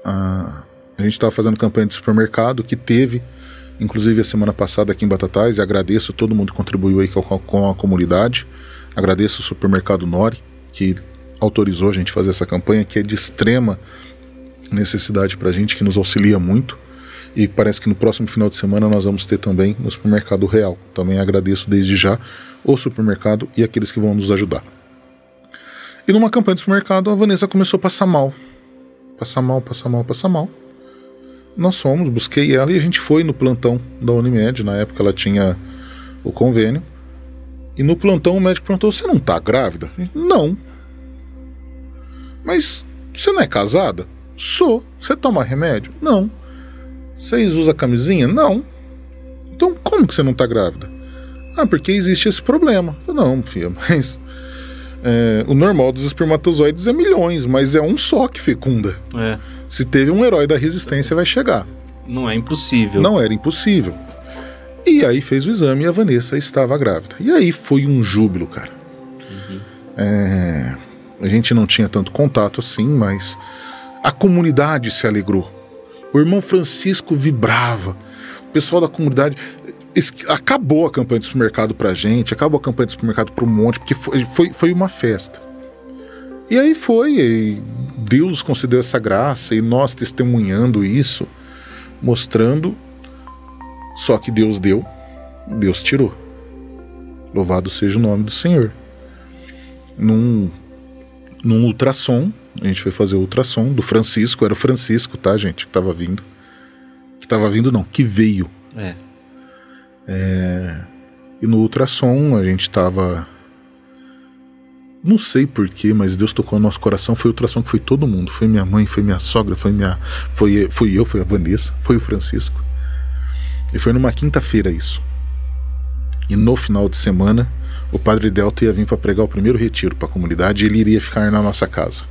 a, a gente estava fazendo campanha de supermercado que teve, inclusive a semana passada aqui em Batatais, e agradeço todo mundo que contribuiu aí com, a- com a comunidade. Agradeço o supermercado Nori, que autorizou a gente fazer essa campanha, que é de extrema necessidade para a gente, que nos auxilia muito. E parece que no próximo final de semana nós vamos ter também no supermercado Real. Também agradeço desde já o supermercado e aqueles que vão nos ajudar. E numa campanha de supermercado, a Vanessa começou a passar mal. Passar mal, passar mal, passar mal. Nós fomos, busquei ela e a gente foi no plantão da Unimed. Na época ela tinha o convênio. E no plantão o médico perguntou: Você não tá grávida? Não. Mas você não é casada? Sou. Você toma remédio? Não. Vocês usam camisinha? Não. Então como que você não tá grávida? Ah, porque existe esse problema. Não, filha, [LAUGHS] mas. É, o normal dos espermatozoides é milhões, mas é um só que fecunda. É. Se teve um herói da resistência, vai chegar. Não é impossível. Não era impossível. E aí fez o exame e a Vanessa estava grávida. E aí foi um júbilo, cara. É, a gente não tinha tanto contato assim, mas a comunidade se alegrou. O irmão Francisco vibrava. O pessoal da comunidade. Acabou a campanha de supermercado pra gente, acabou a campanha de supermercado pro monte, porque foi, foi, foi uma festa. E aí foi, e Deus concedeu essa graça, e nós testemunhando isso, mostrando. Só que Deus deu, Deus tirou. Louvado seja o nome do Senhor. Num, num ultrassom, a gente foi fazer o ultrassom do Francisco, era o Francisco, tá, gente, que tava vindo. Que tava vindo, não, que veio. É. E no ultrassom a gente tava. Não sei porquê, mas Deus tocou no nosso coração. Foi o ultrassom que foi todo mundo. Foi minha mãe, foi minha sogra, foi minha. Foi, foi eu, foi a Vanessa, foi o Francisco. E foi numa quinta-feira isso. E no final de semana, o padre Delta ia vir para pregar o primeiro retiro para a comunidade e ele iria ficar na nossa casa.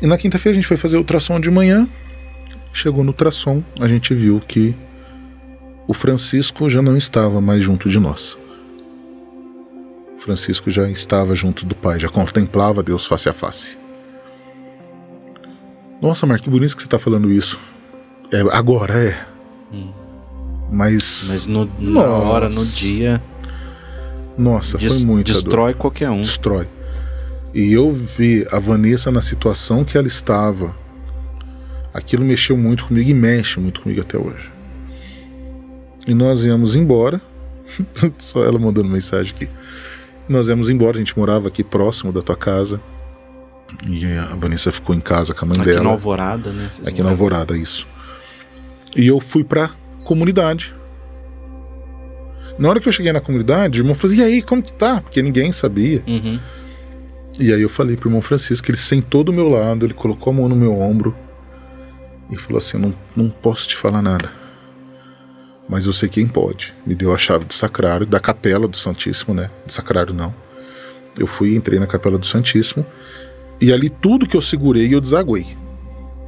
E na quinta-feira a gente foi fazer o ultrassom de manhã. Chegou no ultrassom, a gente viu que o Francisco já não estava mais junto de nós. Francisco já estava junto do Pai, já contemplava Deus face a face. Nossa, Marco, que bonito que você está falando isso. É, agora é. Mas. Mas no, na Nossa. hora, no dia, Nossa, des- foi muito destrói qualquer um. destrói. E eu vi a Vanessa na situação que ela estava. Aquilo mexeu muito comigo e mexe muito comigo até hoje. E nós íamos embora. [LAUGHS] Só ela mandando mensagem aqui. Nós íamos embora, a gente morava aqui próximo da tua casa. E a Vanessa ficou em casa com a mãe Aqui dela. na Alvorada, né? Vocês Aqui na. Alvorada, isso. E eu fui pra comunidade. Na hora que eu cheguei na comunidade, o irmão falou: E aí, como que tá? Porque ninguém sabia. Uhum. E aí eu falei pro irmão Francisco, ele sentou do meu lado, ele colocou a mão no meu ombro e falou assim: não, não posso te falar nada. Mas eu sei quem pode. Me deu a chave do sacrário, da capela do Santíssimo, né? Do sacrário não. Eu fui, entrei na capela do Santíssimo e ali tudo que eu segurei eu desaguei.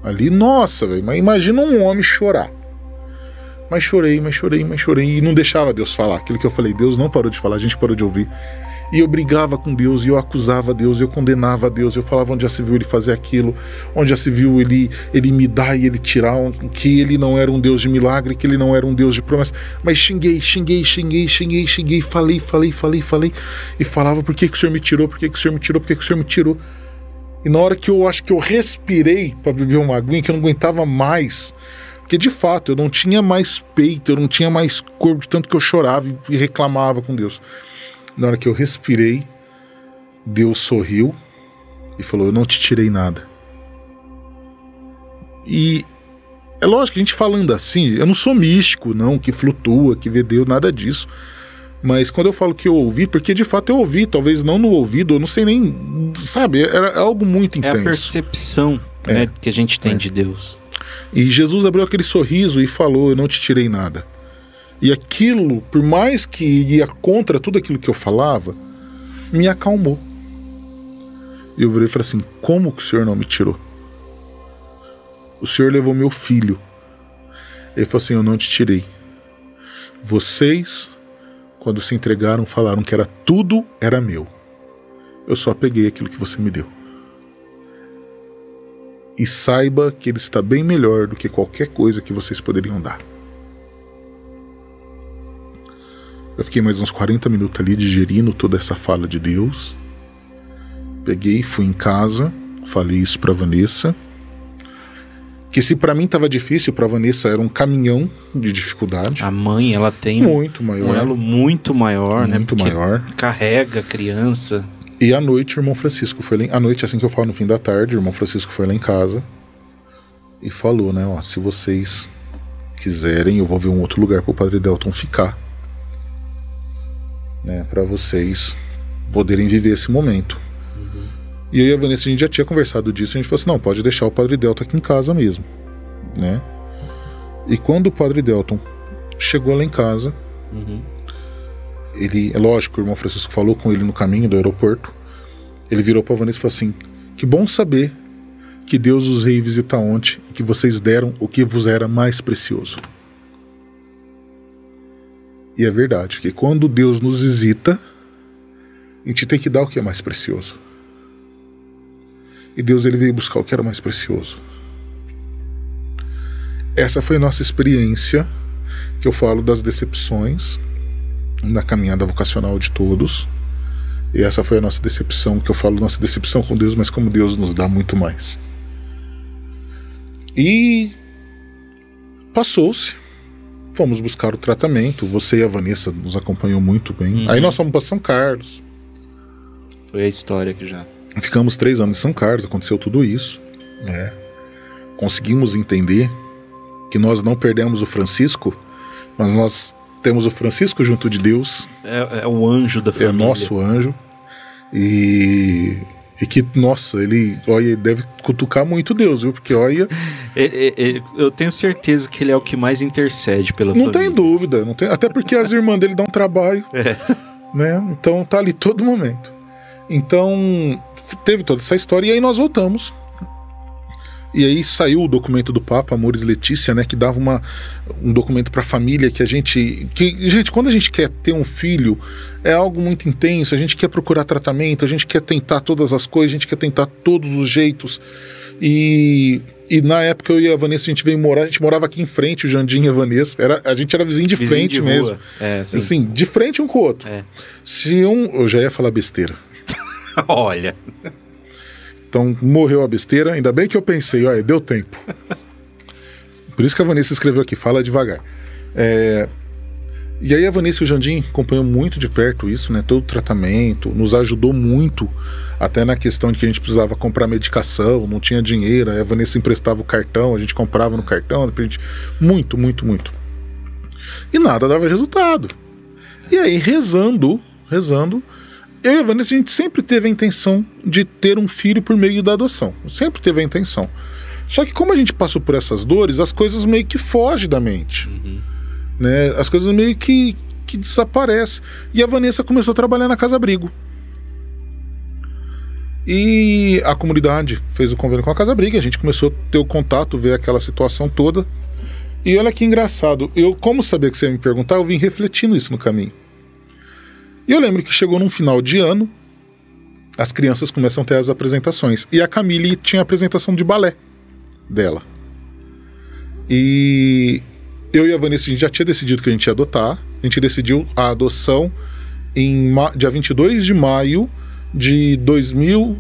Ali, nossa, velho, mas imagina um homem chorar. Mas chorei, mas chorei, mas chorei. E não deixava Deus falar. Aquilo que eu falei, Deus não parou de falar, a gente parou de ouvir. E eu brigava com Deus, e eu acusava Deus, eu condenava Deus, eu falava onde já se viu ele fazer aquilo, onde já se viu ele, ele me dar e ele tirar, que ele não era um Deus de milagre, que ele não era um Deus de promessa. Mas xinguei, xinguei, xinguei, xinguei, xinguei, falei, falei, falei, falei, e falava por que, que o Senhor me tirou, por que, que o Senhor me tirou, por que, que o Senhor me tirou. E na hora que eu acho que eu respirei para beber uma aguinha, que eu não aguentava mais, porque de fato eu não tinha mais peito, eu não tinha mais corpo, de tanto que eu chorava e reclamava com Deus. Na hora que eu respirei, Deus sorriu e falou: Eu não te tirei nada. E é lógico que a gente falando assim, eu não sou místico, não, que flutua, que vê Deus, nada disso. Mas quando eu falo que eu ouvi, porque de fato eu ouvi, talvez não no ouvido, eu não sei nem. Sabe, era algo muito É intenso. a percepção É. né, que a gente tem de Deus. E Jesus abriu aquele sorriso e falou: Eu não te tirei nada. E aquilo, por mais que ia contra tudo aquilo que eu falava, me acalmou. E eu virei e falei assim: Como que o senhor não me tirou? O senhor levou meu filho. Ele falou assim: Eu não te tirei. Vocês, quando se entregaram, falaram que era tudo era meu. Eu só peguei aquilo que você me deu e saiba que ele está bem melhor do que qualquer coisa que vocês poderiam dar. Eu fiquei mais uns 40 minutos ali digerindo toda essa fala de Deus. Peguei, fui em casa, falei isso pra Vanessa. Que se pra mim tava difícil, pra Vanessa era um caminhão de dificuldade. A mãe, ela tem muito um maior. elo muito maior, né? muito maior. Carrega a criança. E à noite o irmão Francisco foi lá em... À noite, assim que eu falo no fim da tarde, o irmão Francisco foi lá em casa e falou, né, ó, se vocês quiserem, eu vou ver um outro lugar pro Padre Delton ficar. Né, para vocês poderem viver esse momento. Uhum. E eu e a Vanessa, a gente já tinha conversado disso, a gente falou assim, não, pode deixar o Padre Delta aqui em casa mesmo, né? E quando o Padre Delton chegou lá em casa, uhum. ele, é lógico, o irmão Francisco falou com ele no caminho do aeroporto, ele virou para Vanessa e falou assim, que bom saber que Deus os veio visitar ontem, que vocês deram o que vos era mais precioso. E é verdade, que quando Deus nos visita, a gente tem que dar o que é mais precioso. E Deus ele veio buscar o que era mais precioso. Essa foi a nossa experiência, que eu falo das decepções na caminhada vocacional de todos. E essa foi a nossa decepção, que eu falo nossa decepção com Deus, mas como Deus nos dá muito mais. E passou-se. Fomos buscar o tratamento. Você e a Vanessa nos acompanhou muito bem. Uhum. Aí nós fomos para São Carlos. Foi a história que já. Ficamos três anos em São Carlos, aconteceu tudo isso. É. Conseguimos entender que nós não perdemos o Francisco, mas nós temos o Francisco junto de Deus. É, é o anjo da família. É nosso anjo. E e que, nossa, ele, olha, deve cutucar muito Deus, viu? Porque, olha. É, é, eu tenho certeza que ele é o que mais intercede pela não família. Não tem dúvida. Não tem, até porque as irmãs dele dão trabalho. É. [LAUGHS] Né? Então tá ali todo momento. Então, teve toda essa história. E aí nós voltamos e aí saiu o documento do Papa, Amores Letícia, né, que dava uma, um documento para a família que a gente, que gente, quando a gente quer ter um filho, é algo muito intenso, a gente quer procurar tratamento, a gente quer tentar todas as coisas, a gente quer tentar todos os jeitos. E, e na época eu e a Vanessa, a gente veio morar, a gente morava aqui em frente, o Jandim e a Vanessa. Era, a gente era vizinho de vizinho frente de mesmo. É, sim. Assim, de frente um com o outro. É. Se um. Eu já ia falar besteira. [LAUGHS] Olha. Então morreu a besteira, ainda bem que eu pensei, olha, deu tempo. Por isso que a Vanessa escreveu aqui, fala devagar. É... E aí a Vanessa e o Jandim acompanham muito de perto isso, né? Todo o tratamento, nos ajudou muito, até na questão de que a gente precisava comprar medicação, não tinha dinheiro, a Vanessa emprestava o cartão, a gente comprava no cartão, a gente... muito, muito, muito. E nada dava resultado. E aí, rezando, rezando, eu e a Vanessa, a gente sempre teve a intenção de ter um filho por meio da adoção. Sempre teve a intenção. Só que como a gente passou por essas dores, as coisas meio que fogem da mente. Uhum. Né? As coisas meio que, que desaparecem. E a Vanessa começou a trabalhar na Casa Abrigo. E a comunidade fez o convênio com a Casa Abrigo, a gente começou a ter o contato, ver aquela situação toda. E olha que engraçado, eu, como sabia que você ia me perguntar, eu vim refletindo isso no caminho. E eu lembro que chegou num final de ano, as crianças começam a ter as apresentações. E a Camille tinha a apresentação de balé dela. E eu e a Vanessa, a gente já tinha decidido que a gente ia adotar. A gente decidiu a adoção em dia 22 de maio de 2000.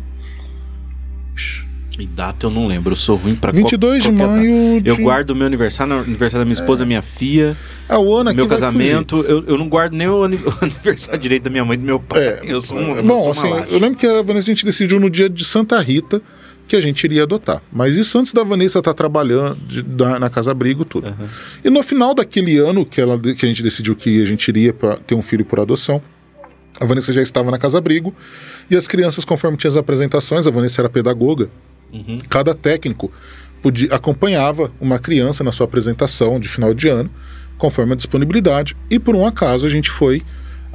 E data eu não lembro, eu sou ruim pra 22 qual, de maio. De... Eu guardo meu aniversário, no aniversário da minha esposa, é. minha filha. Ah, o ano Meu casamento, eu, eu não guardo nem [LAUGHS] o aniversário direito da minha mãe e do meu pai. É, eu sou um. Bom, eu, assim, eu lembro que a Vanessa a gente decidiu no dia de Santa Rita que a gente iria adotar. Mas isso antes da Vanessa estar tá trabalhando de, da, na Casa Abrigo, tudo. Uhum. E no final daquele ano que, ela, que a gente decidiu que a gente iria para ter um filho por adoção, a Vanessa já estava na Casa Abrigo e as crianças, conforme tinha as apresentações, a Vanessa era pedagoga, Uhum. Cada técnico podia, acompanhava uma criança na sua apresentação de final de ano, conforme a disponibilidade. E por um acaso a gente foi.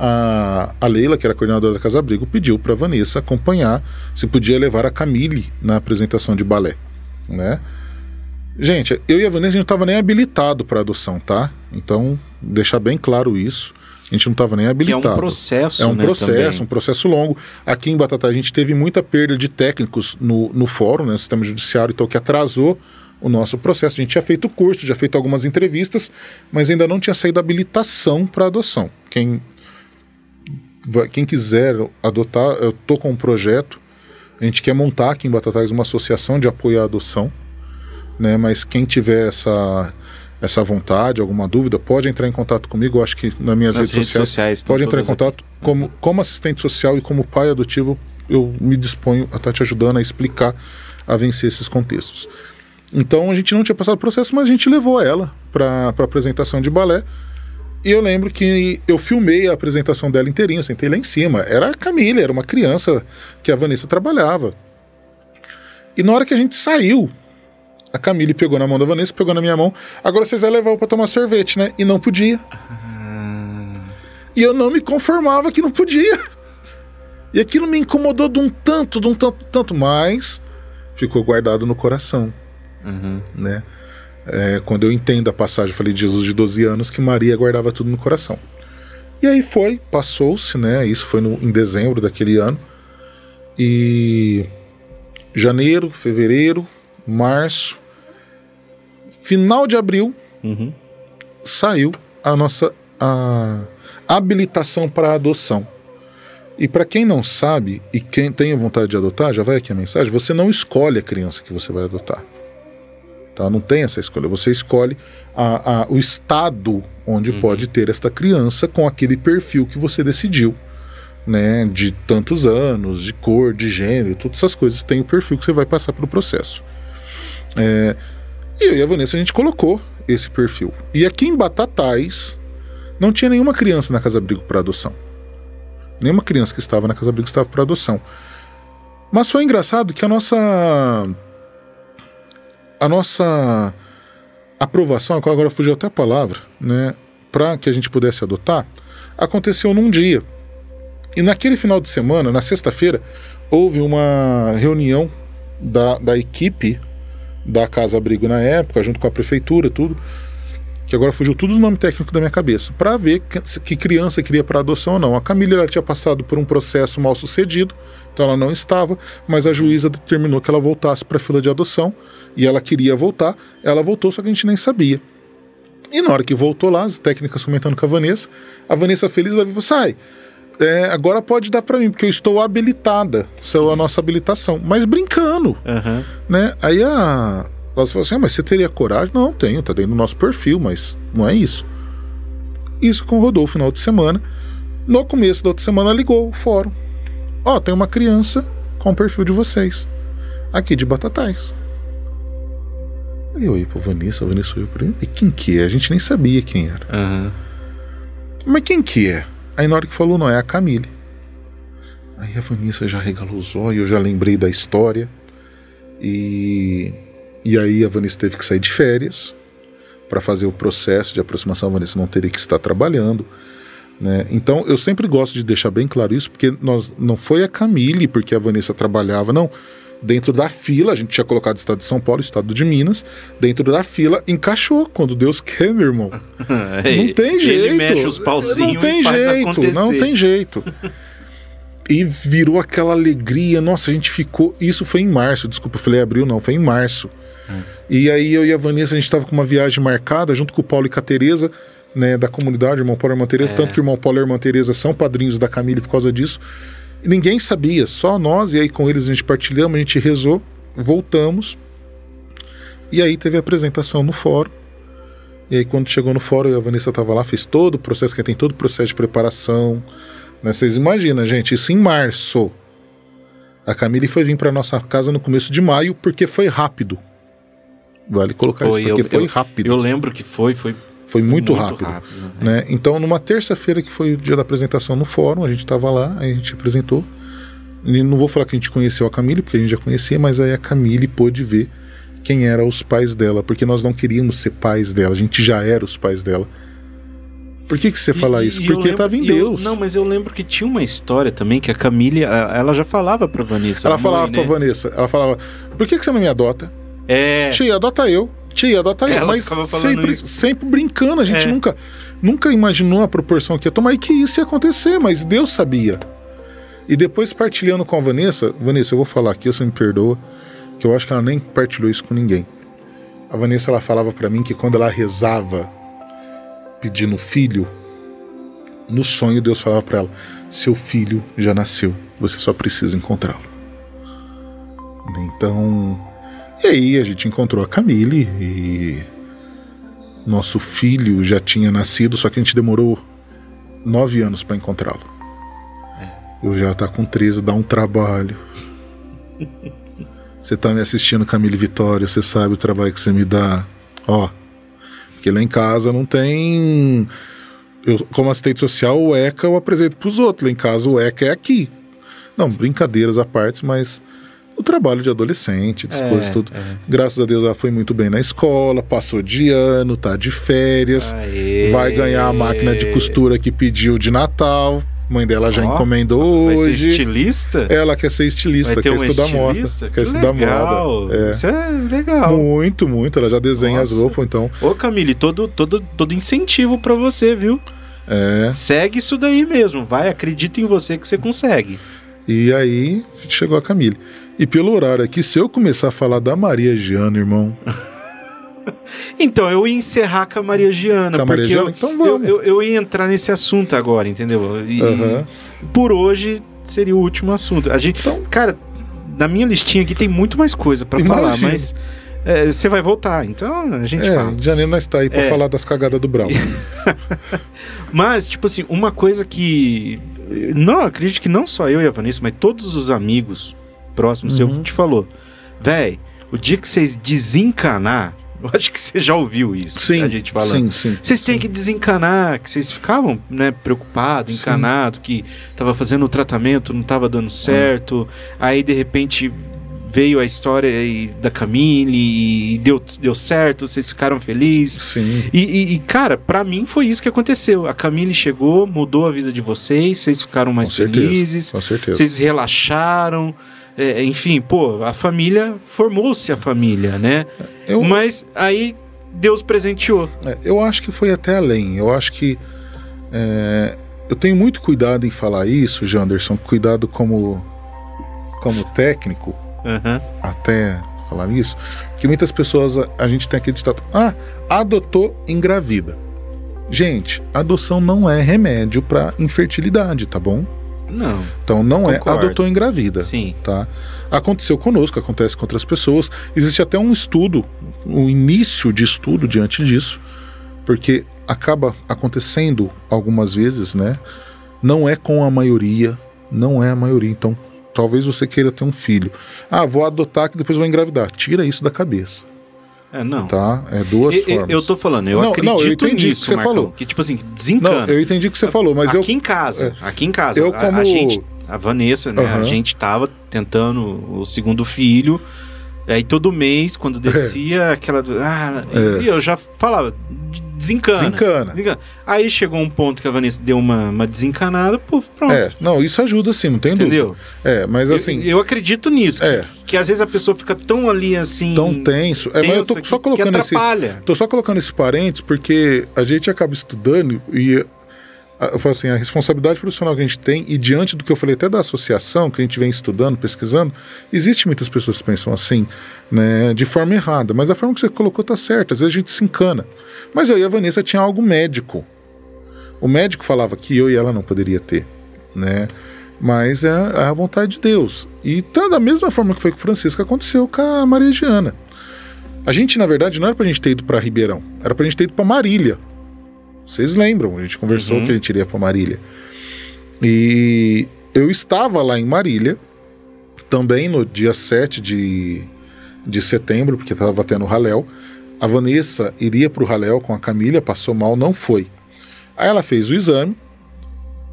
A, a Leila, que era coordenadora da Casa Abrigo, pediu para Vanessa acompanhar se podia levar a Camille na apresentação de balé. Né? Gente, eu e a Vanessa a gente não estava nem habilitado para adoção, tá? Então, deixar bem claro isso. A gente não estava nem habilitado. Que é um processo, É um né, processo, também. um processo longo. Aqui em Batatá a gente teve muita perda de técnicos no, no fórum, né, no sistema judiciário, então que atrasou o nosso processo. A gente tinha feito curso, já feito algumas entrevistas, mas ainda não tinha saído habilitação para adoção. Quem, quem quiser adotar, eu tô com um projeto. A gente quer montar aqui em Batatais uma associação de apoio à adoção, né? Mas quem tiver essa essa vontade, alguma dúvida, pode entrar em contato comigo. Eu acho que nas minhas nas redes, redes, sociais, sociais pode entrar em contato. Como, como assistente social e como pai adotivo, eu me disponho a estar te ajudando a explicar, a vencer esses contextos. Então a gente não tinha passado o processo, mas a gente levou ela para a apresentação de balé. E eu lembro que eu filmei a apresentação dela inteirinha, eu sentei lá em cima. Era a Camila, era uma criança que a Vanessa trabalhava. E na hora que a gente saiu, a Camille pegou na mão da Vanessa, pegou na minha mão. Agora vocês vão levar pra tomar sorvete, né? E não podia. E eu não me conformava que não podia. E aquilo me incomodou de um tanto, de um tanto, tanto, mas ficou guardado no coração. Uhum. Né? É, quando eu entendo a passagem, eu falei de Jesus de 12 anos, que Maria guardava tudo no coração. E aí foi, passou-se, né? Isso foi no, em dezembro daquele ano. E janeiro, fevereiro, março, final de abril, Uhum. saiu a nossa a habilitação para adoção. E para quem não sabe e quem tem vontade de adotar, já vai aqui a mensagem: você não escolhe a criança que você vai adotar. Tá? Não tem essa escolha. Você escolhe a, a, o estado onde pode ter esta criança com aquele perfil que você decidiu. Né, de tantos anos, de cor, de gênero, todas essas coisas tem o perfil que você vai passar pelo processo. É, e eu e a Vanessa a gente colocou esse perfil. E aqui em Batatais não tinha nenhuma criança na Casa Abrigo para adoção. Nenhuma criança que estava na Casa Abrigo estava para adoção. Mas foi engraçado que a nossa a nossa aprovação, agora fugiu até a palavra, né, para que a gente pudesse adotar, aconteceu num dia. E naquele final de semana, na sexta-feira, houve uma reunião da, da equipe da Casa Abrigo na época, junto com a prefeitura, tudo, que agora fugiu tudo os nomes técnicos da minha cabeça, para ver que, que, criança queria para adoção ou não. A Camila ela tinha passado por um processo mal sucedido, então ela não estava, mas a juíza determinou que ela voltasse para a fila de adoção e ela queria voltar. Ela voltou, só que a gente nem sabia. E na hora que voltou lá, as técnicas comentando com a Vanessa, a Vanessa feliz, ela falou: sai, é, agora pode dar para mim, porque eu estou habilitada. Saiu a nossa habilitação. Mas brincando. Uhum. Né? Aí a. Ela falou assim: ah, mas você teria coragem? Não, tenho, tá dentro do nosso perfil, mas não é isso. Isso com o Rodolfo final de semana. No começo da outra semana ligou o fórum. Ó, oh, tem uma criança com o perfil de vocês. Aqui de Batatais. Aí eu ia pro Vanessa, a Vanessa olhou pra mim. E quem que é? A gente nem sabia quem era. Uhum. Mas quem que é? Aí na hora que falou, não, é a Camille. Aí a Vanessa já regalou os olhos, eu já lembrei da história. E, e aí a Vanessa teve que sair de férias para fazer o processo de aproximação. A Vanessa não teria que estar trabalhando. Né? Então eu sempre gosto de deixar bem claro isso, porque nós, não foi a Camille porque a Vanessa trabalhava, não. Dentro da fila, a gente tinha colocado Estado de São Paulo, Estado de Minas. Dentro da fila, encaixou. Quando Deus [LAUGHS] quer, meu irmão. [LAUGHS] Não tem jeito. Ele mexe os pauzinhos Não tem jeito, não tem jeito. E virou aquela alegria. Nossa, a gente ficou. Isso foi em março, desculpa, eu falei abril, não, foi em março. Hum. E aí eu e a Vanessa, a gente estava com uma viagem marcada, junto com o Paulo e com a Tereza, né, da comunidade, irmão Paulo e irmã Tereza. É. Tanto que o irmão Paulo e a irmã Tereza são padrinhos da Camille por causa disso. Ninguém sabia, só nós, e aí com eles a gente partilhamos, a gente rezou, voltamos. E aí teve a apresentação no fórum. E aí quando chegou no fórum, a Vanessa estava lá, fez todo o processo, que tem todo o processo de preparação. Né? Vocês imaginam, gente, isso em março. A Camille foi vir para nossa casa no começo de maio porque foi rápido. Vale colocar foi, isso, porque eu, foi eu, rápido. Eu lembro que foi, foi foi muito, muito rápido. rápido né? Então, numa terça-feira, que foi o dia da apresentação no fórum, a gente estava lá, a gente apresentou. E não vou falar que a gente conheceu a Camille, porque a gente já conhecia, mas aí a Camille pôde ver quem eram os pais dela, porque nós não queríamos ser pais dela, a gente já era os pais dela. Por que, que você fala e, isso? Porque estava em Deus. Eu, não, mas eu lembro que tinha uma história também que a Camille, ela já falava pra Vanessa. Ela falava pra né? Vanessa, ela falava: por que, que você não me adota? É. Tia, adota eu. Tia, adota eu. Ela mas sempre, isso. sempre brincando. A gente É. nunca, nunca imaginou a proporção que ia tomar e que isso ia acontecer, mas Deus sabia. E depois partilhando com a Vanessa, Vanessa, eu vou falar aqui, você me perdoa, que eu acho que ela nem partilhou isso com ninguém. A Vanessa ela falava pra mim que quando ela rezava pedindo filho, no sonho Deus falava pra ela: "Seu filho já nasceu, você só precisa encontrá-lo". Então, e aí a gente encontrou a Camille e nosso filho já tinha nascido, só que a gente demorou nove anos para encontrá-lo. Eu já tá com 13, dá um trabalho. Você tá me assistindo, Camille Vitória, você sabe o trabalho que você me dá. Ó, porque lá em casa não tem eu, como assistente social, o ECA eu apresento pros outros. Lá em casa, o ECA é aqui. Não, brincadeiras à parte, mas o trabalho de adolescente, das É, tudo. é. Graças a Deus ela foi muito bem na escola, passou de ano, tá de férias, Aê. vai ganhar a máquina de costura que pediu de Natal. Mãe dela já Ó, encomendou Vai ser hoje. estilista? Ela quer ser estilista, quer estudar estilista? moda. Que Quer estudar legal. moda. É. Isso é legal. Muito, muito. Ela já desenha as Nossa. roupas, então. Ô, Camille, todo, todo, todo incentivo pra você, viu? É. Segue isso daí mesmo. Vai, acredita em você que você consegue. E aí chegou a Camille. E pelo horário aqui, se eu começar a falar da Maria Giana, irmão. [LAUGHS] Então, eu ia encerrar com a Maria Giana. Com a Maria porque Giana? eu, Então vamos. Eu, eu, eu ia entrar nesse assunto agora, entendeu? E, Aham. por hoje seria o último assunto. A gente, Então- cara, na minha listinha aqui tem muito mais coisa pra falar, mas é, você vai voltar, então a gente É, fala. em janeiro nós tá aí pra É. falar das cagadas do Brau. [LAUGHS] Mas, tipo assim, uma coisa que. Não, acredito que não só eu e a Vanessa, mas todos os amigos próximos Uhum. seu te falou. Véi, o dia que vocês desencanar, [LAUGHS] eu acho que você já ouviu isso. Sim, a gente falando. sim, sim. Vocês têm que desencanar, que vocês ficavam, né, preocupados, encanados, que tava fazendo o tratamento, não tava dando certo. Aí de repente veio a história aí da Camille e deu, deu certo, vocês ficaram felizes. Sim. E, e- e, cara, pra mim foi isso que aconteceu. A Camille chegou, mudou a vida de vocês, vocês ficaram mais com certeza. felizes, Com certeza. vocês relaxaram. é, enfim, pô, a família formou-se a família, né? Eu, Mas aí Deus presenteou. é, eu acho que foi até além. Eu acho que. é, eu tenho muito cuidado em falar isso, Janderson. Cuidado como, como técnico. Aham. até falar isso, porque muitas pessoas a, gente tem aquele ditado, ah, adotou engravida. Gente, adoção não é remédio para infertilidade, tá bom? Não, Então não é Concordo. adotou engravida, sim. tá? Aconteceu conosco, acontece com outras pessoas. Existe até um estudo, um início de estudo diante disso, porque acaba acontecendo algumas vezes, né? Não é com a maioria, não é a maioria. Então, talvez você queira ter um filho. Ah, vou adotar que depois vou engravidar. Tira isso da cabeça, É, não. tá? É duas formas. eu tô falando, eu Não, acredito não, eu entendi o que nisso, você Marcão, falou. Que tipo assim, Não, desencana. eu entendi o que você falou, mas aqui eu em casa, aqui em casa, Eu a- a, como- gente, a Vanessa, né, a Aham. gente tava tentando o segundo filho, aí todo mês, quando descia aquela, do- ah, É. eu já falava, desencana, Desencana. desencana. Aí chegou um ponto que a Vanessa deu uma, uma desencanada, pô, pronto, É, não, isso ajuda sim, não tem entendeu? dúvida. É, mas Eu- assim, eu, acredito nisso, É. que, que às vezes a pessoa fica tão ali assim, tão tenso. É, mas eu tô só que- colocando que esse. atrapalha. Tô só colocando esse parênteses porque a gente acaba estudando e eu falo assim, a responsabilidade profissional que a gente tem e diante do que eu falei até da associação que a gente vem estudando, pesquisando, existe muitas pessoas que pensam assim, né, de forma errada, mas a forma que você colocou tá certa, às vezes a gente se encana. Mas eu e a Vanessa tinha algo médico. O médico falava que eu e ela não poderia ter, né? Mas é a vontade de Deus. E tá da mesma forma que foi com Francisco, aconteceu com a Maria Giana. A gente, na verdade, não era pra gente ter ido pra Ribeirão, era pra gente ter ido pra Marília. Vocês lembram? A gente conversou Uhum. que a gente iria pra Marília. E eu estava lá em Marília, também no dia 7 de, de setembro, porque estava tendo o Raléu. A Vanessa iria pro Raléu com a Camila, passou mal, não foi. Aí ela fez o exame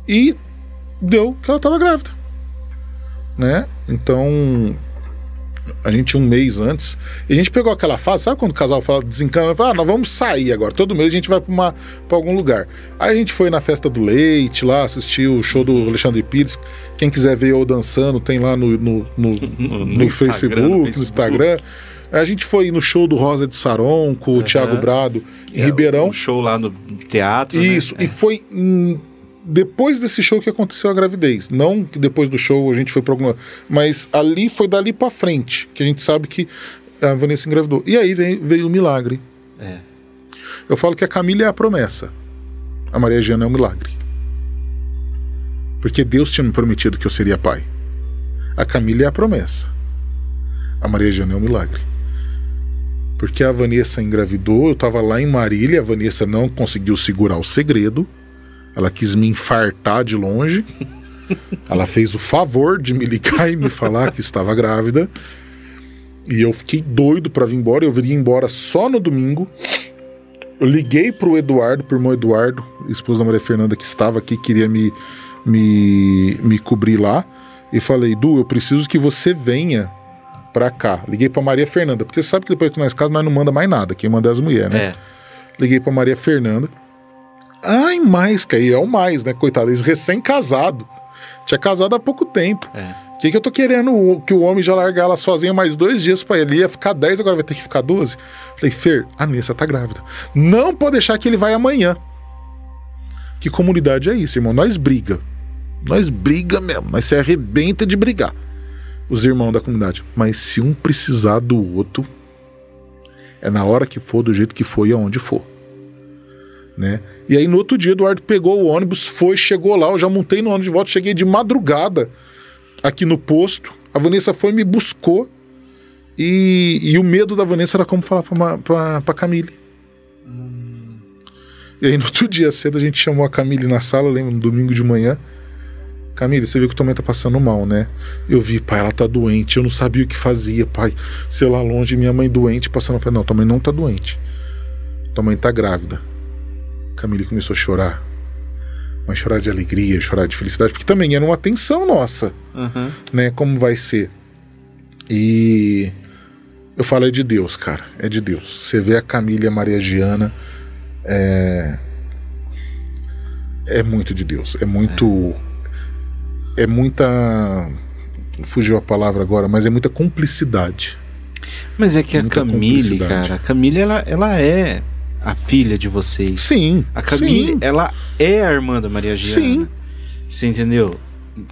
e deu que ela estava grávida. Né? Então, a gente um mês antes, e a gente pegou aquela fase, sabe quando o casal fala desencana, fala, ah, nós vamos sair agora, todo mês a gente vai para algum lugar. Aí a gente foi na festa do leite lá, assistiu o show do Alexandre Pires. Quem quiser ver eu dançando, tem lá no, no, no, [LAUGHS] No- no Instagram, Facebook, no Facebook. Instagram. A gente foi no show do Rosa de Saron com o. Thiago Brado em É, Ribeirão. Um show lá no teatro. né? Isso, e foi hum, depois desse show que aconteceu a gravidez. Não que depois do show a gente foi pra alguma. Mas ali foi dali pra frente, que a gente sabe que a Vanessa engravidou. E aí veio, veio o milagre. É. Eu falo que a Camila é a promessa. A Maria Giana é o milagre. Porque Deus tinha me prometido que eu seria pai. A Camila é a promessa. A Maria Giana é o milagre. Porque a Vanessa engravidou, eu tava lá em Marília, a Vanessa não conseguiu segurar o segredo. Ela quis me infartar de longe. Ela fez o favor de me ligar e me falar que estava grávida. E eu fiquei doido para vir embora. Eu viria embora só no domingo. Eu liguei pro Eduardo, pro irmão Eduardo, esposo da Maria Fernanda, que estava aqui, queria me, me, me cobrir lá. E falei, Du, eu preciso que você venha pra cá. Liguei pra Maria Fernanda, porque sabe que depois que nós casamos, nós não manda mais nada. Quem manda é as mulheres, né? É. Liguei pra Maria Fernanda. Ai, mais, que aí é o mais, né? Coitado, eles recém-casado. Tinha casado há pouco tempo. É. O que, que eu tô querendo? Que o homem já largar ela sozinha mais dois dias pra ele. Ia ficar 10, agora vai ter que ficar 12. Falei, Fer, a Nessa tá grávida. Não pode deixar que ele vai amanhã. Que comunidade é isso, irmão? Nós briga. Nós briga mesmo. Nós se arrebenta de brigar. Os irmãos da comunidade. Mas se um precisar do outro, é na hora que for, do jeito que for e aonde for. Né? E aí no outro dia, Eduardo pegou o ônibus, foi, chegou lá. Eu já montei no ônibus de volta, cheguei de madrugada aqui no posto. A Vanessa foi me buscou. E, e o medo da Vanessa era como falar pra, Camille. E aí no outro dia cedo a gente chamou a Camille na sala, lembro, no domingo de manhã. Camille, você viu que tua mãe tá passando mal, né? Eu vi, pai, ela tá doente, eu não sabia o que fazia, pai. Sei lá longe, minha mãe doente, passando. Falei, não, tua mãe não tá doente. Tua mãe tá grávida. Camille começou a chorar. Mas chorar de alegria, chorar de felicidade, porque também era uma tensão nossa Aham. né? Como vai ser. E eu falo, é de Deus, cara. É de Deus. Você vê a Camila e a Maria Giana. É. É muito de Deus. É muito. É, muita. Fugiu a palavra agora, mas é muita cumplicidade. Mas é que a Muita Camille, cumplicidade. cara, a Camille, ela, ela é a filha de vocês. Sim. A Camille, sim. ela é a irmã da Maria Giana. Sim. Você entendeu?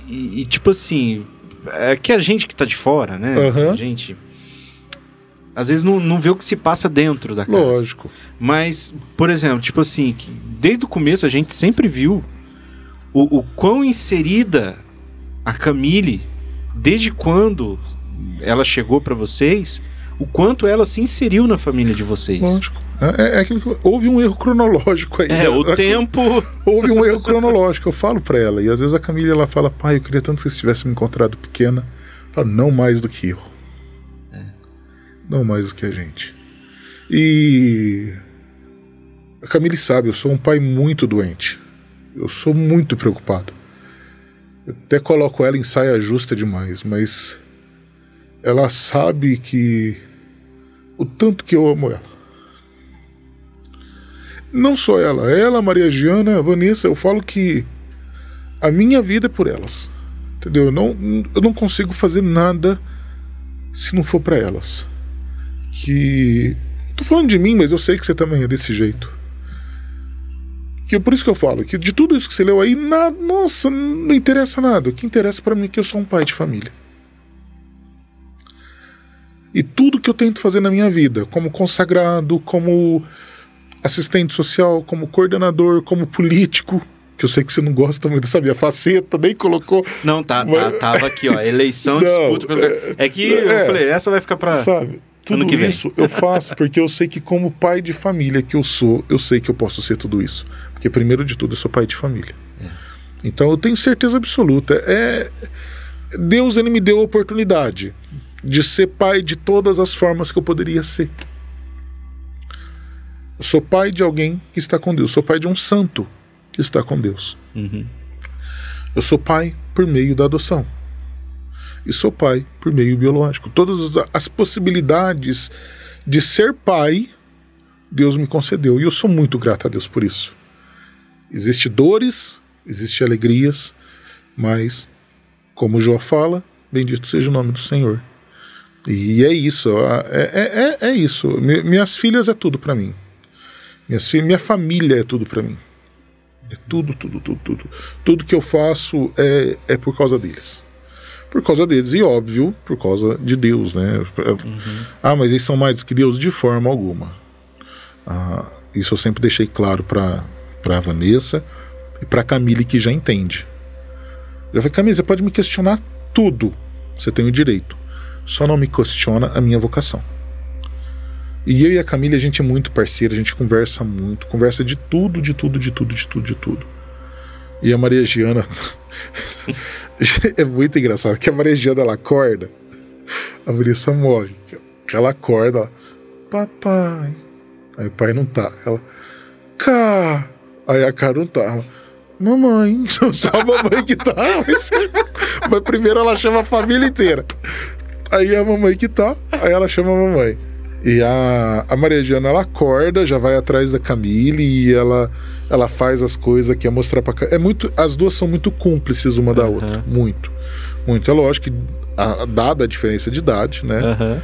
E, e, tipo assim, é que a gente que tá de fora, né? Aham. A gente. Às vezes não, não vê o que se passa dentro da casa. Lógico. Mas, por exemplo, tipo assim, que desde o começo a gente sempre viu o, o quão inserida a Camille, desde quando ela chegou pra vocês, o quanto ela se inseriu na família de vocês. Lógico. É, é aquilo que, houve um erro cronológico aí. É, né? o tempo. [LAUGHS] Houve um erro cronológico, eu falo pra ela. E às vezes a Camila ela fala, pai, eu queria tanto que você tivesse me encontrado pequena. Eu falo, não mais do que eu. Não mais do que a gente. E a Camille sabe, eu sou um pai muito doente. Eu sou muito preocupado. Eu até coloco ela em saia justa demais, mas ela sabe que o tanto que eu amo ela. Não só ela, ela, Maria Giana, Vanessa, eu falo que a minha vida é por elas. Entendeu? Eu não, eu não consigo fazer nada se não for pra elas. Que. Tô falando de mim, mas eu sei que você também é desse jeito. Que é por isso que eu falo que de tudo isso que você leu aí, na, nossa, não interessa nada. O que interessa pra mim é que eu sou um pai de família. E tudo que eu tento fazer na minha vida, como consagrado, como assistente social, como coordenador, como político, que eu sei que você não gosta muito dessa minha faceta, nem colocou, Não, tá, tá- Mas- tava aqui, ó. Eleição, [LAUGHS] Não, disputa. pelo- É que eu é. falei, essa vai ficar pra. sabe? Tudo ano que vem. isso eu faço porque eu sei que, como pai de família que eu sou, eu sei que eu posso ser tudo isso. Porque, primeiro de tudo, eu sou pai de família. Então, eu tenho certeza absoluta. É... Deus, ele me deu a oportunidade de ser pai de todas as formas que eu poderia ser. Eu sou pai de alguém que está com Deus. Sou pai de um santo que está com Deus. Uhum. Eu sou pai por meio da adoção. E sou pai por meio biológico. Todas as- possibilidades de ser pai, Deus me concedeu. E eu sou muito grato a Deus por isso. Existem dores, existem alegrias, mas, como Jó fala, bendito seja o nome do Senhor. E é isso, é, é, é, é isso. Mi- Minhas filhas é tudo para mim. Minhas filhas, minha família é tudo para mim. É tudo, tudo, tudo, tudo. Tudo que eu faço é, é por causa deles. Por causa deles. E óbvio, por causa de Deus, né? Ah, mas eles são mais do que Deus? De forma alguma. Ah, isso eu sempre deixei claro para a Vanessa e para Camille, que já entende. Eu falei, Camille, você pode me questionar tudo. Você tem o direito. Só não me questiona a minha vocação. E eu e a Camila, a gente é muito parceira, a gente conversa muito, conversa de tudo, de tudo, de tudo, de tudo, de tudo. E a Maria Giana. [LAUGHS] é muito engraçado, que a Maria Giana ela acorda, a Vanessa morre. Ela acorda, ela, papai. Aí o pai não tá. Ela, Cá. Aí a cara não tava. Mamãe, [LAUGHS] só a mamãe que tá. Mas, mas primeiro ela chama a família inteira. Aí a mamãe que tá, aí ela chama a mamãe. E a, a Maria Diana, ela acorda, já vai atrás da Camille e ela, ela faz as coisas que é mostrar pra É muito. As duas são muito cúmplices uma da Aham. outra. Muito. Muito. É lógico que, a, dada a diferença de idade, né? Aham.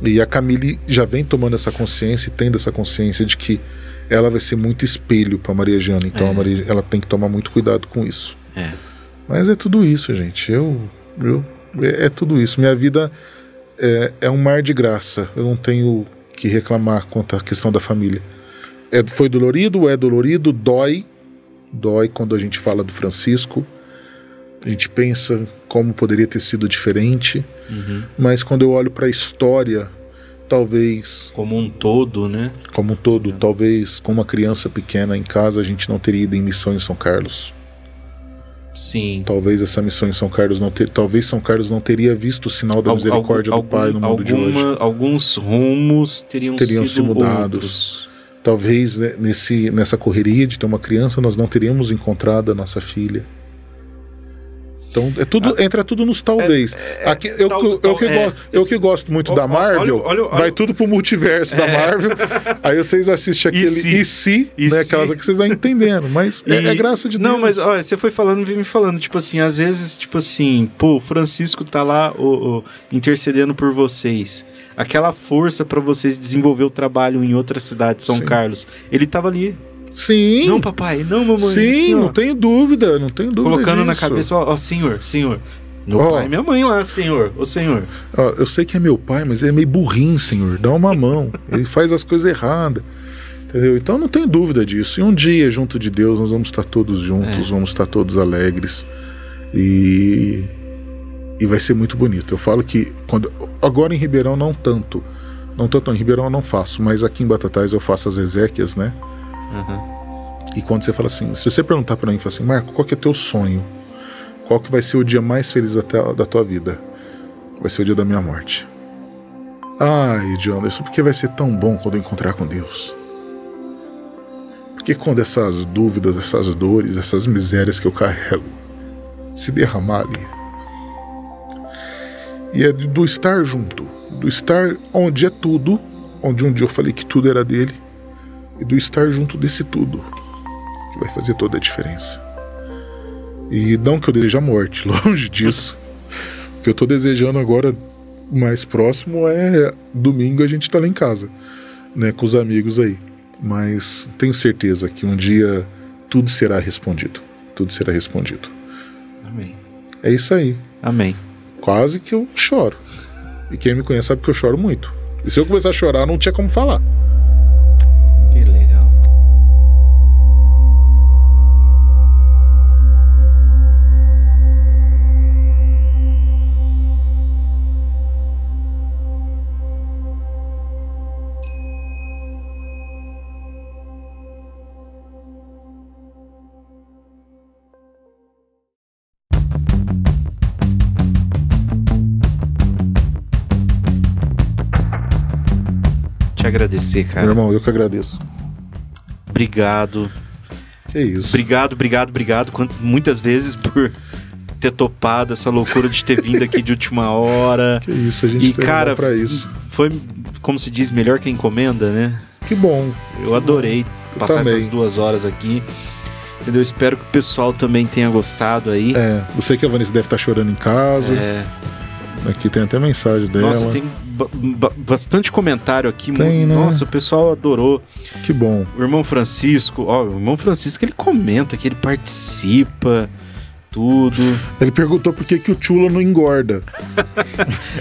E a Camille já vem tomando essa consciência e tendo essa consciência de que ela vai ser muito espelho pra Maria Jana. Então É. a Maria, ela tem que tomar muito cuidado com isso. É. Mas é tudo isso, gente. Eu. eu é, é tudo isso. Minha vida é, é um mar de graça. Eu não tenho que reclamar quanto à questão da família. É, foi dolorido, é dolorido, dói. Dói quando a gente fala do Francisco. A gente pensa como poderia ter sido diferente. Uhum. Mas quando eu olho para a história, talvez, Como um todo, né? como um todo, talvez com uma criança pequena em casa, a gente não teria ido em missão em São Carlos. Sim. Talvez essa missão em São Carlos não ter, talvez São Carlos não teria visto o sinal da Al- misericórdia algum- do Pai no mundo de hoje. alguma- Alguns rumos teriam, Teriam sido se mudados. outros. Talvez né, nesse, nessa correria de ter uma criança nós não teríamos encontrado a nossa filha. Então é tudo, entra tudo nos talvez. Aqui, eu, tal- que- eu, tal- que, é, eu que gosto muito Ó, da Marvel, olha- olha- vai olha- tudo pro multiverso da Marvel. Aí vocês assistem [LAUGHS] aquele e se, E né, se? aquelas que vocês vão entendendo. Mas é, E- é graça de Deus. Não, mas olha, você foi falando, me falando, tipo assim, às vezes, tipo assim, pô, o Francisco tá lá intercedendo por vocês. Aquela força pra vocês desenvolver o trabalho em outra cidade, São Sim. Carlos. Ele tava ali. Sim, Não, papai, não, mamãe. sim, não tenho dúvida, não tenho dúvida Colocando na disso. cabeça, ó, ó, senhor, senhor. Meu pai e minha mãe lá, senhor. Ô, senhor. Ó, eu sei que é meu pai, mas ele é meio burrinho, senhor. Dá uma mão. Ele faz as coisas erradas. Entendeu? Então não tenho dúvida disso. E um dia, junto de Deus, nós vamos estar todos juntos, É. vamos estar todos alegres. E. E vai ser muito bonito. Eu falo que quando agora em Ribeirão não tanto. Não tanto em Ribeirão eu não faço, mas aqui em Batatais eu faço as exéquias, né? Aham. E quando você fala assim, se você perguntar pra mim, fala assim, Marco, qual que é teu sonho? Qual que vai ser o dia mais feliz da, da tua vida? Vai ser o dia da minha morte. Ai, Jonathan, porque vai ser tão bom quando eu encontrar com Deus. Porque quando essas dúvidas, essas dores, essas misérias que eu carrego se derramar ali. E é do estar junto, do estar onde é tudo, onde um dia eu falei que tudo era dele, e do estar junto desse tudo que vai fazer toda a diferença. E não que eu deseje a morte, [LAUGHS] longe disso. O que eu tô desejando agora mais próximo é domingo a gente tá lá em casa, né, com os amigos aí. Mas tenho certeza que um dia tudo será respondido. Tudo será respondido. Amém. É isso aí. Amém. Quase que eu choro. E quem me conhece sabe que eu choro muito. E se eu começar a chorar, não tinha como falar. Agradecer, Meu cara. irmão, eu que agradeço. Obrigado. Que isso. Obrigado, obrigado, obrigado. Muitas vezes por ter topado essa loucura de ter vindo aqui de última hora. [LAUGHS] Que isso, a gente E, cara, para isso. Foi, como se diz, melhor que a encomenda, né? Que bom. Eu adorei passar também. essas duas horas aqui. Entendeu? Espero que o pessoal também tenha gostado aí. É, eu sei que a Vanessa deve estar chorando em casa. É, Aqui tem até mensagem dela. nossa, tem bastante comentário aqui. Tem, né? Nossa, o pessoal adorou. Que bom. O irmão Francisco, ó, o irmão Francisco ele comenta que ele participa, tudo. Ele perguntou por que, que o Chula não engorda. [LAUGHS]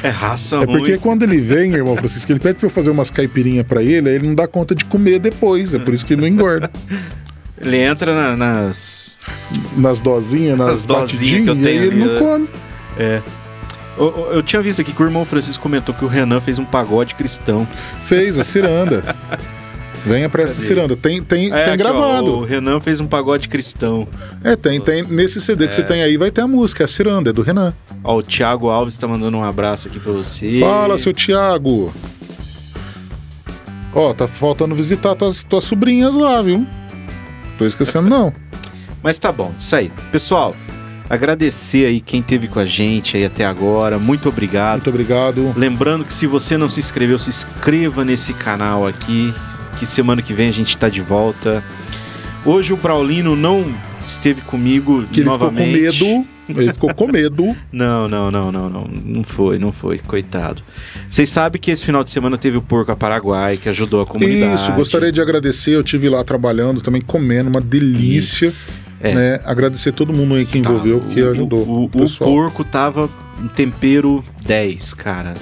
É raça É porque ruim. quando ele vem, irmão Francisco, ele pede pra eu fazer umas caipirinhas pra ele, aí ele não dá conta de comer depois. É por isso que ele não engorda. Ele entra na- nas. Nas dosinhas, nas, Nas dosinhas batidinhas, que eu e aí tenho ele ali, não come. É. Eu, eu- tinha visto aqui que o irmão Francisco comentou que o Renan fez um pagode cristão. Fez a ciranda. Venha pra Cadê? ciranda. Tem, tem, É, tem aqui, ó, gravado. o Renan fez um pagode cristão. É, tem, tem. Nesse CD que você tem aí vai ter a música, é a ciranda, é do Renan. Ó, o Thiago Alves tá mandando um abraço aqui pra você. Fala, seu Tiago. Ó, tá faltando visitar tuas, tuas sobrinhas lá, viu? Tô esquecendo, não. [LAUGHS] Mas tá bom, isso aí. Pessoal, agradecer aí quem teve com a gente aí até agora. Muito obrigado. Muito obrigado. Lembrando que se você não se inscreveu, se inscreva nesse canal aqui, que semana que vem a gente tá de volta. Hoje o Braulino não esteve comigo Que ele novamente. ficou com medo. Ele ficou com medo. [LAUGHS] Não, não, não, não, não. Não foi, não foi, coitado. Vocês sabem que esse final de semana teve o Porco a Paraguai, que ajudou a comunidade. Isso, gostaria de agradecer. Eu tive lá trabalhando também, comendo, uma delícia. É. Né? Agradecer todo mundo aí que Tá, envolveu, que o- ajudou. O, o, pessoal. porco tava um tempero 10, cara.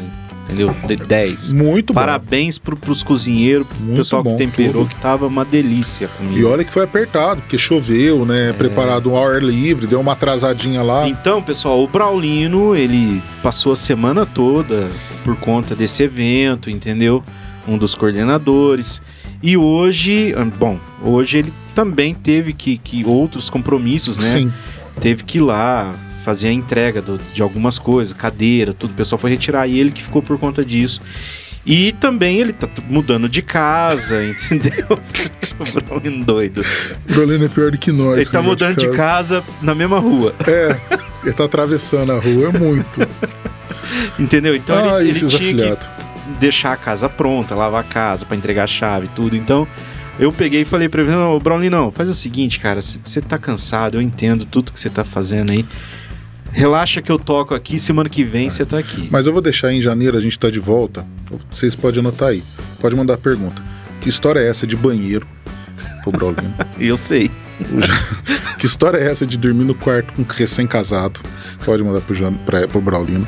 Entendeu? De 10. Muito bom. Parabéns pro, pros cozinheiros, pro Muito pessoal que temperou, tudo. que tava uma delícia comigo. E olha que foi apertado, porque choveu, né? É. Preparado ao ar livre, deu uma atrasadinha lá. Então, pessoal, o Braulino, ele passou a semana toda por conta desse evento, entendeu? Um dos coordenadores. E hoje, ah, bom, hoje ele também teve que, que outros compromissos, né? Sim. Teve que ir lá fazer a entrega do- de algumas coisas, cadeira, tudo. O pessoal foi retirar e ele que ficou por conta disso. E também ele tá mudando de casa, [LAUGHS] entendeu? o Braulino [LAUGHS] doido. O Brolino é pior do que nós. Ele tá que mudando de casa na mesma rua. É, ele tá atravessando a rua, é muito. Entendeu? Então ah, ele, ele tinha que afiliados. deixar a casa pronta, lavar a casa pra entregar a chave e tudo. Então eu peguei e falei pra ele: Não, Brownlee, não, faz o seguinte, cara, você tá cansado, eu entendo tudo que você tá fazendo aí. Relaxa que eu toco aqui, semana que vem você tá aqui. Mas eu vou deixar em janeiro, a gente tá de volta. Vocês podem anotar aí. Pode mandar pergunta. Que história é essa de banheiro pro Braulino? [LAUGHS] E eu sei. [LAUGHS] que história é essa de dormir no quarto com um recém-casado? Pode mandar pro, Jan, pra, pro Braulino.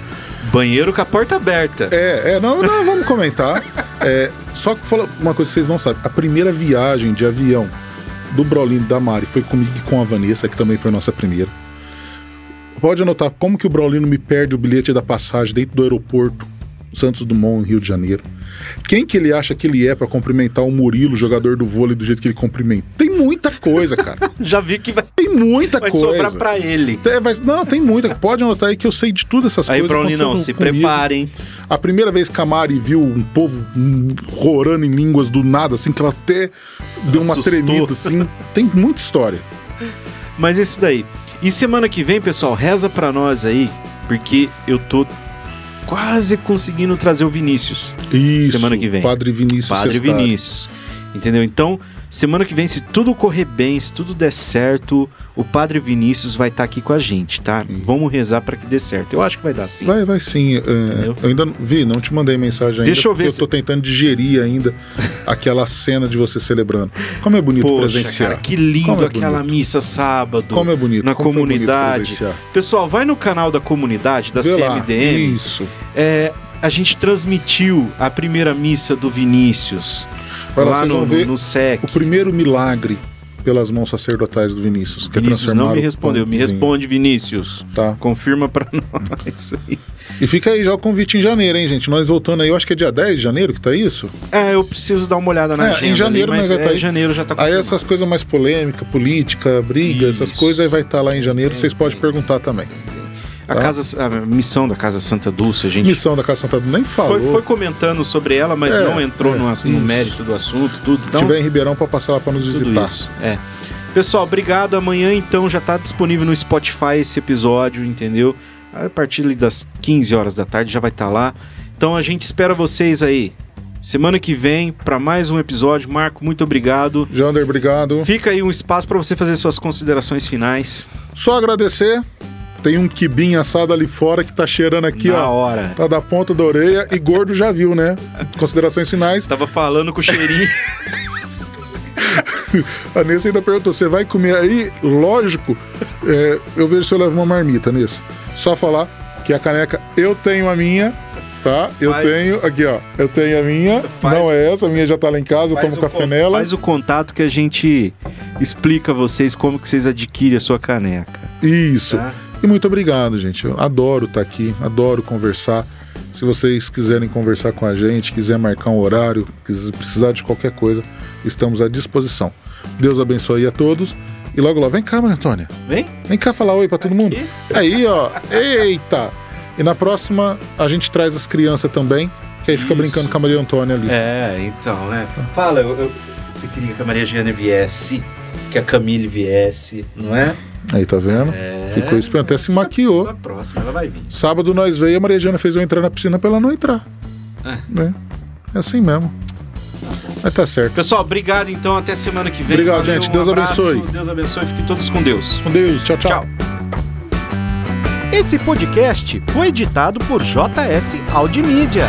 Banheiro com a porta aberta. É, é, não, não, vamos comentar. É, só que fala uma coisa que vocês não sabem. A primeira viagem de avião do Braulino e da Mari foi comigo e com a Vanessa, que também foi nossa primeira. Pode anotar como que o Braulino me perde o bilhete da passagem dentro do aeroporto Santos Dumont, Rio de Janeiro. Quem que ele acha que ele é pra cumprimentar o Murilo, jogador do vôlei, do jeito que ele cumprimenta? Tem muita coisa, cara. [LAUGHS] Já vi que vai, Tem muita vai coisa. sobrar pra ele. Vai- não, tem muita. Pode anotar aí que eu sei de tudo essas Aí, coisas. Brownlee, não, aconteceu se comigo. preparem. A primeira vez que a Mari viu um povo rorando em línguas do nada, assim, que ela até deu uma Assustou. tremida, assim. Tem muita história. Mas isso daí. E semana que vem, pessoal, reza pra nós aí, porque eu tô quase conseguindo trazer o Vinícius. Isso. Semana que vem. Padre Vinícius Padre Sestari. Vinícius. Entendeu? Então, semana que vem, se tudo correr bem, se tudo der certo, o Padre Vinícius vai estar aqui com a gente, tá? Vamos rezar pra que dê certo. Eu acho que vai dar sim. Vai, vai sim. é, eu ainda não- vi, não te mandei mensagem ainda. Deixa eu ver porque se- eu tô tentando digerir ainda [LAUGHS] aquela cena de você celebrando. Como é bonito Poxa, presenciar. cara, que lindo é aquela bonito. missa sábado. Como é bonito. na como bonito comunidade. presenciar. Pessoal, vai no canal da comunidade, da Vê lá. CMDM. Isso. É, a gente transmitiu a primeira missa do Vinícius. Vai lá, lá vocês no, vão ver no SEC. o primeiro milagre pelas mãos sacerdotais do Vinícius. Que é Vinícius não me respondeu. Me em responde, Vinícius. Tá. Confirma pra [LAUGHS] nós aí. E fica aí já o convite em janeiro, hein, gente? Nós voltando aí, eu acho que é dia 10 de janeiro que tá isso. É, eu preciso dar uma olhada na É, em agenda. janeiro, ali, mas né, vai é, tá aí. janeiro já tá Aí essas coisas mais polêmica, política, briga, essas Isso. coisas aí vai estar lá em janeiro, vocês podem perguntar também. A, tá? casa, a missão da Casa Santa Dulce, a gente Missão da Casa Santa nem falou. foi, foi comentando sobre ela, mas É, não entrou é, no, no mérito do assunto, tudo. Se Então, tiver em Ribeirão para passar lá para nos visitar. isso. É. Pessoal, obrigado. Amanhã, então, já tá disponível no Spotify esse episódio, entendeu? A partir das 15 horas da tarde já vai estar lá. Então a gente espera vocês aí. Semana que vem para mais um episódio. Marco, muito obrigado. Jander, obrigado. Fica aí um espaço para você fazer suas considerações finais. Só agradecer. Tem um quibinho assado ali fora que tá cheirando aqui, Na ó. hora. Tá da ponta da orelha e gordo já viu, né? Considerações finais. Tava falando com o cheirinho. [LAUGHS] A Nessa ainda perguntou: você vai comer aí? Lógico, é, eu vejo se eu levo uma marmita nisso. Só falar que a caneca, eu tenho a minha, tá? Eu Faz- tenho, aqui ó, eu tenho a minha, Faz- não é essa, a minha já tá lá em casa, eu Faz tomo o café con- nela. Faz o contato que a gente explica a vocês como que vocês adquirem a sua caneca. Isso. Tá? E muito obrigado, gente. Eu adoro estar aqui, adoro conversar. Se vocês quiserem conversar com a gente, quiser marcar um horário, precisar de qualquer coisa, estamos à disposição. Deus abençoe a todos. E logo lá, vem cá, Maria Antônia. Vem? Vem cá falar oi pra todo mundo. Aqui? Aí, ó. Eita! E na próxima a gente traz as crianças também, que aí fica Isso. brincando com a Maria Antônia ali. É, então, né? Fala, eu, eu- você queria que a Maria Giana viesse. Que a Camille viesse, não é? Aí, tá vendo? É. Ficou esperando, até se maquiou. Na próxima ela vai vir. Sábado nós veio, a Maria Jana fez eu entrar na piscina pra ela não entrar. É. É, é assim mesmo. Mas tá certo. Pessoal, obrigado então, até semana que vem. Obrigado, gente. um Deus abraço, abençoe. Deus abençoe, fiquem todos com Deus. Com Deus. Tchau, tchau. Tchau. Esse podcast foi editado por JS Audimídia.